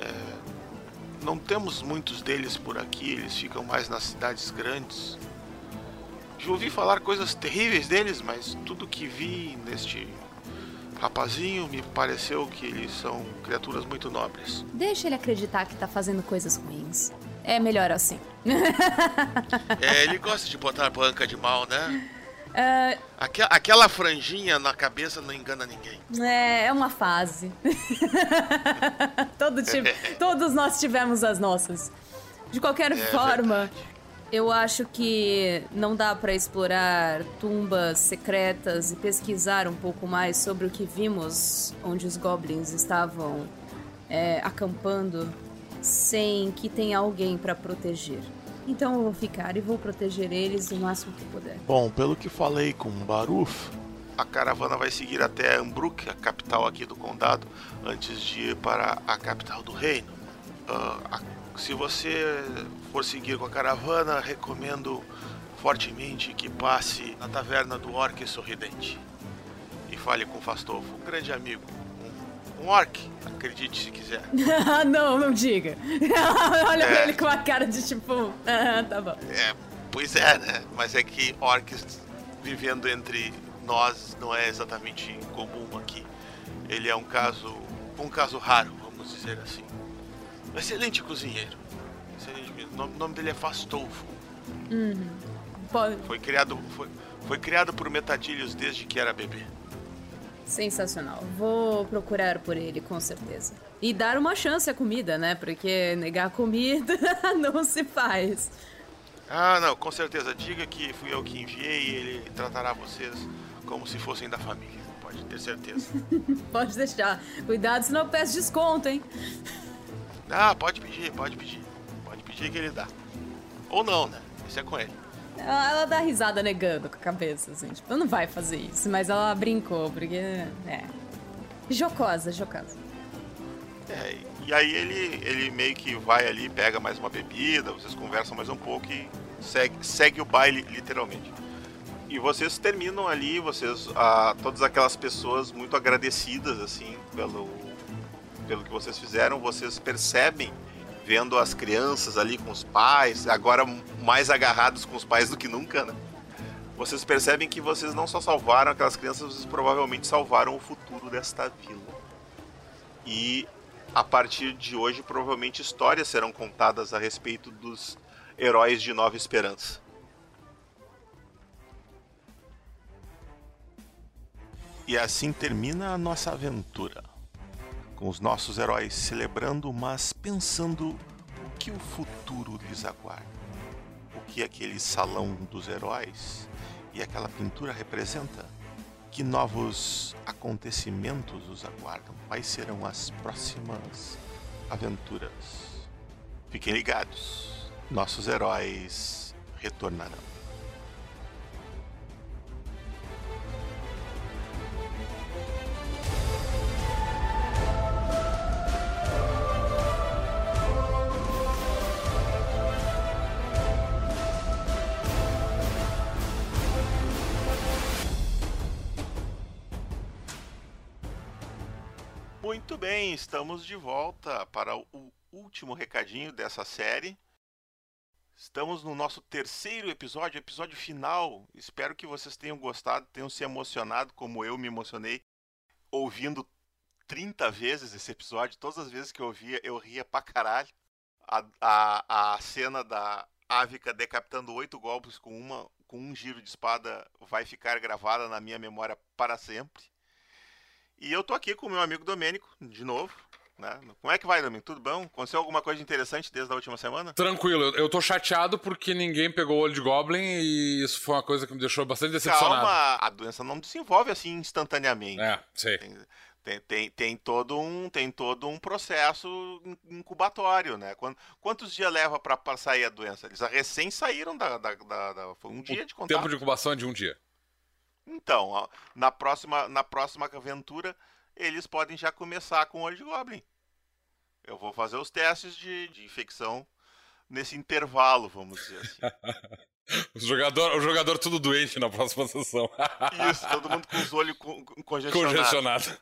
É, não temos muitos deles por aqui, eles ficam mais nas cidades grandes. Já ouvi falar coisas terríveis deles, mas tudo que vi neste rapazinho me pareceu que eles são criaturas muito nobres. Deixa ele acreditar que tá fazendo coisas ruins. É melhor assim. É, ele gosta de botar banca de mal, né? *laughs* É, Aque- Aquela franjinha na cabeça não engana ninguém. É, é uma fase. *laughs* Todo tipo, *laughs* todos nós tivemos as nossas. De qualquer É forma, eu acho que não dá pra explorar tumbas secretas e pesquisar um pouco mais sobre o que vimos onde os goblins estavam é, acampando sem que tenha alguém pra proteger. Então eu vou ficar e vou proteger eles o máximo que puder. Bom, pelo que falei com Baruf, a caravana vai seguir até Ambruk, a capital aqui do condado, antes de ir para a capital do reino. Ah, a- se você for seguir com a caravana, recomendo fortemente que passe na taverna do Orc Sorridente e fale com Fastolfo, um grande amigo, um, orc, acredite se quiser. *laughs* não, não diga. *laughs* Olha pra É. ele com a cara de tipo, ah, tá bom. É, pois é, né? Mas é que orcs vivendo entre nós não é exatamente comum aqui. Ele é um caso, um caso raro, vamos dizer assim. Um excelente cozinheiro. Excelente mesmo. O nome, dele é Fastolfo. Uhum. Foi criado, foi, foi criado por metadilhos desde que era bebê. Sensacional. Vou procurar por ele, com certeza. E dar uma chance à comida, né? Porque negar comida *laughs* não se faz. Ah, não, com certeza. Diga que fui eu que enviei e ele tratará vocês como se fossem da família. Pode ter certeza. *laughs* Pode deixar. Cuidado, senão eu peço desconto, hein? Ah, pode pedir, pode pedir. Pode pedir que ele dá. Ou não, né? Isso é com ele. Ela, ela dá risada negando com a cabeça, assim. Tipo, não vai fazer isso. Mas ela brincou, porque. É. Jocosa, jocosa. É, e aí ele, ele meio que vai ali, pega mais uma bebida, vocês conversam mais um pouco e segue, segue o baile, literalmente. E vocês terminam ali, vocês, ah, todas aquelas pessoas muito agradecidas, assim, pelo, pelo que vocês fizeram, vocês percebem, vendo as crianças ali com os pais, agora mais agarrados com os pais do que nunca, né? Vocês percebem que vocês não só salvaram aquelas crianças, vocês provavelmente salvaram o futuro desta vila. E a partir de hoje, provavelmente histórias serão contadas a respeito dos heróis de Nova Esperança. E assim termina a nossa aventura. Com os nossos heróis celebrando, mas pensando o que o futuro lhes aguarda. O que aquele salão dos heróis e aquela pintura representa. Que novos acontecimentos os aguardam? Quais serão as próximas aventuras? Fiquem ligados, nossos heróis retornarão. Muito bem, estamos de volta para o último recadinho dessa série. Estamos no nosso terceiro episódio, episódio final. Espero que vocês tenham gostado, tenham se emocionado como eu me emocionei ouvindo 30 vezes esse episódio. Todas as vezes que eu ouvia, eu ria pra caralho. a, a, a cena da Ávica decapitando oito golpes com, uma, com um giro de espada vai ficar gravada na minha memória para sempre. E eu tô aqui com o meu amigo Domênico, de novo. Né? Como é que vai, Domênico? Tudo bom? Aconteceu alguma coisa interessante desde a última semana? Tranquilo, eu, tô chateado porque ninguém pegou o olho de Goblin e isso foi uma coisa que me deixou bastante decepcionado. Calma, a doença não desenvolve assim instantaneamente. É, sei. Tem, tem, tem, tem, todo um, tem todo um processo incubatório, né? Quantos dias leva para sair a doença? Eles recém saíram da, da, da, da Foi um dia de contato. tempo de incubação é de um dia. Então, na próxima, na próxima aventura, eles podem já começar com o olho de Goblin. Eu vou fazer os testes de, de infecção nesse intervalo, vamos dizer assim. *laughs* o, jogador, o jogador tudo doente na próxima sessão. Isso, todo mundo com os olhos *laughs* congestionados. Congestionado.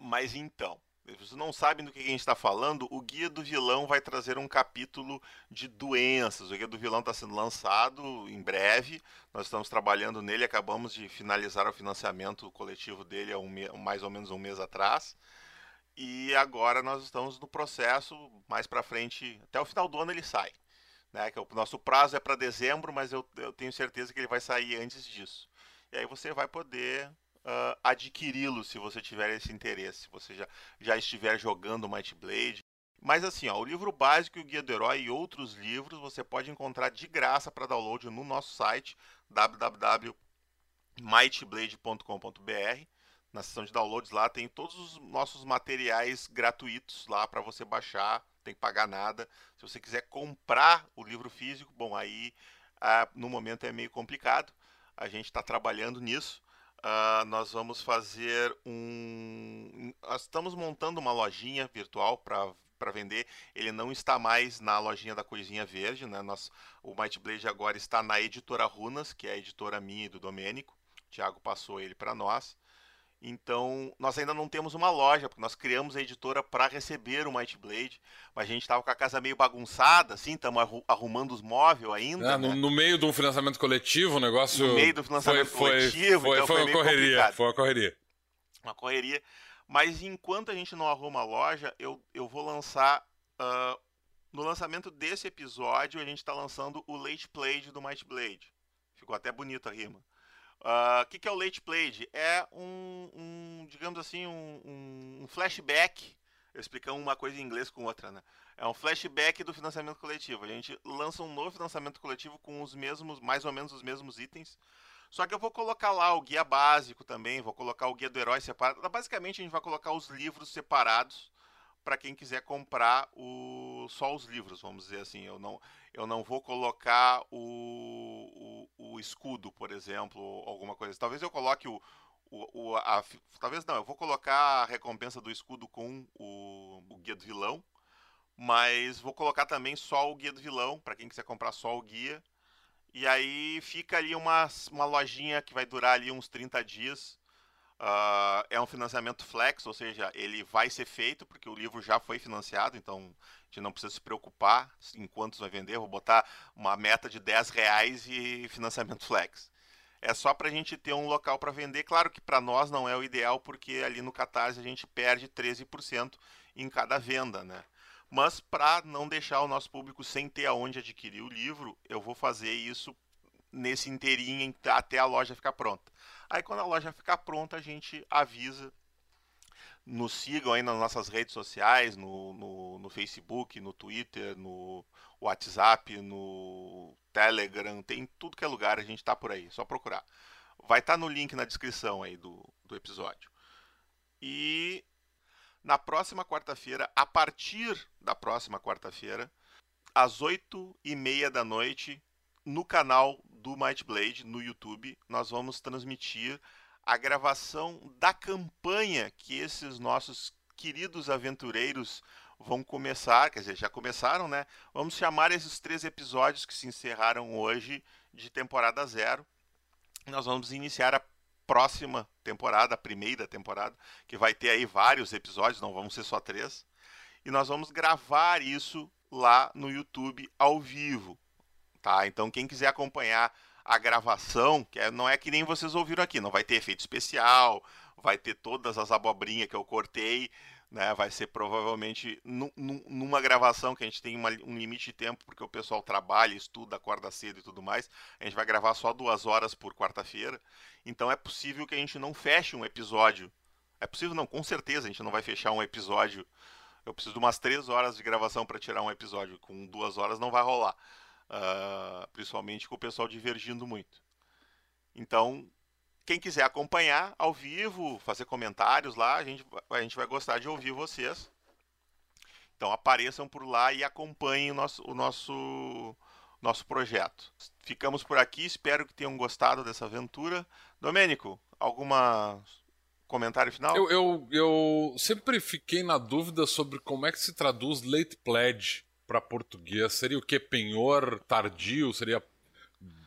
Mas então, vocês não sabem do que a gente está falando, o Guia do Vilão vai trazer um capítulo de doenças. O Guia do Vilão está sendo lançado em breve. Nós estamos trabalhando nele, acabamos de finalizar o financiamento coletivo dele há um mais ou menos um mês atrás. E agora nós estamos no processo, mais para frente, até o final do ano ele sai. Né? Que o nosso prazo é para dezembro, mas eu, eu tenho certeza que ele vai sair antes disso. E aí você vai poder uh, adquiri-lo se você tiver esse interesse, se você já, já estiver jogando Might Blade. Mas assim, ó, o livro básico, o Guia do Herói e outros livros você pode encontrar de graça para download no nosso site www.mightblade.com.br. Na seção de downloads lá tem todos os nossos materiais gratuitos lá para você baixar, tem que pagar nada. Se você quiser comprar o livro físico, bom, aí ah, no momento é meio complicado. A gente está trabalhando nisso. Uh, nós vamos fazer um. Nós estamos montando uma lojinha virtual para vender. Ele não está mais na lojinha da Coisinha Verde, né? Nós, o Might Blade agora está na editora Runas, que é a editora minha e do Domênico. O Thiago passou ele para nós. Então, nós ainda não temos uma loja, porque nós criamos a editora para receber o Might Blade, mas a gente estava com a casa meio bagunçada, assim, estamos arrumando os móveis ainda. É, né? no, no, meio de um financiamento coletivo, o negócio. No meio do financiamento foi, coletivo, foi, então foi, foi, uma correria. Complicado. Foi uma correria. Uma correria. Mas enquanto a gente não arruma a loja, eu, eu vou lançar. Uh, no lançamento desse episódio, a gente está lançando o Late Blade do Might Blade. Ficou até bonita a rima. O uh, que, que, é o late played? É um, um digamos assim, um, um, flashback. Eu explicando uma coisa em inglês com outra, né? É um flashback do financiamento coletivo. A gente lança um novo financiamento coletivo com os mesmos, mais ou menos os mesmos itens. Só que eu vou colocar lá o guia básico também, vou colocar o guia do herói separado. Basicamente, a gente vai colocar os livros separados para quem quiser comprar o, só os livros, vamos dizer assim. Eu não, eu não vou colocar o, o, o escudo, por exemplo, alguma coisa. Talvez eu coloque o, o, o a, talvez não, eu vou colocar a recompensa do escudo com o, o guia do vilão, mas vou colocar também só o guia do vilão, para quem quiser comprar só o guia. E aí fica ali uma, uma lojinha que vai durar ali uns 30 dias Uh, é um financiamento flex, ou seja, ele vai ser feito porque o livro já foi financiado, então a gente não precisa se preocupar em quantos vai vender. vou botar uma meta de 10 reais e financiamento flex. É só para a gente ter um local para vender. Claro que para nós não é o ideal, porque ali no Catarse a gente perde 13% em cada venda, né? Mas para não deixar o nosso público sem ter aonde adquirir o livro, eu vou fazer isso nesse inteirinho até a loja ficar pronta. Aí quando a loja ficar pronta, a gente avisa. Nos sigam aí nas nossas redes sociais, no, no, no Facebook, no Twitter, no WhatsApp, no Telegram, tem tudo que é lugar, a gente tá por aí, só procurar. Vai estar tá no link na descrição aí do, do episódio. E na próxima quarta-feira, a partir da próxima quarta-feira, às oito e meia da noite, no canal do Might Blade no YouTube, nós vamos transmitir a gravação da campanha que esses nossos queridos aventureiros vão começar, quer dizer, já começaram, né? Vamos chamar esses três episódios que se encerraram hoje de temporada zero. Nós vamos iniciar a próxima temporada, a primeira temporada, que vai ter aí vários episódios, não vão ser só três. E nós vamos gravar isso lá no YouTube ao vivo tá? Então quem quiser acompanhar a gravação, que é, não é que nem vocês ouviram aqui, não vai ter efeito especial, vai ter todas as abobrinhas que eu cortei, né? Vai ser provavelmente nu- nu- numa gravação que a gente tem uma- um limite de tempo, porque o pessoal trabalha, estuda, acorda cedo e tudo mais. A gente vai gravar só duas horas por quarta-feira. Então é possível que a gente não feche um episódio. É possível, não, com certeza a gente não vai fechar um episódio. Eu preciso de umas três horas de gravação para tirar um episódio. Com duas horas não vai rolar. Ah, principalmente com o pessoal divergindo muito. Então, quem quiser acompanhar ao vivo, fazer comentários lá, a gente, a gente vai gostar de ouvir vocês. Então apareçam por lá e acompanhem o nosso, o nosso, nosso projeto. Ficamos por aqui, espero que tenham gostado dessa aventura. Domênico, alguma comentário final? Eu, eu, eu sempre fiquei na dúvida sobre como é que se traduz late pledge para português. Seria o que? Penhor tardio? Seria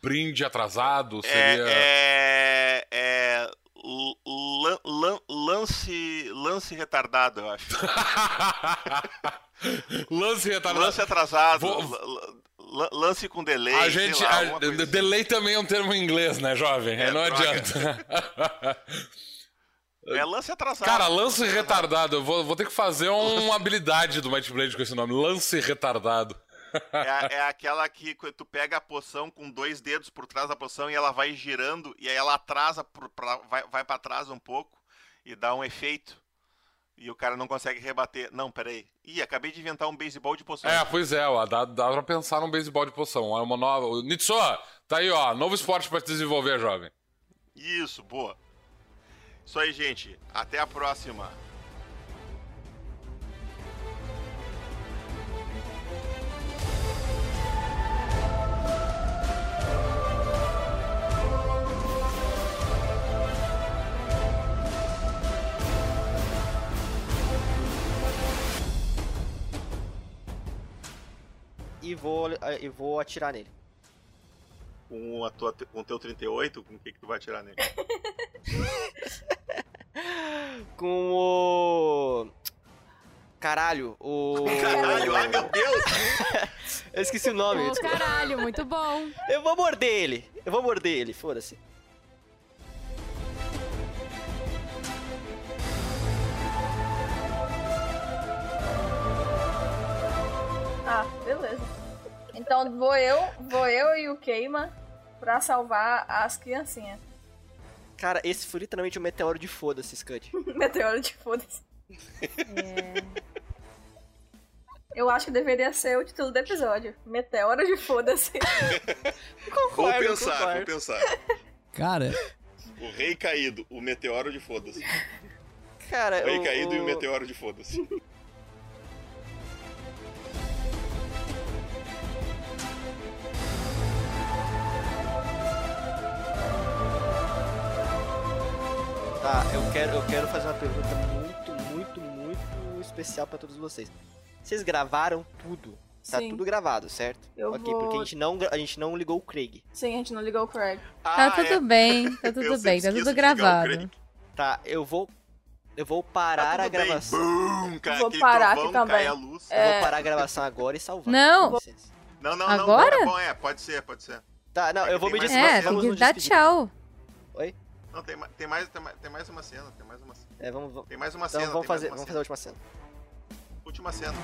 brinde atrasado? Seria. É, é, é lan- lan- lance, lance retardado, eu acho. *laughs* lance retardado. Lance atrasado. Vou- la- la- lance com delay. A gente. lá, a- coisa assim. delay também é um termo em inglês, né, jovem? É, não droga. adianta. *laughs* É lance atrasado. Cara, lance retardado. Eu vou, vou ter que fazer uma habilidade do Might Blade com esse nome. Lance retardado. É, *laughs* é aquela que tu pega a poção com dois dedos por trás da poção e ela vai girando e aí ela atrasa, por, pra, vai, vai para trás um pouco e dá um efeito. E o cara não consegue rebater. Não, peraí. Ih, acabei de inventar um beisebol de poção. É, pois é, ó, dá, dá pra pensar num beisebol de poção. É uma nova. o Nitsuo, tá aí, ó. Novo esporte pra te desenvolver, jovem. Isso, boa. Isso aí, gente. Até a próxima. E vou, e vou atirar nele. Com, a tua, com o teu 38, com o que, que tu vai atirar nele? *laughs* *laughs* Com o. Caralho, o. Caralho, ai meu Deus! *laughs* Eu esqueci o nome. Desculpa. caralho, muito bom. Eu vou morder ele. Eu vou morder ele, foda-se. Ah, beleza. Então vou eu, vou eu e o Keima pra salvar as criancinhas. Cara, esse foi literalmente um meteoro de foda-se, Scud. *laughs* Meteoro de foda-se. Eu acho que deveria ser o título do episódio. Meteoro de foda-se. *laughs* Vou Concordo, pensar, vou pensar. Cara, O rei caído, o meteoro de foda-se. Cara, O rei o- caído e o o- meteoro de foda-se. Tá, eu quero, eu quero fazer uma pergunta muito, muito, muito especial pra todos vocês. Vocês gravaram tudo? Tá Sim. tudo gravado, certo? Eu ok, vou- porque a gente, não, a gente não ligou o Craig. Sim, a gente não ligou o Craig. Tá tudo *laughs* bem, tá tudo bem, tá tudo gravado. Tá, eu vou. Eu vou parar Tá a bem. gravação. Bum, cai Vou parar aqui também. a luz. Eu vou parar a gravação agora e salvar. Não. Não, não, Agora? não. Bom, é, pode ser, pode ser. Tá, não, eu vou me despedir. É, tem vamos que dar despedir. tchau. Oi? Não, tem, tem, mais, tem, mais, tem mais uma cena, tem mais uma cena. É, vamos, vamos. Tem mais uma Então cena. vamos fazer, vamos fazer a última cena. Última cena.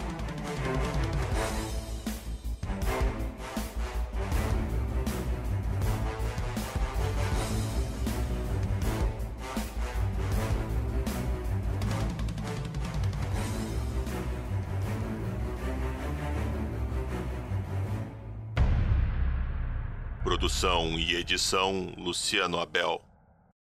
Produção e edição Luciano Abel.